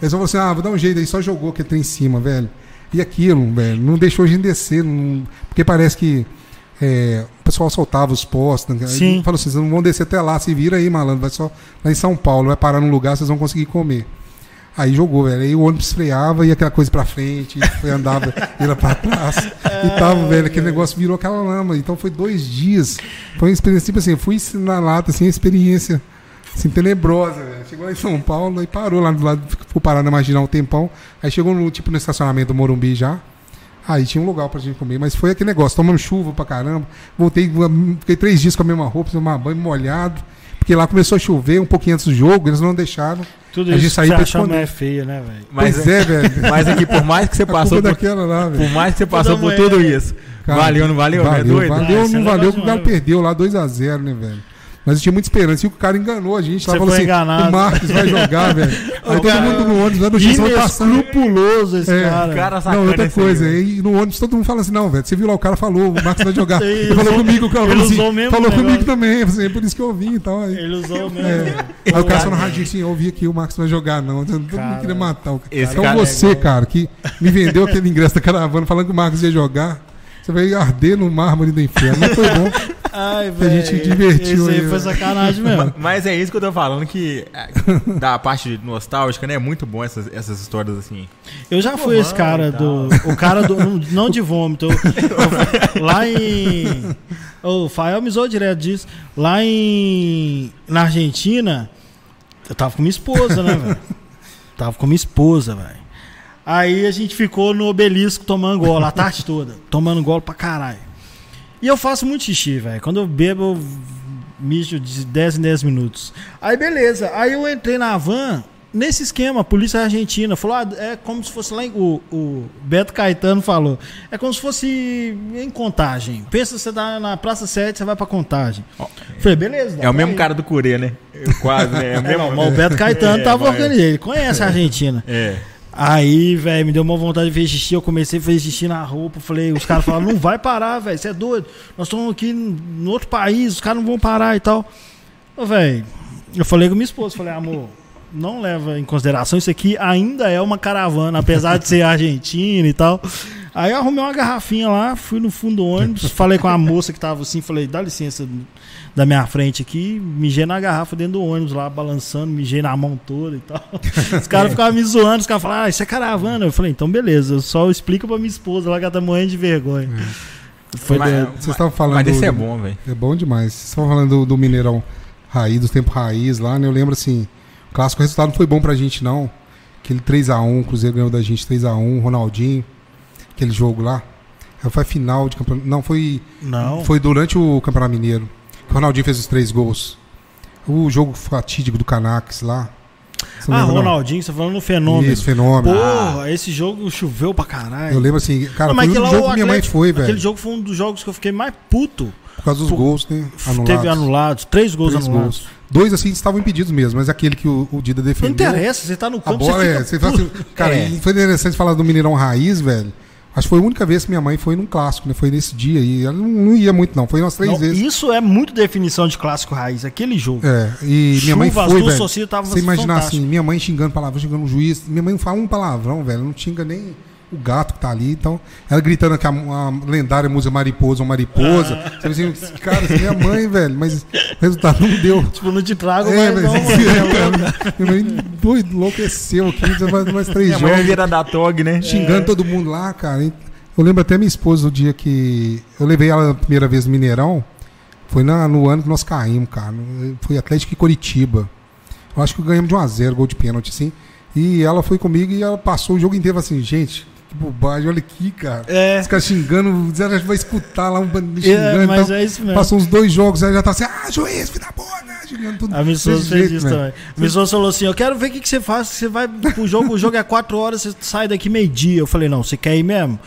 Eles falaram assim, ah, vou dar um jeito aí, só jogou aquele trem em cima, velho. E aquilo, velho, não deixou a gente descer, não- porque parece que é, pessoal soltava os postos. Né? Aí Sim. Falou assim, vocês não vão descer até lá, se vira aí, malandro, vai só lá em São Paulo, vai parar num lugar, vocês vão conseguir comer. Aí jogou, velho. Aí o ônibus freava, ia aquela coisa pra frente, foi, andava, ia pra trás. e tava, velho, aquele negócio virou aquela lama. Então foi dois dias. Foi uma experiência, tipo assim, eu fui na lata, assim, uma experiência assim, tenebrosa, velho. Chegou lá em São Paulo, aí parou lá do lado, ficou parado na marginal um tempão. Aí chegou no, tipo, no estacionamento do Morumbi já. Aí tinha um lugar pra gente comer, mas foi aquele negócio, tomando chuva pra caramba. Voltei, fiquei três dias com a mesma roupa, tomar banho molhado. Porque lá começou a chover um pouquinho antes do jogo, eles não deixaram. Tudo A gente isso saiu que pra você mulher feia, né, velho? Mas, pois é, velho. mas aqui, por mais que você passou é por, daquela lá, por mais que você passou por tudo né? isso, Cara, valeu, não valeu, né? Valeu, Doido? valeu, Ah, é não valeu que o Galo demais, perdeu lá 2x0, né, velho? Mas eu tinha muita esperança. E o cara enganou a gente. Lá Você falou foi assim: enganado. o Marcos vai jogar, velho. Aí O todo cara- mundo no ônibus, vai no X, vai passando. Inescrupuloso esse É, cara. cara Não, outra coisa, aí, no ônibus todo mundo fala assim, não, velho, você viu lá, o cara falou, o Marcos vai jogar. Ele Ele falou usou- comigo, o cara ele falou assim, usou o mesmo falou comigo também, assim, é por isso que eu vim e tal. Aí, Ele usou mesmo. é. Aí o cara só no radinho assim, eu ouvi aqui, o Marcos vai jogar, não. Todo mundo queria matar o cara. esse Então cara é você, cara, que me vendeu aquele ingresso da caravana falando que o Marcos ia jogar, Você vai arder no mármore do inferno. Mas foi bom. Ai, Que a gente velho, divertiu Esse aí foi sacanagem mesmo. Mas é isso que eu tô falando, que é, da parte nostálgica, né? É muito bom essas, essas histórias assim. Eu já fui esse cara do. O cara do. não- de vômito. eu- eu- lá em. O Fael me zoou direto disso. Lá em. Na Argentina, eu tava com minha esposa, né, velho? Tava com minha esposa, velho. Aí a gente ficou no obelisco tomando golo a tarde toda. Tomando golo pra caralho. E eu faço muito xixi, velho. Quando eu bebo, eu mijo de 10 em 10 minutos. Aí beleza. Aí eu entrei na van nesse esquema. A polícia argentina falou: ah, é como se fosse lá em. O, o Beto Caetano falou: é como se fosse em contagem. Pensa que você tá na Praça 7, você vai pra contagem. Falei, beleza. É o mesmo ir. cara do Curê, né? Eu Quase, né? É o É, mesmo. não, mas o Beto Caetano É, tava mas- organizando. Ele conhece a Argentina. É. Aí, velho, me deu uma vontade de fazer xixi. Eu comecei a fazer xixi na roupa. Falei, os caras falaram, não vai parar, velho. Você é doido. Nós estamos aqui no outro país, os caras não vão parar e tal. Velho, eu falei com minha esposa, falei, amor, não leva em consideração, isso aqui ainda é uma caravana, apesar de ser argentina e tal. Aí eu arrumei uma garrafinha lá, fui no fundo do ônibus, falei com a moça que tava assim, falei, dá licença da minha frente aqui, mijei na garrafa dentro do ônibus lá, balançando, mijei na mão toda e tal. Os caras ficavam me zoando, os caras falaram, ah, isso é caravana. Eu falei, então beleza, eu só explico pra minha esposa lá que ela tá morrendo de vergonha. Foi Mas- doido. Vocês estavam falando. Mas esse é do- bom, velho. É bom demais. Vocês estavam falando do, do Mineirão raiz, dos tempos raiz lá, né? Eu lembro assim, o clássico o resultado não foi bom pra gente, não. Aquele 3x1, o Cruzeiro ganhou da gente 3x1, Ronaldinho, aquele jogo lá. Foi a final de campeonato. Não, foi, Não. foi durante o Campeonato Mineiro. que O Ronaldinho fez os três gols. O jogo fatídico do Canax lá. Você não Ah, lembra, não? Ronaldinho, você tá falando no fenômeno. Isso, fenômeno. Porra, esse jogo choveu pra caralho. Eu lembro assim, cara, Não, mas foi um aquele jogo que minha mãe foi, Aquele velho. jogo foi um dos jogos que eu fiquei mais puto. Por causa dos Pô, gols, né? Anulados. Teve anulados, três gols Três anulados. gols. Dois assim estavam impedidos mesmo, mas aquele que o, o Dida Não defendeu. interessa, você tá no A campo, bola você é. Você fala assim, cara, É. foi interessante falar do Mineirão Raiz, velho. Acho que foi a única vez que minha mãe foi num clássico, né? Foi nesse dia e ela não, ia muito, não. Foi umas três Não, vezes. Isso é muito definição de clássico raiz, aquele jogo. É, e minha mãe Chuva, as foi, velho. Você imaginar assim, minha mãe xingando palavrão, xingando o juiz. Minha mãe não fala um palavrão, velho. Não xinga nem o gato que tá ali. Então, ela gritando que a, a lendária música Mariposa ou Mariposa. Você vê assim, cara, essa é minha mãe, velho. Mas o resultado não deu. Tipo, não te trago, É, mas mas não, mano. cara, minha mãe doido, enlouqueceu aqui, mais, mais três Minha mãe jogos. vira da TOG, né? xingando todo mundo lá, cara. Eu lembro até minha esposa o dia que. Eu levei ela a primeira vez no Mineirão. Foi na- no ano que nós caímos, cara. Foi Atlético e Coritiba. Eu acho que ganhamos de 1x0, gol de pênalti, assim. E ela foi comigo e ela passou o jogo inteiro assim, gente, que bobagem, olha aqui, cara. É, Os caras xingando, ela vai escutar lá um bando de é, xingando. mas então, é isso mesmo. Passou uns dois jogos, aí já tá assim, ah, juiz, filho da boa, né? Xingando tudo. A desse fez isso velho. também. A esposa falou assim: Eu quero ver o que, que você faz. Você vai pro jogo, o jogo é 4 horas, você sai daqui meio-dia. Eu falei: Não, você quer ir mesmo?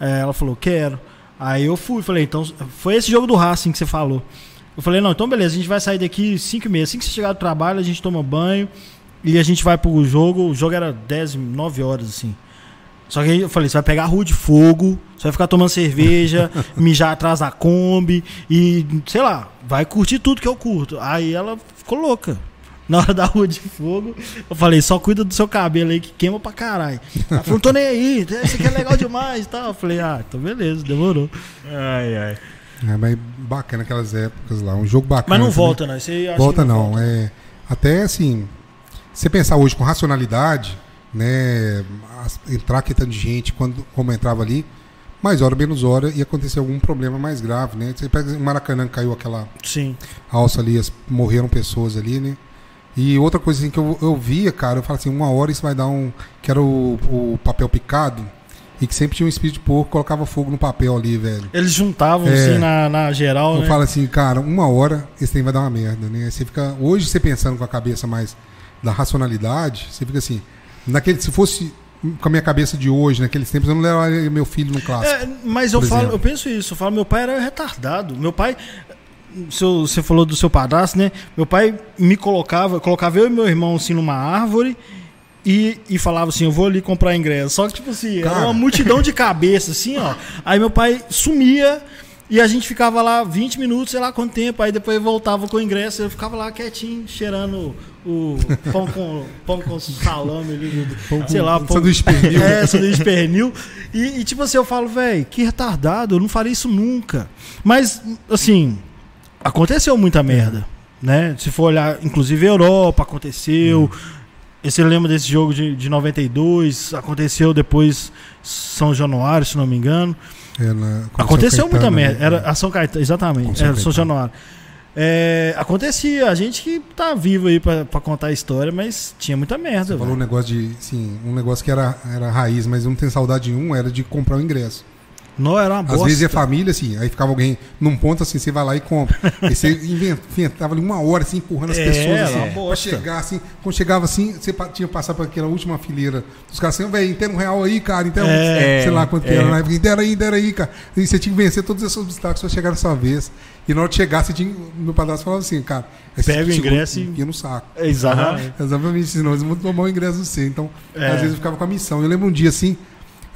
É, ela falou: Quero. Aí eu fui, falei: Então, foi esse jogo do Racing que você falou. Eu falei: Não, então beleza, a gente vai sair daqui 5 e meia. Assim que você chegar do trabalho, a gente toma banho e a gente vai pro jogo. O jogo era 10, 9 horas, assim. Só que aí eu falei, você vai pegar a rua de fogo, você vai ficar tomando cerveja, mijar atrás da Kombi e, sei lá, vai curtir tudo que eu curto. Aí ela ficou louca. Na hora da rua de fogo, eu falei, só cuida do seu cabelo aí que queima pra caralho. Ela falou, não tô nem aí, isso aqui é legal demais e tal. Eu falei, ah, então beleza, demorou. Ai, ai. É, mas bacana aquelas épocas lá. Um jogo bacana. Mas não volta, não. Eu acho Volta que não. volta. É, até assim, você pensar hoje com racionalidade, né? Entrar aquele tanto de gente, quando, como entrava ali, mais hora, menos hora, ia acontecer algum problema mais grave, né? Você pega o Maracanã caiu aquela Sim. alça ali, as- morreram pessoas ali, né? E outra coisa assim, que eu, eu via, cara, eu falo assim, uma hora isso vai dar um. Que era o, o papel picado, e que sempre tinha um espírito de porco, colocava fogo no papel ali, velho. Eles juntavam É. assim na, na geral, Eu né? falo assim, cara, uma hora esse trem vai dar uma merda, né? Você fica, hoje você pensando com a cabeça mais da racionalidade, você fica assim, naquele, se fosse com a minha cabeça de hoje, naqueles tempos, eu não levaria meu filho no clássico. É, mas eu falo, exemplo. eu penso isso, eu falo, meu pai era retardado. Meu pai, seu- você falou do seu padrasto, né? Meu pai me colocava, colocava eu e meu irmão assim numa árvore e, e falava assim, eu vou ali comprar ingresso. Só que tipo assim, era Cara. uma multidão de cabeça assim, ó. Aí meu pai sumia e a gente ficava lá 20 minutos, sei lá quanto tempo, aí depois voltava com o ingresso, eu ficava lá quietinho, cheirando o pão com, pão com salame ali, Pão sei com- lá, pão, sanduíche pernil. É, sanduíche pernil. E, e, tipo assim, eu falo, velho, que retardado, eu não faria isso nunca. Mas, assim, aconteceu muita merda, né? Se for olhar, inclusive Europa, aconteceu. E Você lembra desse jogo de, de 92? Aconteceu depois São Januário, se não me engano. É, Aconteceu São muita Caetano, merda. né? Era a São Caetano, exatamente. São Era São Caetano. Januário. É, acontecia, a gente que tá vivo aí pra, pra contar a história, mas tinha muita merda. Você falou um negócio de, sim, um negócio que era, era raiz, mas não tenho saudade de um, era de comprar o ingresso. Não era uma Às bosta. vezes é família, assim, aí ficava alguém num ponto assim, você vai lá e compra. Aí você inventa- inventava ali uma hora, assim, empurrando as É, pessoas, era assim, uma pra chegar, assim. Quando chegava assim, você tinha que passar por aquela última fileira. Os caras assim, velho, tem um real aí, cara, então, É, sei lá quanto que é. era, né? Dera aí, dera aí, cara. E você tinha que vencer todos esses obstáculos pra chegar na sua vez. E na hora de chegar, você tinha, meu padrasto falava assim, cara, Pega o chegou- ingresso e- no saco. Exatamente. Exatamente, senão eles vão tomar o ingresso do você. Então, É. às vezes eu ficava com a missão. Eu lembro um dia assim,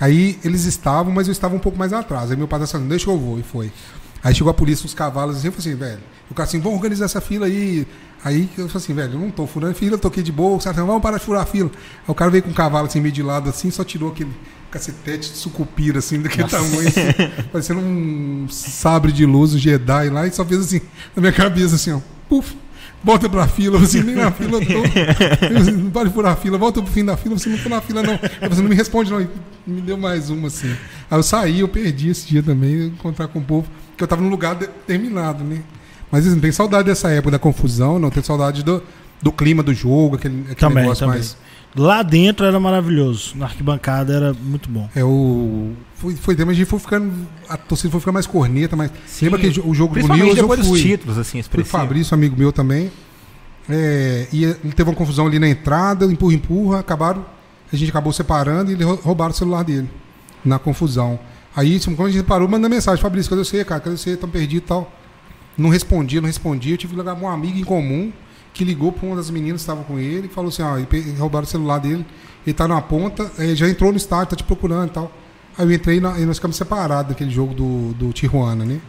aí eles estavam, mas eu estava um pouco mais atrás. Aí meu pai disse assim, deixa eu vou, e foi. Aí chegou a polícia, os cavalos assim, eu falei assim, velho, o cara assim, vamos organizar essa fila aí. Aí eu falei assim, velho, eu não tô furando fila, eu tô aqui de boa, os caras assim, vamos parar de furar a fila. Aí o cara veio com um cavalo assim, meio de lado assim, só tirou aquele cacetete de sucupira, assim, daquele tamanho, assim, parecendo um sabre de luz, um Jedi lá, e só fez assim, na minha cabeça, assim, ó, puf, volta pra fila, assim, nem na fila eu tô. Assim, Não pode furar a fila, volta pro fim da fila, você não fura a fila, não. Aí Você não me responde, não. E me deu mais uma, assim. Aí eu saí, eu perdi esse dia também, encontrar com o povo, que eu tava num lugar determinado, né? Mas assim, não tem saudade dessa época da confusão, não, tem saudade do, do clima do jogo, aquele, aquele Também, negócio também. mais. Lá dentro era maravilhoso. Na arquibancada era muito bom. É o. Foi, foi tempo, a gente foi ficando. A torcida foi ficando mais corneta, mas. Sim. Lembra que o jogo do News eu depois dos fui. títulos, assim, expressivos. Fabrício, amigo meu também. É, e ele teve uma confusão ali na entrada, empurra, empurra, acabaram. A gente acabou separando e roubaram o celular dele. Na confusão. Aí, quando a gente parou, manda mensagem, Fabrício, cadê você, cara? Cadê você? Tão perdido e tal. Não respondia, não respondia. Eu tive que ligar pra um amigo em comum que ligou pra uma das meninas que estava com ele e falou assim: ó, pe- roubaram o celular dele. Ele tá na ponta, eh, já entrou no estádio, tá te procurando e tal. Aí eu entrei e nós ficamos separados daquele jogo do, do Tijuana, né?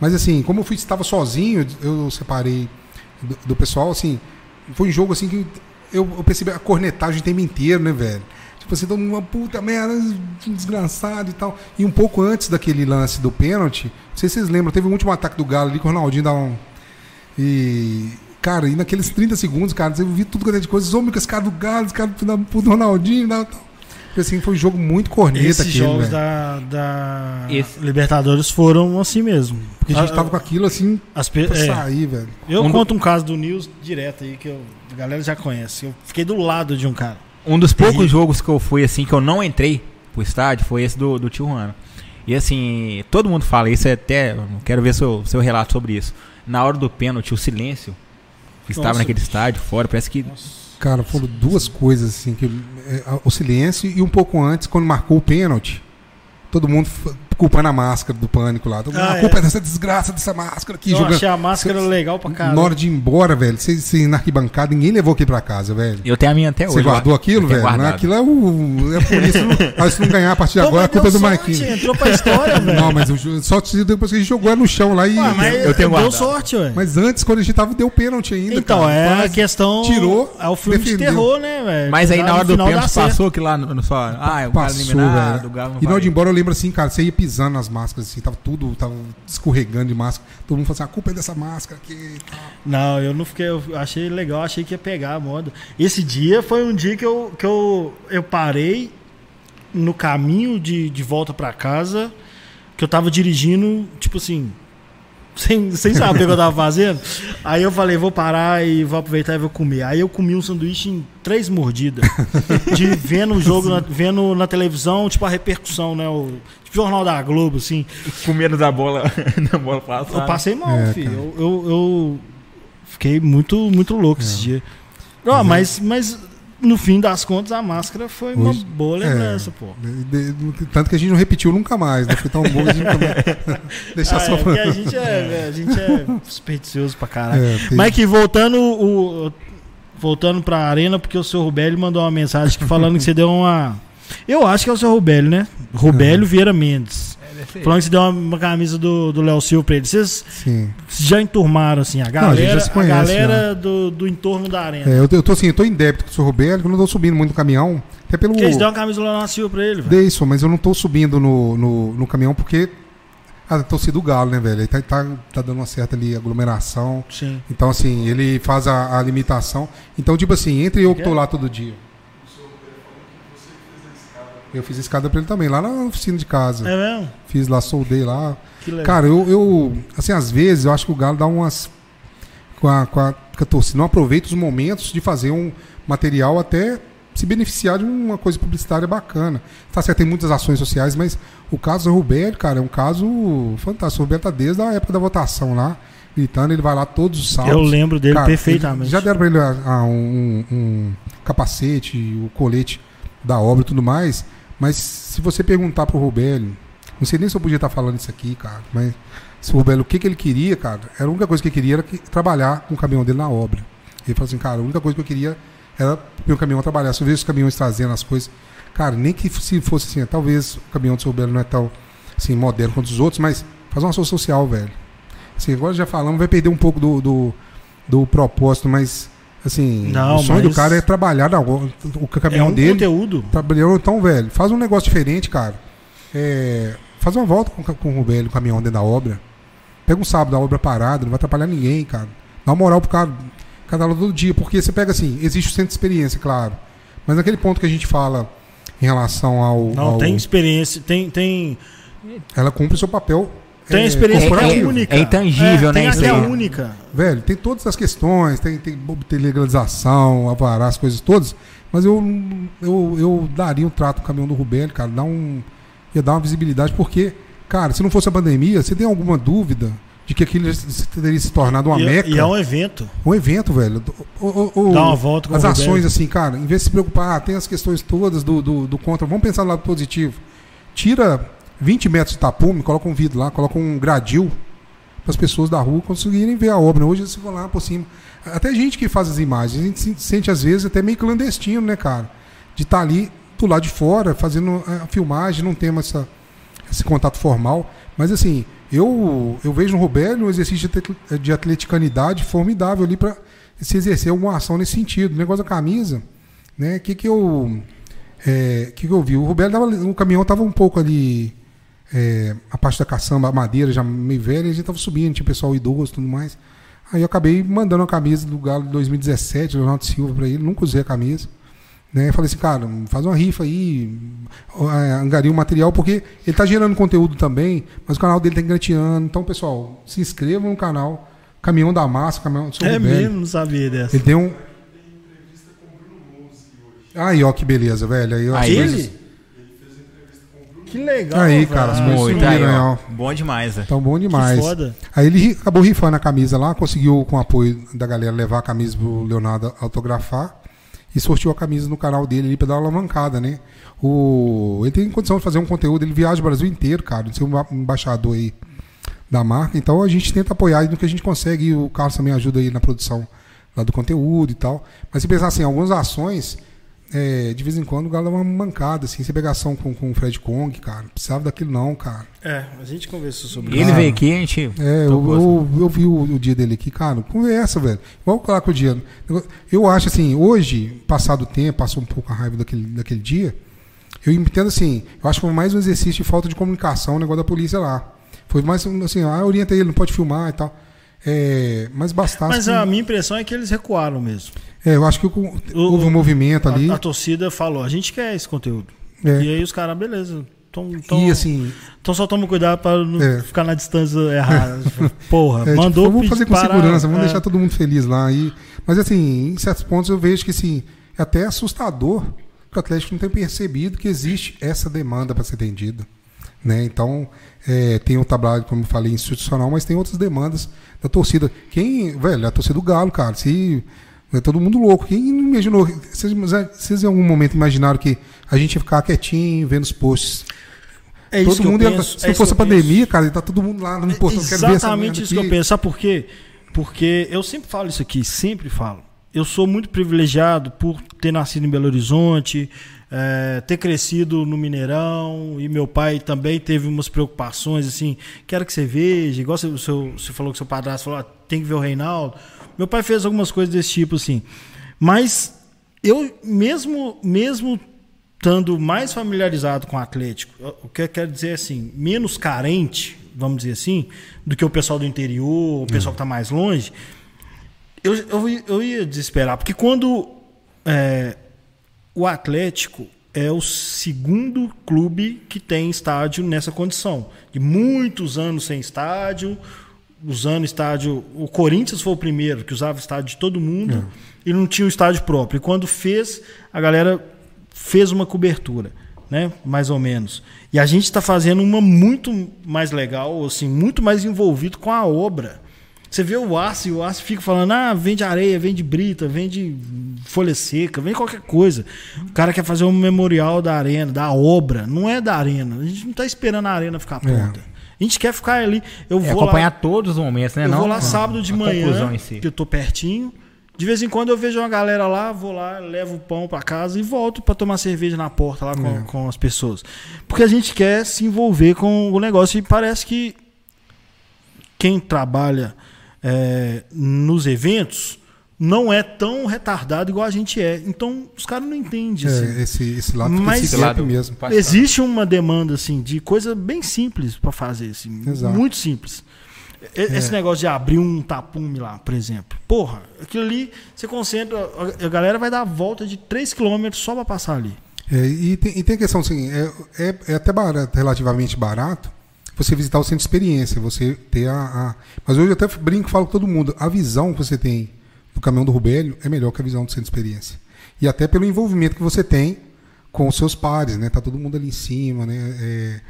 Mas assim, como eu fui, estava sozinho, eu separei do, do pessoal, assim, foi um jogo assim que eu, eu percebi a cornetagem o tempo inteiro, né, velho? Tipo assim, todo mundo, uma puta merda, desgraçado e tal. E um pouco antes daquele lance do pênalti, não sei se vocês lembram, teve um último ataque do Galo ali que o Ronaldinho dá um. E. Cara, e naqueles 30 segundos, cara, eu vi tudo quanto é de coisa. Homem com esse cara do Galo, esse cara do Ronaldinho e tal. Porque, assim, foi um jogo muito corneta Esses aquele, jogos velho. da, da Esse- Libertadores foram assim mesmo. Porque a gente tava com aquilo assim as pe- pra é, sair, velho. Eu Um do- conto um caso do News direto aí, que eu- a galera já conhece. Eu fiquei do lado de um cara. Um dos poucos Terrível. jogos que eu fui assim, que eu não entrei pro estádio, foi esse do, do Tijuana. E assim, todo mundo fala isso, é até. Quero ver seu, seu relato sobre isso. Na hora do pênalti, o silêncio que estava Nossa. naquele estádio fora, parece que. Cara, foram duas coisas assim que é, o silêncio e um pouco antes quando marcou o pênalti, todo mundo culpando a máscara do pânico lá. Mundo, Ah, a culpa é. é dessa desgraça dessa máscara aqui eu jogando. achei a máscara Cê- legal pra caralho. Na hora de ir embora, velho, você, na arquibancada, ninguém levou aqui pra casa, velho. Eu tenho a minha até hoje. Você guardou aquilo, velho? Né? Aquilo é o. É por isso. Não, ah, se não ganhar a partir de Pô, agora, a mas culpa é deu do Marquinhos. Entrou pra história, velho. Não, mas só te- depois que a gente jogou é no chão lá e. Ué, mas eu tenho deu guardado. sorte, ué. Mas antes, quando a gente tava, deu pênalti ainda. Então, cara. é a questão. tirou, É o filme de defendeu. terror, né, velho? Mas aí na hora do pênalti passou que lá no. Ah, o cara Passou, eliminado, velho. o Galo não E na hora de ir embora eu lembro assim, cara, você ia pisando nas máscaras, assim, tava tudo, tava escorregando de máscara. Todo mundo falando assim, a culpa é dessa máscara aqui. Não, eu não fiquei. Eu achei legal, achei que ia pegar a moda. Esse dia foi um dia que eu, que eu, eu parei no caminho de, de volta pra casa, que eu tava dirigindo, tipo assim, sem, sem saber o que eu tava fazendo. Aí eu falei, vou parar e vou aproveitar e vou comer. Aí eu comi um sanduíche em três mordidas. De vendo o jogo, na, vendo na televisão, tipo a repercussão, né? O tipo, Jornal da Globo, assim. Com medo da bola, da bola passar. Eu passei mal, É, filho. Eu, eu, eu fiquei muito, muito louco esse dia. Não, mas, mas no fim das contas a máscara foi uma Hoje- boa lembrança, pô. De- de- tanto que a gente não repetiu nunca mais, né? Foi tão bom que a gente nunca. Deixar Ah, só é, porque a gente é, a gente é supersticioso pra caralho. É, tem- Mas que voltando o, voltando pra arena, porque o seu Rubélio mandou uma mensagem falando que você deu uma. Eu acho que é o seu Rubélio, né? Rubélio Vieira Mendes. É, Falando que você deu uma, uma camisa do do Léo Silva pra ele. Vocês Sim. já enturmaram, assim, a a gente galera, já se conhece, a galera do, do entorno da arena. É, eu, tô- eu tô assim, eu tô em débito com o senhor Roberto, que eu não tô subindo muito no caminhão. Até pelo. Porque eles deram uma camisa do Léo Silva pra ele, velho. Dei isso, mas eu não tô subindo no, no, no caminhão porque a torcida do Galo, né, velho? Ele tá, tá, tá dando uma certa ali aglomeração. Sim. Então, assim, ele faz a, a limitação. Então, tipo assim, entre eu que tô lá todo dia. Eu fiz escada pra ele também, lá na oficina de casa. É mesmo? Fiz lá, soldei lá. Que legal. Cara, eu, eu. Assim, às vezes eu acho que o Galo dá umas. Com a, com a, com a torcida, não aproveita os momentos de fazer um material até se beneficiar de uma coisa publicitária bacana. Tá certo, tem muitas ações sociais, mas o caso do Roberto, cara, é um caso fantástico. O Roberto tá desde a época da votação lá, gritando, ele vai lá todos os sábados. eu lembro dele Cara, perfeitamente. Já deram pra ele ah, ah, um, um- um capacete, o colete da obra e tudo mais. Mas se você perguntar pro Robélio, não sei nem se eu podia estar falando isso aqui, cara, mas se o Robélio, o que, que ele queria, cara, era a única coisa que ele queria era que- trabalhar com o caminhão dele na obra. Ele falou assim, cara, a única coisa que eu queria era meu caminhão trabalhar. Se eu vejo os caminhões trazendo as coisas, cara, nem que se fosse assim, talvez o caminhão do seu não é tão assim, moderno quanto os outros, mas faz uma ação social, velho. Assim, agora já falamos, vai perder um pouco do, do, do propósito, mas assim, Não, o sonho mas- do cara é trabalhar na, o, o é caminhão um dele. conteúdo. Trabalhou, então, velho, faz um negócio diferente, cara. É, faz uma volta com, com o velho, caminhão dentro da obra. Pega um sábado da obra parada, não vai atrapalhar ninguém, cara. Dá uma moral pro cara, cada aula todo dia. Porque você pega assim, existe o centro de experiência, claro. Mas naquele ponto que a gente fala em relação ao. Não, ao- tem experiência, tem, tem, Ela cumpre o seu papel. Tem é, experiência corporativo. única. é intangível, né, Tem até aí. única. Velho, tem todas as questões, tem, tem, tem legalização, avará, as coisas todas, mas eu, eu, eu daria um trato no caminhão do Rubélio, cara, dar um, ia dar uma visibilidade, porque, cara, se não fosse a pandemia, você tem alguma dúvida de que aquilo teria se tornado uma E, meca? e é um evento. um evento, velho. O- o- o- Dá uma volta com as o ações, assim, cara, em vez de se preocupar, ah, tem as questões todas do, do, do contra, vamos pensar no lado positivo. Tira 20 metros de tapume, coloca um vidro lá, coloca um gradil para as pessoas da rua conseguirem ver a obra. Hoje eles vão lá por cima. Até gente que faz as imagens, a gente se sente às vezes até meio clandestino, né, cara? De estar ali do lado de fora, fazendo a filmagem, não tem mais essa, esse contato formal. Mas assim, eu, eu vejo no Robélio um exercício de atle- de atleticanidade formidável ali para se exercer alguma ação nesse sentido. O negócio da camisa, né? O que, que eu. É, que, que eu vi? O tava, o caminhão estava um pouco ali. É, a parte da caçamba, a madeira já meio velha, e a gente tava subindo, tinha pessoal idoso e tudo mais. Aí eu acabei mandando a camisa do Galo de 2017, Leonardo Silva, para ele, nunca usei a camisa. Né? Eu falei assim, cara, faz uma rifa aí, é, angaria o material, porque ele tá gerando conteúdo também, mas o canal dele tá engateando. Então, pessoal, se inscrevam no canal Caminhão da Massa, Caminhão do Seu É Roberto. mesmo, não sabia dessa. Ele tem um. Aí, ó, que beleza, velho. Aí, ó, Aí, Ele? coisas Que legal, Aí, velho. cara, as Muito, aí, né, ó. Bom demais. é. Tão bom Que demais. foda. Aí ele acabou rifando a camisa lá, conseguiu, com o apoio da galera, levar a camisa pro Leonardo autografar e sorteou a camisa no canal dele ali pra dar uma alavancada, né? O... Ele tem condição de fazer um conteúdo, ele viaja o Brasil inteiro, cara, de ser um embaixador aí da marca. Então a gente tenta apoiar no que a gente consegue e o Carlos também ajuda aí na produção lá do conteúdo e tal. Mas se pensar assim, algumas ações, é, de vez em quando o Galo dá uma mancada, assim, você pega ação com, com o Fred Kong, cara, não precisava daquilo não, cara. É, a gente conversou sobre Ele isso. veio aqui, a gente. É, eu, eu, eu vi o, o dia dele aqui, cara, conversa, velho. Igual falar com o dia. Eu acho assim, hoje, passado o tempo, passou um pouco a raiva daquele, daquele dia, eu entendo assim, eu acho que foi mais um exercício de falta de comunicação, o negócio da polícia lá. Foi mais assim, ah, orienta ele, não pode filmar e tal. É, mas bastasse. Mas a minha impressão é que eles recuaram mesmo. É, eu acho que o- houve um movimento ali. A, a torcida falou, a gente quer esse conteúdo. É. E aí os caras, beleza. Então, então, E assim, então só toma cuidado pra não É. ficar na distância errada. Porra, É, tipo, mandou vamos pedir fazer com parar, segurança, vamos é. deixar todo mundo feliz lá. E, mas assim, em certos pontos eu vejo que assim, é até assustador que o Atlético não tem percebido que existe essa demanda para ser atendida. Né? Então, é, tem o trabalho, como eu falei, institucional, mas tem outras demandas da torcida. Quem, velho, a torcida do Galo, cara, se. É todo mundo louco. Quem imaginou? Vocês, vocês em algum momento imaginaram que a gente ia ficar quietinho, vendo os posts? É isso todo que eu mundo ia- penso, se é fosse a eu penso. pandemia, cara, tá todo mundo lá no quero ver essa Exatamente isso que eu penso. Sabe por quê? Porque eu sempre falo isso aqui, sempre falo. eu sou muito privilegiado por ter nascido em Belo Horizonte, é, ter crescido no Mineirão, e meu pai também teve umas preocupações, assim, quero que você veja, igual você, você falou que seu padrasto falou, ah, tem que ver o Reinaldo. Meu pai fez algumas coisas desse tipo, assim. Mas eu, mesmo, mesmo estando mais familiarizado com o Atlético, o que eu quero dizer é assim, menos carente, vamos dizer assim, do que o pessoal do interior, o pessoal que está mais longe, eu, eu, eu ia desesperar, porque quando é, o Atlético é o segundo clube que tem estádio nessa condição. De muitos anos sem estádio, usando estádio. O Corinthians foi o primeiro que usava estádio de todo mundo é. e não tinha um estádio próprio. E quando fez, a galera fez uma cobertura, né? Mais ou menos. E a gente está fazendo uma muito mais legal, assim, muito mais envolvido com a obra. Você vê o aço e o aço fica falando: ah, vende areia, vende brita, vende folha seca, vende qualquer coisa. O cara quer fazer um memorial da arena, da obra. Não é da arena. A gente não está esperando a arena ficar pronta. É. A gente quer ficar ali. Eu é, vou acompanhar lá, todos os momentos, né? Eu não, vou lá sábado de manhã, si. que eu tô pertinho. De vez em quando eu vejo uma galera lá, vou lá, levo o pão para casa e volto para tomar cerveja na porta lá com, é. com as pessoas. Porque a gente quer se envolver com o negócio e parece que quem trabalha é, nos eventos não é tão retardado igual a gente é. Então os caras não entendem. Assim. É, esse, esse lado Mas esse lado mesmo. Existe uma demanda assim de coisa bem simples para fazer, assim, muito simples. Esse é. negócio de abrir um tapume lá, por exemplo. Porra, aquilo ali, você concentra. A galera vai dar a volta de 3 km só para passar ali. É, e, tem, e tem a questão assim, é, é, é até barato, relativamente barato, você visitar o centro de experiência, você ter a, a, Mas hoje eu até brinco falo com todo mundo, a visão que você tem do caminhão do Rubélio é melhor que a visão do centro de experiência. E até pelo envolvimento que você tem com os seus pares, né? Tá todo mundo ali em cima, né? É,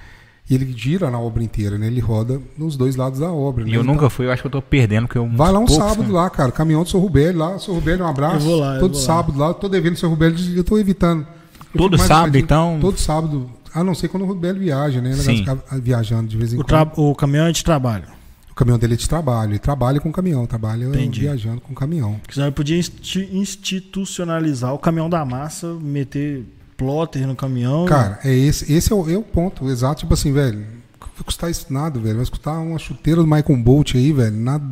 e ele gira na obra inteira, né? Ele roda nos dois lados da obra. E né? eu nunca então, fui, eu acho que eu tô perdendo. Porque eu, vai lá um poucos, sábado né? lá, cara. Caminhão do seu Rubélio lá. Seu Rubélio, um abraço. Eu vou lá. Todo sábado lá. lá. Tô devendo o seu Rubélio, eu tô evitando. Eu todo sábado, então? Todo sábado. A não ser quando o Rubélio viaja, né? Ficar viajando de vez em o quando. O caminhão é de trabalho. O caminhão dele é de trabalho. Ele trabalha com caminhão, trabalha Entendi. viajando com caminhão. Senão ele podia institucionalizar o caminhão da massa, meter plotter no caminhão. Cara, é esse, esse é o, é o ponto exato. Tipo assim, velho, vai custar isso nada, velho. Vai custar uma chuteira do Michael Bolt aí, velho. Nada.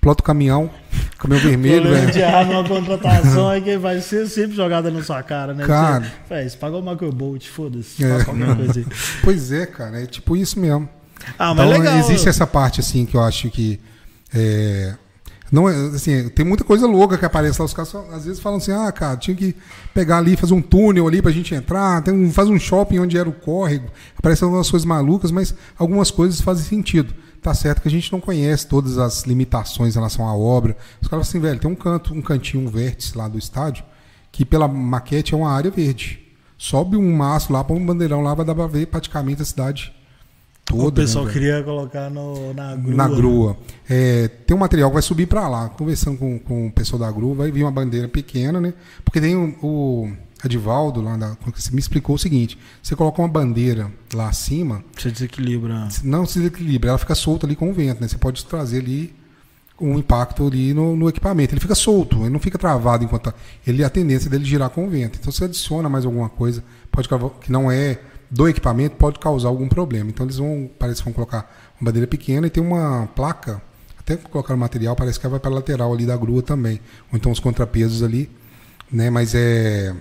Plota o caminhão, caminhão vermelho, velho. de errar numa contratação é que vai ser sempre jogada na sua cara, né? Cara. Você, você pagou o Michael Bolt, foda-se. É. aí. Pois é, cara. É tipo isso mesmo. Ah, mas então, legal. Existe essa parte, assim, que eu acho que. É, não é, assim, tem muita coisa louca que aparece lá. Os caras às vezes falam assim: ah, cara, tinha que pegar ali, fazer um túnel ali pra gente entrar, tem um, faz um shopping onde era o córrego. Aparecem algumas coisas malucas, mas algumas coisas fazem sentido. Tá certo que a gente não conhece todas as limitações em relação à obra. Os caras assim, velho, tem um canto, um cantinho, um vértice lá do estádio, que pela maquete é uma área verde. Sobe um maço lá, põe um bandeirão lá, vai dar pra ver praticamente a cidade toda. O pessoal né, queria colocar no, na grua. Na grua. É, tem um material que vai subir para lá. Conversando com, com o pessoal da grua, vai vir uma bandeira pequena, né? Porque tem o, o Adivaldo lá da, me explicou o seguinte: você coloca uma bandeira lá acima. Você desequilibra. Não se desequilibra, ela fica solta ali com o vento, né? Você pode trazer ali um impacto ali no, no, equipamento. Ele fica solto, ele não fica travado enquanto. Tá, ele a tendência dele girar com o vento. Então você adiciona mais alguma coisa, pode que não é do equipamento pode causar algum problema. Então eles vão, parece que vão colocar uma bandeira pequena e tem uma placa, até colocar o material, parece que vai para a lateral ali da grua também. Ou então os contrapesos ali, né? Mas é.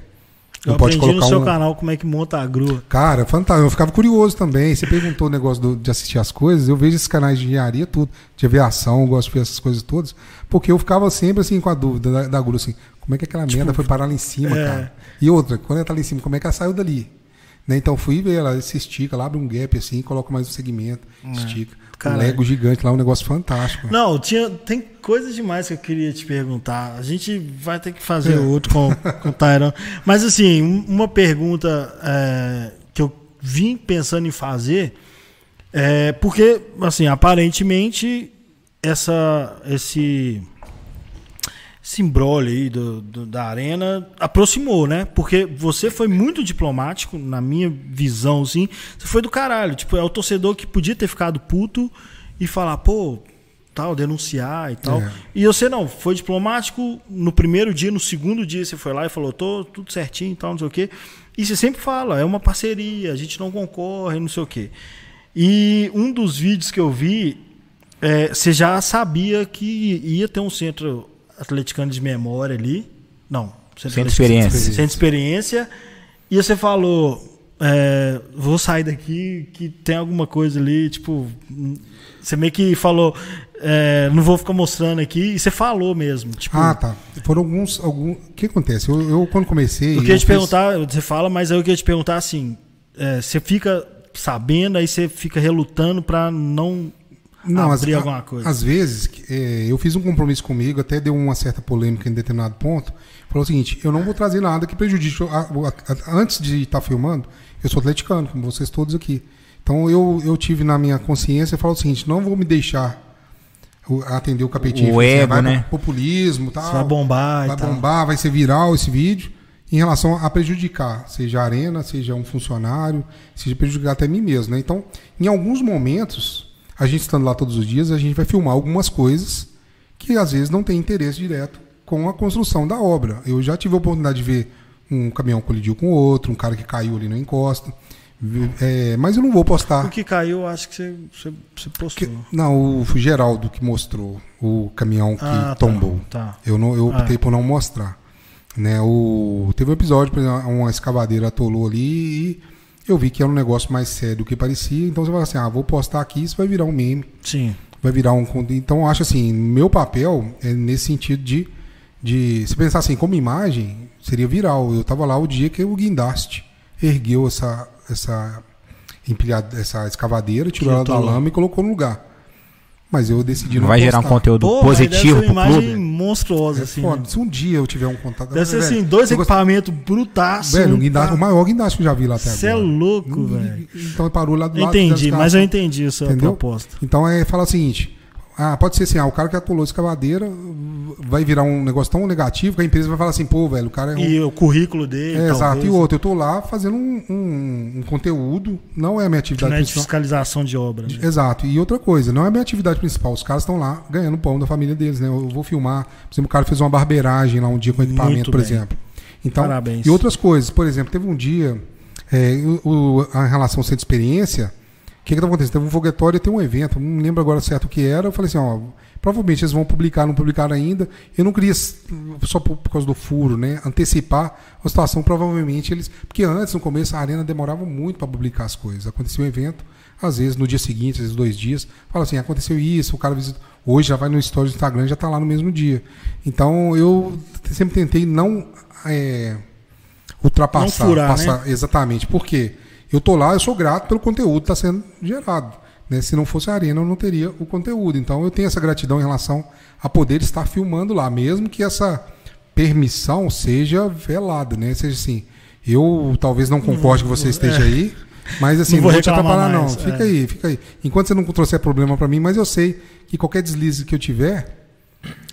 Eu pode aprendi colocar no seu um... canal como é que monta a grua. Cara, fantástico. Eu ficava curioso também. Você perguntou o negócio do, de assistir as coisas. Eu vejo esses canais de engenharia, tudo, de aviação, eu gosto de ver essas coisas todas. Porque eu ficava sempre assim com a dúvida da, da grua, assim, como é que aquela tipo, merda foi parar lá em cima, é... cara? E outra, quando ela tá lá em cima, como é que ela saiu dali? Né? Então fui ver, ela se estica, ela abre um gap assim, coloca mais um segmento, é. estica. Um Lego gigante lá, um negócio fantástico. Não, tinha, tem coisas demais que eu queria te perguntar. A gente vai ter que fazer é. outro com, com o Tyron. Mas assim, uma pergunta é, que eu vim pensando em fazer é porque, assim, aparentemente essa, esse esse aí do, do, da arena aproximou, né? Porque você foi muito diplomático, na minha visão, assim. Você foi do caralho. Tipo, é o torcedor que podia ter ficado puto e falar, pô, tal, denunciar e tal. É. E você não, foi diplomático no primeiro dia, no segundo dia você foi lá e falou, tô tudo certinho e tal, não sei o quê. E você sempre fala, é uma parceria, a gente não concorre, não sei o quê. E um dos vídeos que eu vi, é, você já sabia que ia ter um centro atleticano de memória ali. Não, de experiência. De experiência. E você falou, é, vou sair daqui que tem alguma coisa ali, tipo, hum, você meio que falou, é, não vou ficar mostrando aqui, e você falou mesmo, tipo, Ah, tá. Foram alguns. algum O que acontece? Eu, eu, quando comecei. eu queria te fiz- perguntar, você fala, mas eu queria te perguntar assim, é, você fica sabendo, aí você fica relutando pra não, Não, abrir às, alguma coisa. Às vezes, é, eu fiz um compromisso comigo, até deu uma certa polêmica em determinado ponto. Falou o seguinte: eu não vou trazer nada que prejudique. antes de estar filmando, eu sou atleticano, como vocês todos aqui. Então eu, eu tive na minha consciência e falo o seguinte: não vou me deixar atender o capetinho. O assim, ego, vai né? Populismo tal. Você vai bombar vai e tal. bombar, vai ser viral esse vídeo, em relação a prejudicar, seja a arena, seja um funcionário, seja prejudicar até mim mesmo. Né? Então, em alguns momentos, a gente estando lá todos os dias, a gente vai filmar algumas coisas que às vezes não tem interesse direto com a construção da obra. Eu já tive a oportunidade de ver um caminhão colidiu com outro, um cara que caiu ali na encosta. É, mas eu não vou postar. O que caiu, acho que você, você, você postou. Que- não, o Geraldo que mostrou o caminhão que Ah, tá, tombou. tá. Eu, não, eu optei Ah. por não mostrar. Né, o, teve um episódio, por exemplo, uma escavadeira atolou ali e eu vi que era um negócio mais sério do que parecia. Então você fala assim: ah, vou postar aqui, isso vai virar um meme, Sim. vai virar um. Então eu acho assim: meu papel é nesse sentido de. de se pensar assim, como imagem, seria viral. Eu estava lá o dia que o guindaste ergueu essa, essa, empilhada, essa escavadeira, tirou ela da lama e colocou no lugar. Mas eu decidi não Vai gerar um conteúdo Pô, positivo pro uma imagem clube. monstruosa, É assim. foda. né? Se um dia eu tiver um contato. Deve ser Velho, assim, dois gost- equipamentos brutaços. Velho, um guindaste, tá- o maior guindaste que eu já vi lá até Você é agora. louco, Hum, velho. Então ele parou lá do Eu lado. entendi, mas eu entendi a sua Entendeu? proposta. Então é falar o seguinte: ah, pode ser assim, ah, o cara que atolou a escavadeira vai virar um negócio tão negativo que a empresa vai falar assim, pô, velho, o cara é um. E o currículo dele, É, exato. E outro, eu tô lá fazendo um, um- um conteúdo, não é a minha atividade não é de principal. fiscalização de obra. né? Exato. E outra coisa, não é a minha atividade principal. Os caras estão lá ganhando pão da família deles, né? Eu vou filmar. Por exemplo, o cara fez uma barbeiragem lá um dia com equipamento, por exemplo. Então, Parabéns. E outras coisas. Por exemplo, teve um dia, é, o, a relação sem experiência, que que tá acontecendo? Teve um foguetório e tem um evento, não lembro agora certo o que era. Eu falei assim, ó, provavelmente eles vão publicar, não publicaram ainda. Eu não queria, só por, por causa do furo, né, antecipar a situação. Provavelmente eles. Porque antes, no começo, a arena demorava muito para publicar as coisas. Acontecia um evento, às vezes no dia seguinte, às vezes dois dias, fala assim, aconteceu isso, o cara visita. Hoje já vai no story do Instagram já está lá no mesmo dia. Então eu sempre tentei não é, ultrapassar. Não furar, passar, Exatamente. Por quê? Eu tô lá, eu sou grato pelo conteúdo que está sendo gerado. Né? Se não fosse a arena, eu não teria o conteúdo. Então eu tenho essa gratidão em relação a poder estar filmando lá, mesmo que essa permissão seja velada, né? Seja assim, eu talvez não concorde que você esteja aí, mas assim, Não não vou vou, te atrapalhar, não. mais, Fica é. aí, fica aí. Enquanto você não trouxer problema para mim, mas eu sei que qualquer deslize que eu tiver,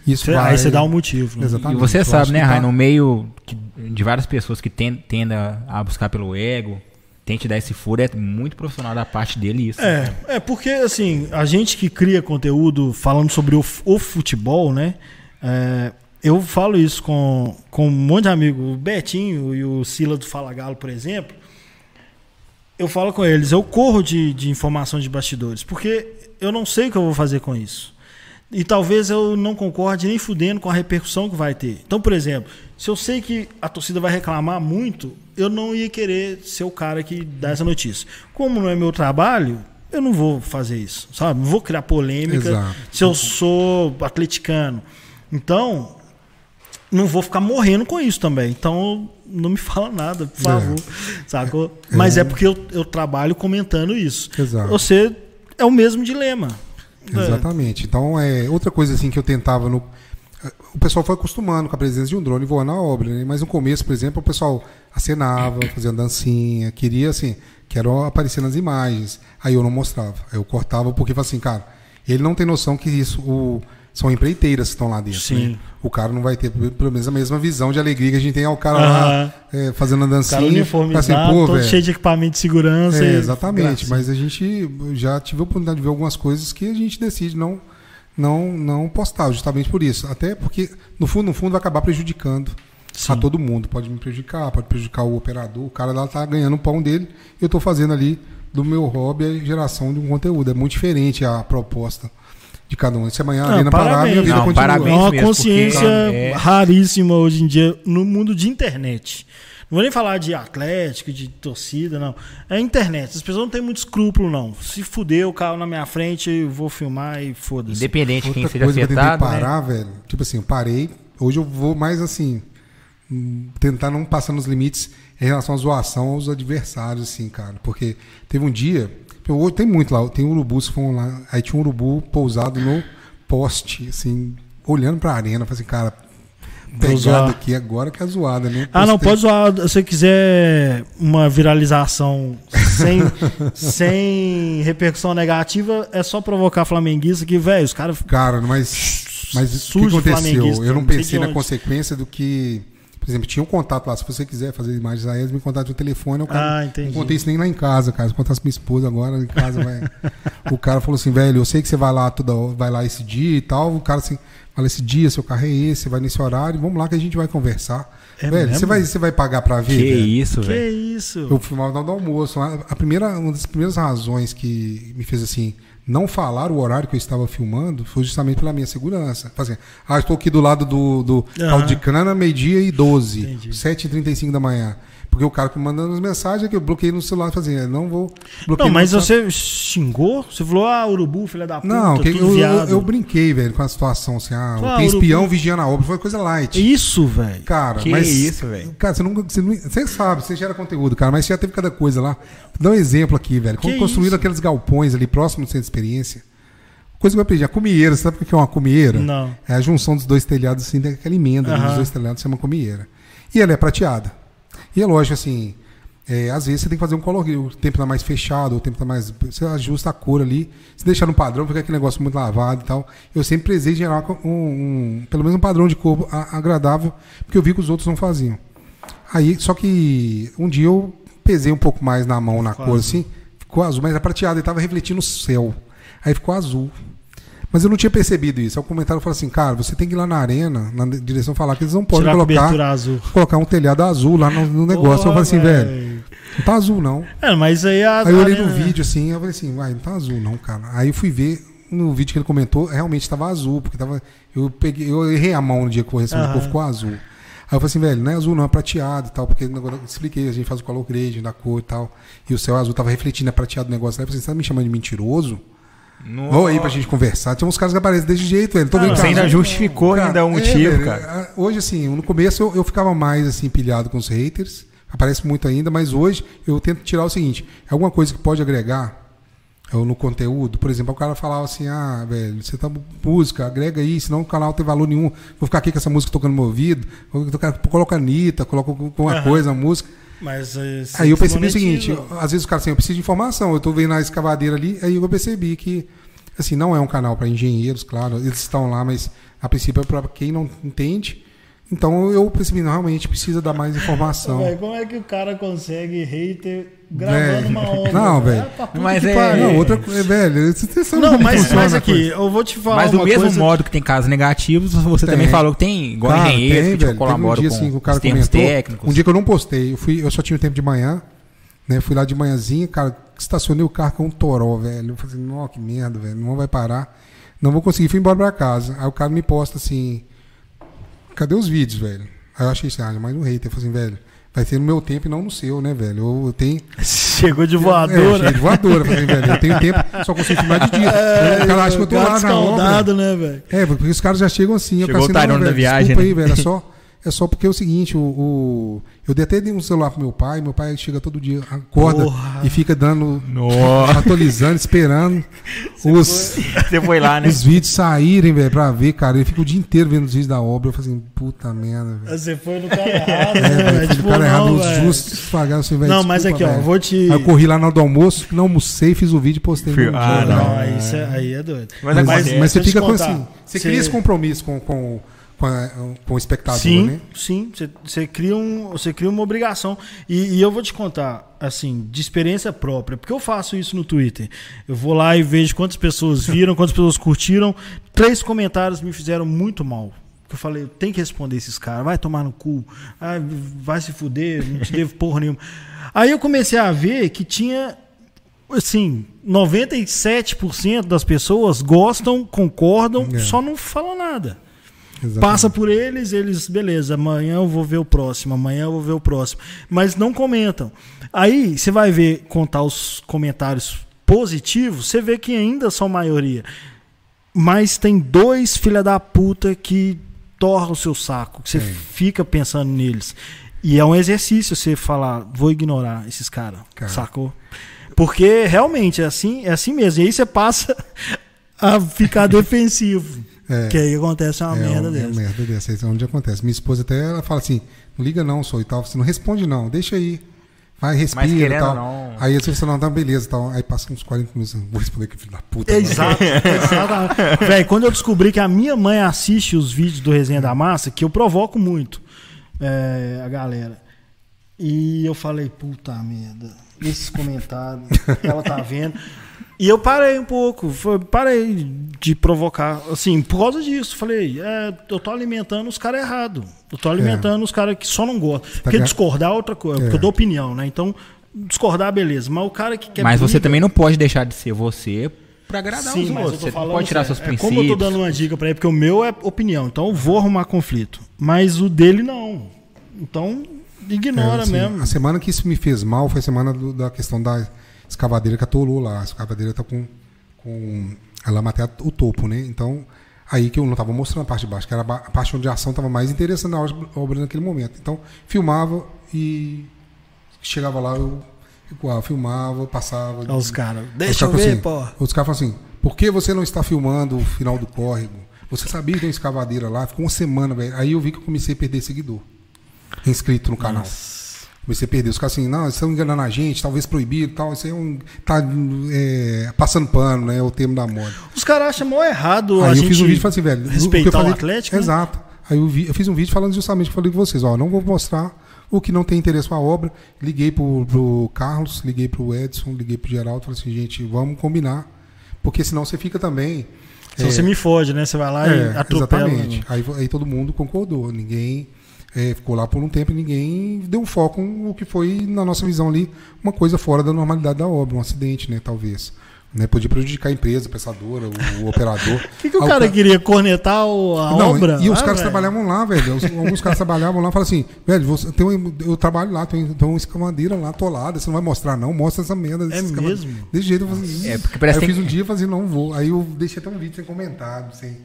isso Você- vai. Aí você dá um motivo. né? E Exatamente. você Eu sabe, né, que tá- Rai, no meio que- de várias pessoas que ten- tendem a buscar pelo ego, tente dar esse furo, é muito profissional da parte dele isso. É, é porque assim, a gente que cria conteúdo falando sobre o, o futebol, né? é, eu falo isso com, com um monte de amigos, o Betinho e o Sila do Fala Galo, por exemplo. Eu falo com eles, eu corro de, de informação de bastidores, porque eu não sei o que eu vou fazer com isso. E talvez eu não concorde nem fudendo com a repercussão que vai ter. Então, por exemplo, se eu sei que a torcida vai reclamar muito, eu não ia querer ser o cara que dá essa notícia. Como não é meu trabalho, eu não vou fazer isso, sabe? Não vou criar polêmica Exato. se eu sou atleticano. Então, não vou ficar morrendo com isso também. Então, não me fala nada, por É. favor. Sacou? Mas é, porque eu, eu trabalho comentando isso. Exato. Você é o mesmo dilema. Exatamente. Então, é outra coisa assim que eu tentava no o pessoal foi acostumando com a presença de um drone voando na obra, né? Mas no começo, por exemplo, o pessoal acenava, fazia dancinha, queria assim, quero aparecer nas imagens. Aí eu não mostrava. Aí eu cortava porque falava assim, cara, ele não tem noção que isso o, são empreiteiras que estão lá dentro. Sim. né? O cara não vai ter pelo menos a mesma visão de alegria que a gente tem ao cara Aham. lá é, fazendo a O dancinha. cara Fala uniformizado, todo velho, cheio de equipamento de segurança. é, exatamente, Graças. mas a gente já tive a oportunidade de ver algumas coisas que a gente decide não não, não postar, justamente por isso. Até porque, no fundo, no fundo, vai acabar prejudicando Sim. a todo mundo. Pode me prejudicar, pode prejudicar o operador. O cara lá tá ganhando o pão dele, eu tô fazendo ali do meu hobby a geração de um conteúdo. É muito diferente a proposta de cada um. Se amanhã a Não, arena parar, minha vida Não, continua. É parabéns. uma mesmo, consciência porque, é- raríssima hoje em dia no mundo de internet. Não vou nem falar de atlético, de torcida, não. É internet. As pessoas não têm muito escrúpulo, não. Se fuder, o carro na minha frente, eu vou filmar e foda-se. Independente de quem Outra seja coisa que eu né? parar, velho. Tipo assim, eu parei. Hoje eu vou mais assim. Tentar não passar nos limites em relação à zoação aos adversários, assim, cara. Porque teve um dia. tem muito lá. Tem urubus que foram lá. Aí tinha um urubu pousado no poste, assim, olhando pra arena. Falei assim, cara, Vou zoar. pegada aqui agora que é zoada, né? Ah, não, pode zoar. Se você quiser uma viralização sem, sem repercussão negativa, é só provocar flamenguista que, velho, os caras. Cara, mas, mas o que aconteceu? flamenguista, Eu não não sei pensei na onde. consequência do que. Por exemplo, tinha um contato lá. Se você quiser fazer imagens aéreas, me contate no telefone. O cara, Ah, entendi. Não contei isso nem lá em casa, cara. Se eu contasse minha esposa agora, em casa vai. o cara falou assim, velho, eu sei que você vai lá toda hora- vai lá esse dia e tal. O cara assim, fala esse dia, seu carro é esse, você vai nesse horário, vamos lá que a gente vai conversar. É velho, mesmo? você vai, você vai pagar pra ver? Que velho? isso, Que velho. isso? Eu filmava na hora do almoço. A primeira, uma das primeiras razões que me fez assim não falar o horário que eu estava filmando foi justamente pela minha segurança. Assim, ah, estou aqui do lado do, do Aham. caldo de cana, meio-dia e 12, Entendi. 7h35 da manhã. Porque o cara que mandando as mensagens é que eu bloqueei no celular fazendo, não vou bloqueei Não, mas você xingou? Você falou, ah, urubu, filha da puta, Não, que eu, eu, eu brinquei, velho, com a situação assim, ah, Ah, tem urubu. espião vigiando a obra, foi coisa light. Isso, velho. Cara, Que mas. isso, velho. Cara, você, nunca, você, não, você sabe, você gera conteúdo, cara, mas você já teve cada coisa lá. Vou dar um exemplo aqui, velho. Quando Que construíram isso? aqueles galpões ali próximo do centro de experiência, coisa que eu aprendi, a cumieira, você sabe o que é uma cumieira? Não. É a junção dos dois telhados, assim, tem aquela emenda ali Aham. dos dois telhados, chama cumieira. E ela é prateada. E é lógico, assim, é, às vezes você tem que fazer um color, o tempo tá mais fechado, o tempo tá mais. Você ajusta a cor ali, se deixar no padrão, fica aquele negócio muito lavado e tal. Eu sempre prezei gerar um, um- pelo menos um padrão de cor agradável, porque eu vi que os outros não faziam. Aí, só que um dia eu pesei um pouco mais na mão, na Ficou cor, assim, ficou azul, mas é prateado, ele tava refletindo o céu. Aí ficou azul. Mas eu não tinha percebido isso. Aí o comentário falou assim, cara, você tem que ir lá na arena, na direção falar que eles não podem colocar, colocar um telhado azul lá no, no negócio. eu Porra, falei assim, velho, não tá azul não. É, mas aí a. Aí eu olhei no arena- vídeo assim, eu falei assim, vai, não tá azul não, cara. Aí eu fui ver no vídeo que ele comentou, realmente estava azul, porque tava. Eu peguei, eu errei a mão no dia que eu respondi, Aham. ficou azul. Aí eu falei assim, velho, não é azul, não, é prateado e tal, porque agora eu expliquei, a gente faz o color grade da cor e tal. E o céu azul tava refletindo, é prateado o negócio. Aí eu falei assim, você tá me chamando de mentiroso? Vou aí pra gente conversar. Tinha uns caras que aparecem desse jeito, velho. Tô Ah, Você é ainda justificou Cara, ainda um é, motivo, velho, cara. Hoje, assim, no começo eu, eu ficava mais assim, pilhado com os haters. Aparece muito ainda, mas hoje eu tento tirar o seguinte: é alguma coisa que pode agregar no conteúdo. Por exemplo, o cara falava assim: ah, velho, você tá música, agrega aí, senão o canal não tem valor nenhum. Vou ficar aqui com essa música tocando no meu ouvido. Vou coloca a Anitta, coloca alguma Aham. coisa, a música. Mas, eh, Aí eu percebi o seguinte, às vezes o cara assim, eu preciso de informação, eu tô vendo a escavadeira ali, aí eu percebi que assim, não é um canal para engenheiros, claro, eles estão lá, mas a princípio é para quem não entende. Então eu percebi, não, realmente precisa dar mais informação. Véi, como é que o cara consegue hater gravando Velho. uma obra? Não, velho. É puta Mas é- pariu. Não, outra coisa, velho, você sabe Não, como mas, funciona mas aqui, coisa. eu vou te falar Mas do uma mesmo coisa... modo que tem casos negativos, você Tem. também falou que tem igual Cara, engenheiro tem, que tipo, velho. colabora um dia, com assim, que o cara comentou, técnicos. Um dia que eu não postei, eu, fui, eu só tinha o tempo de manhã, né? Fui lá de manhãzinha, cara, estacionei o carro com um toró, velho. Eu falei assim, nossa, que merda, velho, não vai parar. Não vou conseguir, fui embora pra casa. Aí o cara me posta assim, cadê os vídeos, velho? Aí eu achei assim, ah, mais um hater. Eu falei assim, velho, vai ser no meu tempo e não no seu, né, velho? Eu, eu tenho. Chegou de É, eu voadora. cheguei de voadora. Eu falei velho, eu tenho tempo, só consigo filmar de dia. o cara acha que eu tô lá na obra. né, velho? É, porque os caras já chegam assim. eu Chegou falo o assim, da viagem, desculpa né? aí, velho. É só, é só porque é o seguinte, o, o- eu dei até dei um celular pro meu pai, meu pai chega todo dia, acorda Porra. e fica dando, Nossa, atualizando, esperando os, você foi lá, né? os vídeos saírem, velho, pra ver, cara. Ele fica o dia inteiro vendo os vídeos da obra. Eu falo assim, puta merda, velho. Você foi no cara errado, É, né, no Tipo, cara errado, não, os velho. justos pagaram assim, velho. Não, mas desculpa, aqui, ó, velho. vou te... Aí eu corri lá na hora do almoço, não almocei, fiz o vídeo e postei no Fio- ah, jornal. Não, aí, isso é, aí é doido. Mas Mas, mas você fica com assim. Você cria esse compromisso com, com, com, a- com o espectador, sim, né? sim. Você- cria, um, cria uma obrigação. E, e eu vou te contar, assim, de experiência própria, porque eu faço isso no Twitter. Eu vou lá e vejo quantas pessoas viram, quantas pessoas curtiram. Três comentários me fizeram muito mal. Eu falei, tem que responder esses caras, vai tomar no cu, ah, vai se fuder, não te devo porra nenhuma. Aí eu comecei a ver que tinha assim, 97% das pessoas gostam, concordam, É. só não falam nada. Exatamente. Passa por eles, eles, beleza, amanhã eu vou ver o próximo, amanhã eu vou ver o próximo. Mas não comentam. Aí você vai ver, contar os comentários positivos, você vê que ainda são maioria. Mas tem dois filha da puta que torram o seu saco, que você fica pensando neles. E é um exercício você falar, vou ignorar esses caras, Cara. sacou? Porque realmente é assim, é assim mesmo. E aí você passa a ficar defensivo. É. Que aí acontece uma é, merda um- é dessa. uma merda dessa. Isso é onde acontece. Minha esposa até ela fala assim: não liga não, sou e tal. Você não responde não, deixa aí. Vai, respira e tal. não- Aí você fala, não, tá beleza tal. Aí passa uns 40 minutos, vou responder que filho da puta. Exato, exato. Véi, quando eu descobri que a minha mãe assiste os vídeos do Resenha da Massa, que eu provoco muito é, a galera. E eu falei, puta merda, esses comentários, ela tá vendo. E eu parei um pouco, foi- parei de provocar, assim, por causa disso. Falei, é, eu tô alimentando os caras errados. Eu tô alimentando os caras que só não gostam. Porque ga- discordar é outra coisa, porque eu dou opinião, né? Então, discordar, beleza. Mas o cara que quer. Mas você briga- também não pode deixar de ser você pra agradar Sim, os mas eu outros. tô Você falando pode tirar sério. seus É princípios. como eu tô dando uma dica pra ele, porque o meu é opinião, então eu vou arrumar conflito. Mas o dele não. Então, ignora É, assim, mesmo. A semana que isso me fez mal foi a semana do- da questão da escavadeira que atolou lá. A escavadeira tá com, com a lama até o topo, né? Então, aí que eu não tava mostrando a parte de baixo, que era a parte onde a ação tava mais interessante na obra- naquele momento. Então, filmava e chegava lá, eu igual, filmava, passava. Olha os caras. Os Deixa eu ver, falam pô. assim, Os caras falam assim, por que você não está filmando o final do córrego? Você sabia que tem uma escavadeira lá? Ficou uma semana, velho. Aí eu vi que eu comecei a perder seguidor. Inscrito no canal. Comecei a perder. Os caras assim, não, estão enganando a gente, talvez proibido e tal. Isso aí é um. Tá é, passando pano, né? É o termo da moda. Os caras acham mó errado a Aí eu gente fiz um vídeo e falei assim, velho. o que eu respeitar o falei- Atlético. né? Exato. Aí eu, vi- eu fiz um vídeo falando justamente o que eu falei com vocês, ó, não vou mostrar o que não tem interesse com a obra. Liguei pro, pro Carlos, liguei pro Edson, liguei pro Geraldo, falei assim, gente, vamos combinar. Porque senão você fica também. Se é, você me fode, né? Você vai lá é, e atropela. Exatamente. Aí, aí todo mundo concordou. Ninguém é, ficou lá por um tempo e ninguém deu foco no que foi, na nossa visão ali, uma coisa fora da normalidade da obra, um acidente, né? Talvez. Né? Podia prejudicar a empresa, a prestadora, o, o operador. O que, que o cara queria? Cornetar o- a não, obra? E os Ah, caras velho. trabalhavam lá, velho. Os- Alguns caras trabalhavam lá e falavam assim, velho, você, tem um- eu trabalho lá, tem, tem uma escavadeira lá atolada, você não vai mostrar, não? Mostra essa merda. É escavadeira." mesmo? Desse jeito eu falei. É, porque parece aí eu fiz um dia e falei assim, não vou. Aí eu deixei até um vídeo sem comentário, sem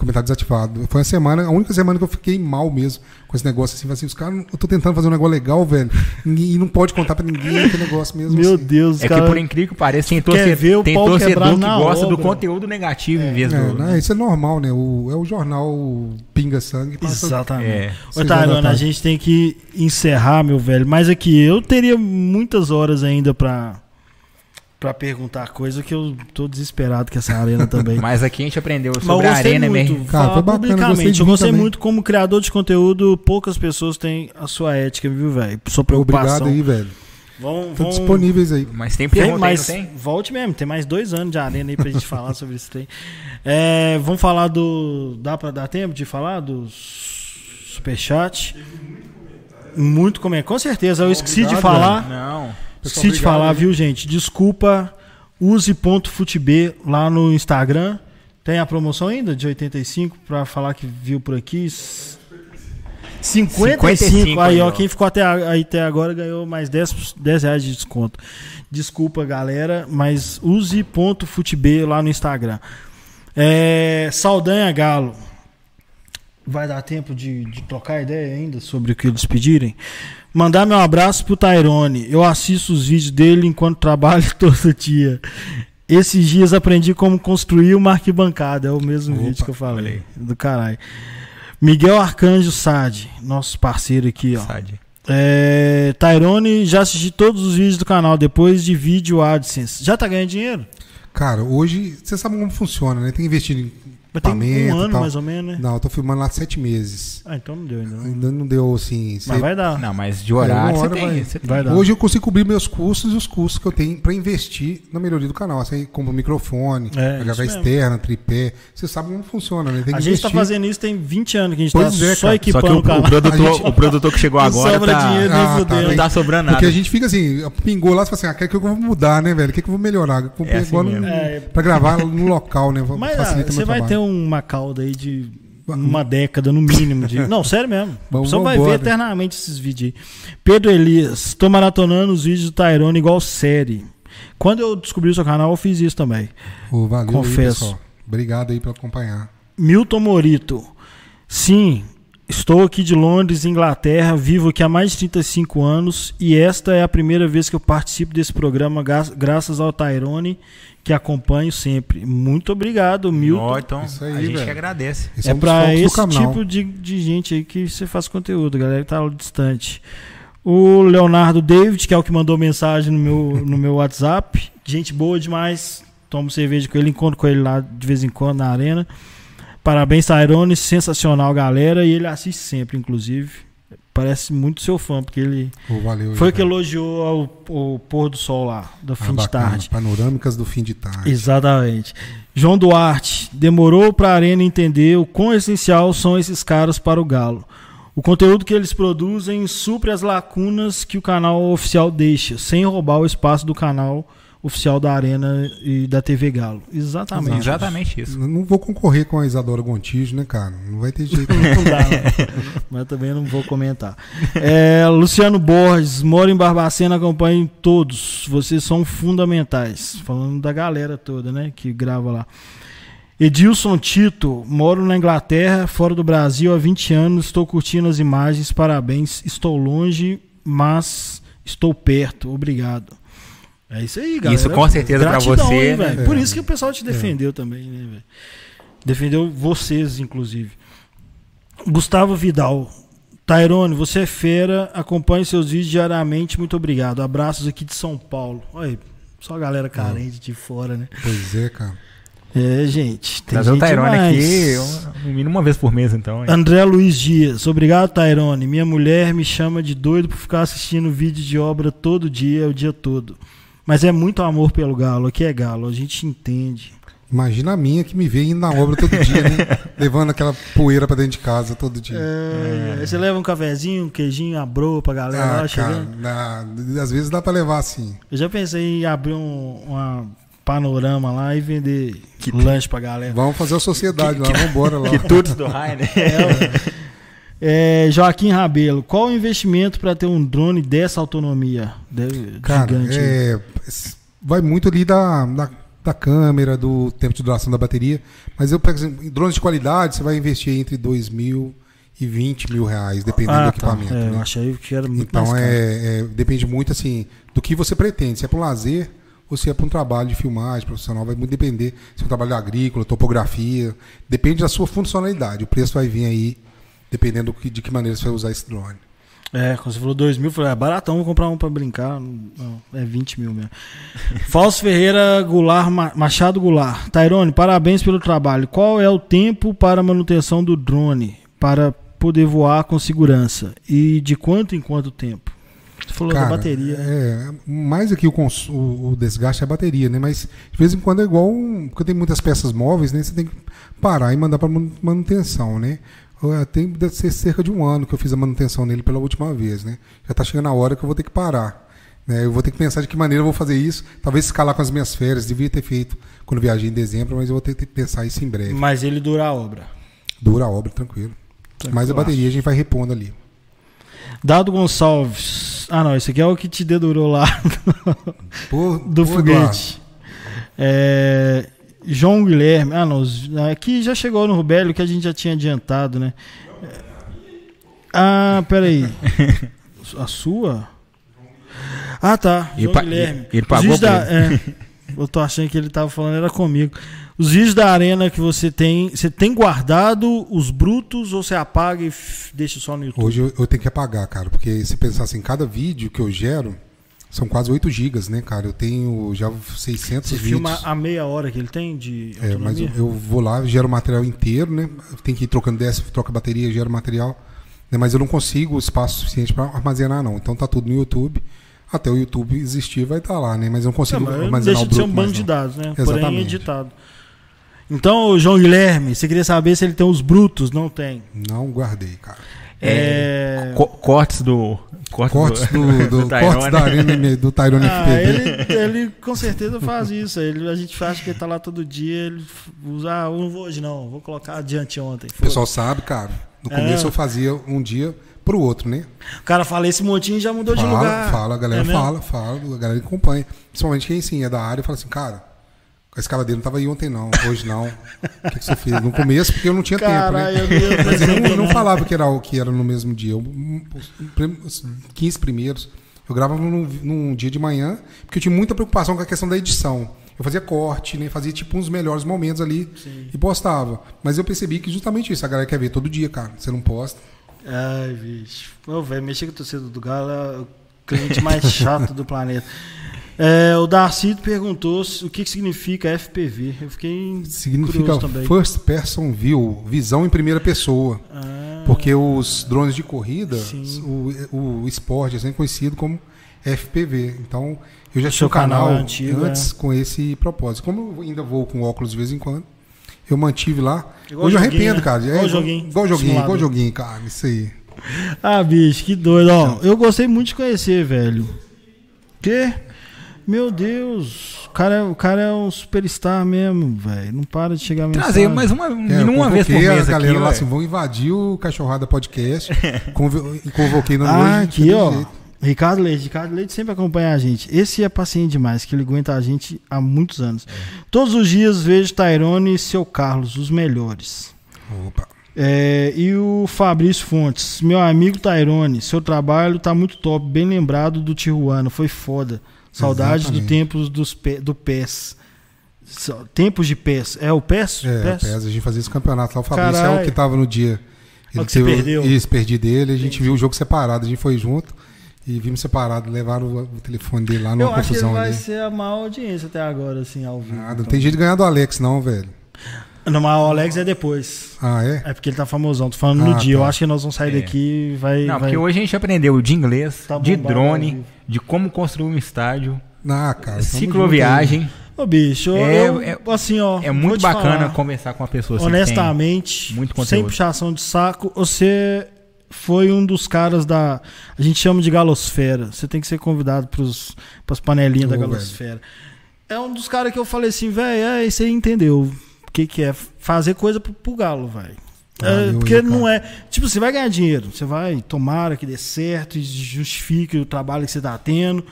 comentário desativado. Foi uma semana, a única semana que eu fiquei mal mesmo com esse negócio assim. Assim, os caras, eu tô tentando fazer um negócio legal, velho, e não pode contar pra ninguém aquele negócio mesmo. Meu assim. Deus, É que caras. por incrível que pareça, tem, torce- ver o tem torcedor que gosta do obra. conteúdo negativo em vez É, do. né, isso é normal, né? O, é o jornal Pinga Sangue. passa- Exatamente. É. Ô, a gente tem que encerrar, meu velho. Mas aqui, eu teria muitas horas ainda pra, pra perguntar coisa que eu tô desesperado com essa arena também. Mas aqui a gente aprendeu Mas sobre eu a gostei Arena muito. mesmo. Cara, foi bacana, gostei publicamente. de Eu gostei também. muito como criador de conteúdo. Poucas pessoas têm a sua ética, viu, velho? Sua Obrigado preocupação. aí, velho. Vão, Estão vão... disponíveis aí. Mas tem Tem pergunta aí, mais, não tem? volte mesmo, tem mais dois anos de arena aí pra gente falar sobre isso aí. É, vamos falar do. Dá pra dar tempo de falar do Superchat? Muito comentário. Com certeza, eu esqueci de Obrigado, falar. Não. Esqueci de obrigado, falar, viu, gente? Desculpa. Use ponto futb lá no Instagram. Tem a promoção ainda de 85 pra falar que viu por aqui. 55, 55 aí, ó. ó. Quem ficou até, aí até agora ganhou mais 10, 10 reais de desconto. Desculpa, galera, mas use ponto futb lá no Instagram. É, Saldanha Galo. Vai dar tempo de, de trocar ideia ainda sobre o que eles pedirem? Mandar meu abraço pro Tyrone. Eu assisto os vídeos dele enquanto trabalho todo dia. Esses dias aprendi como construir uma arquibancada. É o mesmo Opa, vídeo que eu falei. Do caralho. Miguel Arcanjo Sade, nosso parceiro aqui, ó. Sade. É, Tyrone, já assisti todos os vídeos do canal depois de vídeo AdSense. Já tá ganhando dinheiro? Cara, hoje, você sabe como funciona, né? Tem que investir em Mas tem um ano tal. mais ou menos, né? Não, eu tô filmando lá sete meses. Ah, então não deu ainda. não. Ainda não deu assim. Mas cê- vai dar. Não, mas de horário uma você hora tem. vai- você tem. vai dar. Hoje eu consigo cobrir meus custos e os custos que eu tenho para investir na melhoria do canal. Você compra microfone, É, externa, tripé. Você sabe como funciona, né? Tem que A gente tá fazendo isso tem 20 anos que a gente Pois tá é, só cara. equipando Só que o, o canal. o produtor, gente- o produtor que chegou agora sobra tá, dinheiro, Ah, tá, não tá sobrando nada. Porque a gente fica assim, pingou lá e fala assim, ah, o que, eu vou mudar, né, velho? O que, que eu vou melhorar? Eu comprei É assim agora mesmo. um- É. pra gravar no local, né? Mas ah, Facilita você vai ter. Uma cauda aí de uma década no mínimo. De... Não, sério mesmo. Só vai ver eternamente esses vídeos aí. Pedro Elias, tô maratonando os vídeos do Tyrone igual série. Quando eu descobri o seu canal, eu fiz isso também. Ô, valeu Confesso. aí. Obrigado aí por acompanhar. Milton Morito. Sim, estou aqui de Londres, Inglaterra, vivo aqui há mais de 35 anos e esta é a primeira vez que eu participo desse programa, gra- graças ao Tyrone, que acompanho sempre. Muito obrigado, Milton. Ó, então, Isso aí, a gente velho. que agradece. Esse é um do esse tipo de, de gente aí que você faz conteúdo, galera que tá distante. O Leonardo David, que é o que mandou mensagem no meu, no meu WhatsApp. Gente boa demais. Tomo cerveja com ele, encontro com ele lá de vez em quando na arena. Parabéns, Tyrone. Sensacional, galera. E ele assiste sempre, inclusive. Parece muito seu fã, porque ele Ô, valeu foi o que velho. elogiou ao- o pôr do sol lá, do Ah, fim de bacana. tarde. Panorâmicas do fim de tarde. Exatamente. João Duarte, demorou para a Arena entender o quão essencial são esses caras para o Galo. O conteúdo que eles produzem supre as lacunas que o canal oficial deixa, sem roubar o espaço do canal oficial da Arena e da TV Galo. Exatamente. Exatamente isso. Não vou concorrer com a Isadora Gontijo, né, cara? Não vai ter jeito. Não dá, não. mas também não vou comentar. É, Luciano Borges, moro em Barbacena, acompanho todos. Vocês são fundamentais. Falando da galera toda, né? Que grava lá. Edilson Tito, moro na Inglaterra, fora do Brasil há 20 anos. Estou curtindo as imagens, parabéns. Estou longe, mas estou perto. Obrigado. É isso aí, galera. Isso com certeza pra Gratidão, você, hein, né? velho? Por isso que o pessoal te defendeu também, né, velho? Defendeu vocês, inclusive. Gustavo Vidal. Tairone, você é fera, acompanhe seus vídeos diariamente, muito obrigado. Abraços aqui de São Paulo. Olha aí, só a galera carente de fora, né? pois é, cara. É, gente. Tem Trazer o gente Tyrone demais. aqui, um- no mínimo uma vez por mês, então. hein? André Luiz Dias, obrigado, Tairone. Minha mulher me chama de doido por ficar assistindo vídeo de obra todo dia, o dia todo. Mas é muito amor pelo Galo. Aqui é Galo, a gente entende. Imagina a minha que me vê indo na obra todo dia, né? Levando aquela poeira pra dentro de casa todo dia. É, aí Você leva um cafezinho, um queijinho, a broa pra galera lá ah, chegando. cara, dá- às vezes dá pra levar assim. Eu já pensei em abrir um uma panorama lá e vender lanche pra galera. Vamos fazer a sociedade lá, vamos embora lá. Quitutes do Rainer. É, Joaquim Rabelo, qual o investimento para ter um drone dessa autonomia? Deve- Cara, gigante. é, vai muito ali da, da, da câmera, do tempo de duração da bateria. Mas eu, por exemplo, em drones de qualidade, você vai investir entre 2 mil e 20 mil reais, dependendo do Ah, tá. equipamento. É, né? eu achei que era muito Então é, é- depende muito assim do que você pretende. Se é para um lazer ou se é para um trabalho de filmagem profissional, vai muito depender. Se é um trabalho agrícola, topografia, depende da sua funcionalidade. O preço vai vir aí dependendo de que maneira você vai usar esse drone. É, quando você falou 2 mil, eu falei, é baratão, vou comprar um pra brincar. Não, é 20 mil mesmo. Fausto Ferreira Goulart, Ma- Machado Goulart. Tairone, parabéns pelo trabalho. Qual é o tempo para manutenção do drone para poder voar com segurança? E de quanto em quanto tempo? Você falou da bateria. né? É, mais aqui o, o- o desgaste é a bateria, né? Mas de vez em quando é igual, um, porque tem muitas peças móveis, né? Você tem que parar e mandar para manutenção, né? Uh, Tem deve ser cerca de um ano que eu fiz a manutenção nele pela última vez, né? Já está chegando a hora que eu vou ter que parar. Né? Eu vou ter que pensar de que maneira eu vou fazer isso. Talvez escalar com as minhas férias, devia ter feito quando viajei em dezembro, mas eu vou ter que pensar isso em breve. Mas ele dura a obra. Dura a obra, tranquilo. Mas a bateria a gente vai repondo ali. Dado Gonçalves. Ah, não, esse aqui é o que te dedurou lá do pô, foguete. É, João Guilherme. Ah, não. os- Aqui já chegou no Rubélio que a gente já tinha adiantado, né? Ah, peraí. A sua? Ah, tá. Ele João pa- Guilherme. ele pagou da, é, Eu tô achando que ele tava falando era comigo. Os vídeos da arena que você tem, você tem guardado os brutos ou você apaga e deixa só no YouTube? Hoje eu, eu tenho que apagar, cara, porque se pensar assim, cada vídeo que eu gero, São quase 8 gigas, né, cara? Eu tenho já 600 Você vídeos. filma a meia hora que ele tem de É, mas eu, autonomia? eu vou lá, gero o material inteiro, né? Tem que ir trocando dessa, troca bateria, gero material. Né? Mas eu não consigo espaço suficiente para armazenar, não. Então tá tudo no YouTube. Até o YouTube existir vai estar lá, né? Mas eu não consigo Não, mas armazenar deixa o de ser um banco de dados, né? Porém Exatamente. editado. Então, João Guilherme, você queria saber se ele tem os brutos? Não tem. Não guardei, cara. É... Co- cortes do. Cortes, Cortes do, do, Tyrone. cortes da arena do Tyrone Ah, FPV. ele, ele com certeza faz isso. Ele, a gente acha que ele tá lá todo dia, ele usa, ah, eu não vou hoje não, vou colocar adiante ontem. O pessoal sabe, cara. No começo É. eu fazia um dia pro outro, né? O cara fala, esse montinho já mudou de Fala, lugar. fala, a galera É fala, fala, a galera acompanha. Principalmente quem sim é da área fala assim, cara, a escaladeira não tava aí ontem não, hoje não. O que, que você fez? No começo, porque eu não tinha Caralho, tempo, né? eu não ia Mas eu não, eu não falava que era o que era no mesmo dia. Eu, os os 15 primeiros, eu gravava num, num dia de manhã, porque eu tinha muita preocupação com a questão da edição. Eu fazia corte, né? Fazia tipo uns melhores momentos ali e postava. Mas eu percebi que justamente isso, a galera quer ver todo dia, cara. Você não posta. Ai, bicho. Pô, velho, mexer com a torcida do Galo é o cliente mais chato do planeta. É, o Darcy perguntou o que, significa FPV. Eu fiquei Significa curioso também. First Person View, visão em primeira pessoa. Ah, Porque os drones de corrida, Sim. o, o esporte é sempre conhecido como FPV. Então, eu já O tinha um canal, canal é antigo, antes com esse propósito. Como eu ainda vou com óculos de vez em quando, eu mantive lá. Igual Hoje eu arrependo, né? cara. Igual É, joguinho, Igual joguinho, igual joguinho, cara. Isso aí. Ah, bicho, que doido. Ó, eu gostei muito de conhecer, velho. Que? Meu Deus. O cara, é- o cara é um superstar mesmo, velho. Não para de chegar mensagem. Trazer mais uma, É, eu uma vez por mês a galera aqui. lá assim, vão invadir o Cachorrada Podcast. convo- e convoquei no Ah, aqui, ó. jeito. Ricardo Leite. Ricardo Leite sempre acompanha a gente. Esse é paciente demais, que ele aguenta a gente há muitos anos. Todos os dias vejo Tairone e seu Carlos, os melhores. Opa. É, e o Fabrício Fontes, meu amigo Tairone, seu trabalho tá muito top, bem lembrado do Tijuana, foi foda. Saudades do tempos dos do PES. Tempos de PES. É o PES? É, PES? PES, a gente fazia esse campeonato lá. O Fabrício é Caralho. o que tava no dia. É o que você perdeu. Isso, perdi dele. A gente viu o jogo separado. A gente foi junto e vimos separado. Levaram o, o telefone dele lá numa Eu acho que ele confusão vai ali. ser a maior audiência até agora, assim, ao vivo. Nada, não tem jeito de ganhar do Alex, não, velho. Não, mas o Alex é depois. Ah, é? É porque ele tá famosão. Tô falando no Ah, dia. Eu tá. acho que nós vamos sair É. daqui e vai. Não, vai... porque hoje a gente aprendeu de inglês, Tá de drone? De como construir um estádio, Ah, cara. tamo cicloviagem. Ô, bicho, É- eu, é- assim, ó. É muito bacana falar, conversar com uma pessoa assim. honestamente, muito sem puxação de saco, você foi um dos caras da. A gente chama de galosfera. Você tem que ser convidado para as panelinhas da Ô, galosfera. É um dos caras que eu falei assim, velho, é, aí entendeu o que, que é fazer coisa pro, pro galo, velho. É, Valeu porque não é. Tipo, você vai ganhar dinheiro. Você vai, tomara que dê certo e justifique o trabalho que você tá tendo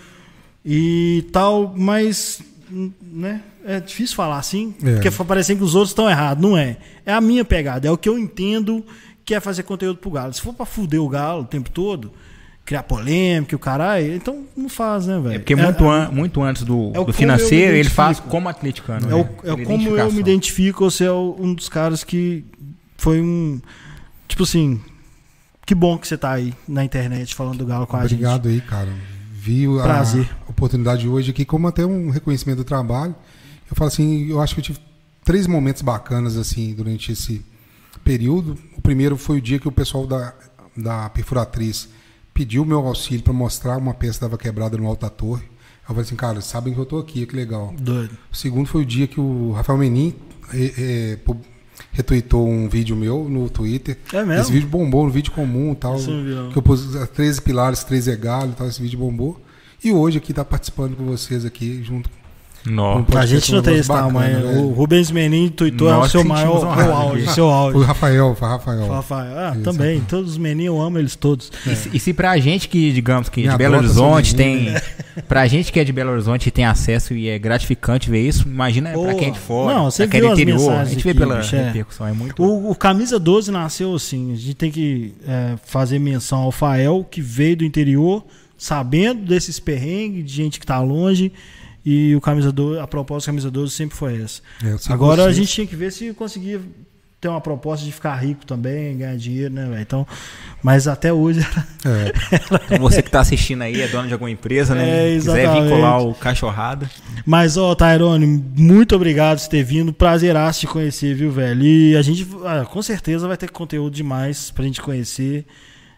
e tal, mas. Né? É difícil falar assim, É. porque parecendo que os outros estão errados. Não é. É a minha pegada, é o que eu entendo que é fazer conteúdo pro Galo. Se for pra fuder o Galo o tempo todo, criar polêmica, e o caralho, então não faz, né, velho? É porque muito, an- muito antes do, é o do financeiro, ele faz como atleticano. É, o, né? é como eu me identifico, você é um dos caras que foi um. Tipo assim. Que bom que você tá aí na internet falando do Galo com a gente. Obrigado aí, cara. Vi a Prazer. oportunidade hoje aqui como até um reconhecimento do trabalho. Eu falo assim, eu acho que eu tive três momentos bacanas assim durante esse período. O primeiro foi o dia que o pessoal da, da perfuratriz pediu meu auxílio para mostrar uma peça que estava quebrada no alta torre. Eu falei assim, cara, sabem que eu tô aqui, que legal. Doido. O segundo foi o dia que o Rafael Menin eh, pu- retweetou um vídeo meu no Twitter. É mesmo? Esse vídeo bombou no vídeo comum e tal. Não. Que eu pus as 13 pilares, 13 galhos e tal. Esse vídeo bombou. E hoje aqui tá participando com vocês aqui, junto Com A gente não tem esse bacana, tamanho. né? O Rubens Menin tuitou é o seu maior áudio. aqui. Seu Foi o. Rafael, foi o Rafael. Rafael. Ah, Isso, também. Todos os meninos eu amo eles todos. E, se- e se pra gente que, digamos que Me de Belo Horizonte tem. menino. Pra gente que é de Belo Horizonte e tem acesso e é gratificante ver isso, imagina pra Pô, quem é de fora. não, você pra é viu do as interior. A mensagens gente vê aqui, pela bicho, é. repercussão, é muito. O, o Camisa 12 nasceu assim. A gente tem que é, fazer menção ao Fael, que veio do interior, sabendo desses perrengues, de gente que tá longe. E o Camisa 12, a proposta do Camisa 12 sempre foi essa. É, Agora a gente tinha que ver se conseguia tem uma proposta de ficar rico também, ganhar dinheiro, né, velho? Então, mas até hoje É, Então você que tá assistindo aí é dono de alguma empresa, né? É, Quiser vincular o cachorrada. Mas, ó, Tyrone, muito obrigado por ter vindo. Prazeraço te conhecer, viu, velho? E a gente, ah, com certeza, vai ter conteúdo demais pra gente conhecer.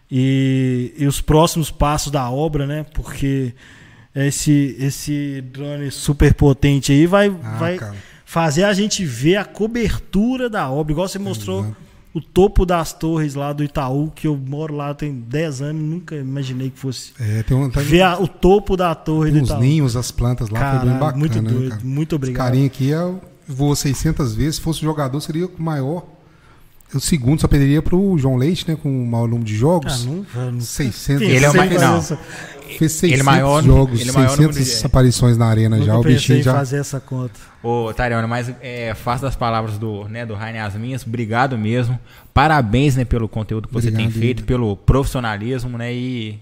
E, e os próximos passos da obra, né? Porque esse, esse drone super potente aí vai, ah, vai cara. fazer a gente ver a cobertura da obra. Igual você mostrou Exato. o topo das torres lá do Itaú, que eu moro lá tem 10 anos, nunca imaginei que fosse. É, tem um, tá, Ver a- o topo da torre do Itaú. ninhos, as plantas lá, foi bem bacana. muito né, doido. cara? Muito Esse obrigado. carinha aqui é, voou 600 vezes. Se fosse jogador, seria o maior. O segundo só perderia pro João Leite, né? Com o mau número de Ah, jogos. não, não 600. Ele é o mais- não. Fez 600 Ele maior- jogos, ele é maior número 600 de- aparições na arena Nunca já. O bichinho já. fazer essa conta. Ô, Tariana, mas é, faço das palavras do, né, do Rainer as minhas. Obrigado mesmo. Parabéns, né, pelo conteúdo que você Obrigado, tem feito, pelo profissionalismo, né, e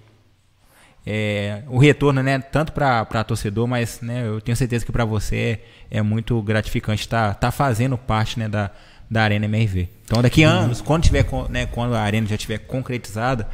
é, o retorno, né, tanto para torcedor, mas, né, eu tenho certeza que para você é, é muito gratificante estar tá, fazendo parte, né, da, da Arena MRV. Então, daqui a anos, quando tiver, né, quando a Arena já tiver concretizada,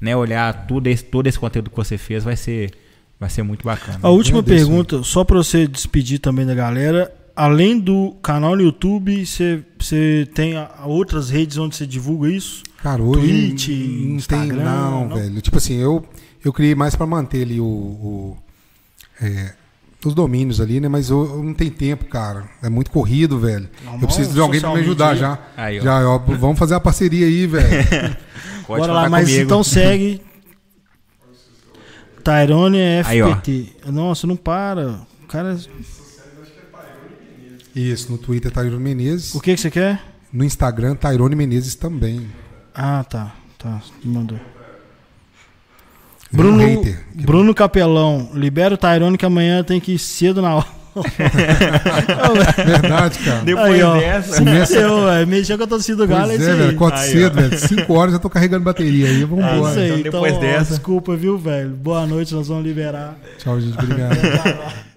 né, olhar tudo esse, todo esse conteúdo que você fez vai ser, vai ser muito bacana. A última agradeço, pergunta, só pra você despedir também da galera. Além do canal no YouTube, você, você tem a- outras redes onde você divulga isso? Cara, hoje Twitch, não tem Instagram, não, não? velho. Tipo assim, eu, eu criei mais pra manter ali o, o- é, os domínios ali, né? Mas eu, eu não tenho tempo, cara. É muito corrido, velho. Não, eu preciso de alguém pra me ajudar media já. Aí, ó. já, ó, vamos fazer a parceria aí, velho. Pode Bora lá, mas comigo. então segue. Tyrone Aí, ó. FPT. Nossa, não para. O cara, Isso, no Twitter Tairone Menezes. o que, que você quer? No Instagram, Tairone Menezes também. Ah, tá. Tá, me mandou. Vira um Bruno, hater. Bruno Capelão, libera o Tyrone que amanhã tem que ir cedo na aula. Verdade, cara. Depois Aí, ó. dessa. Começa- Eu, é, mexeu com a torcida do Galo, é é, velho. Acorda Aí, cedo, velho. 5 horas já tô carregando bateria aí. Vamos É embora. isso aí. Então, Então, depois ó, dessa- desculpa, viu, velho? Boa noite, nós vamos liberar. Tchau, gente. Obrigado.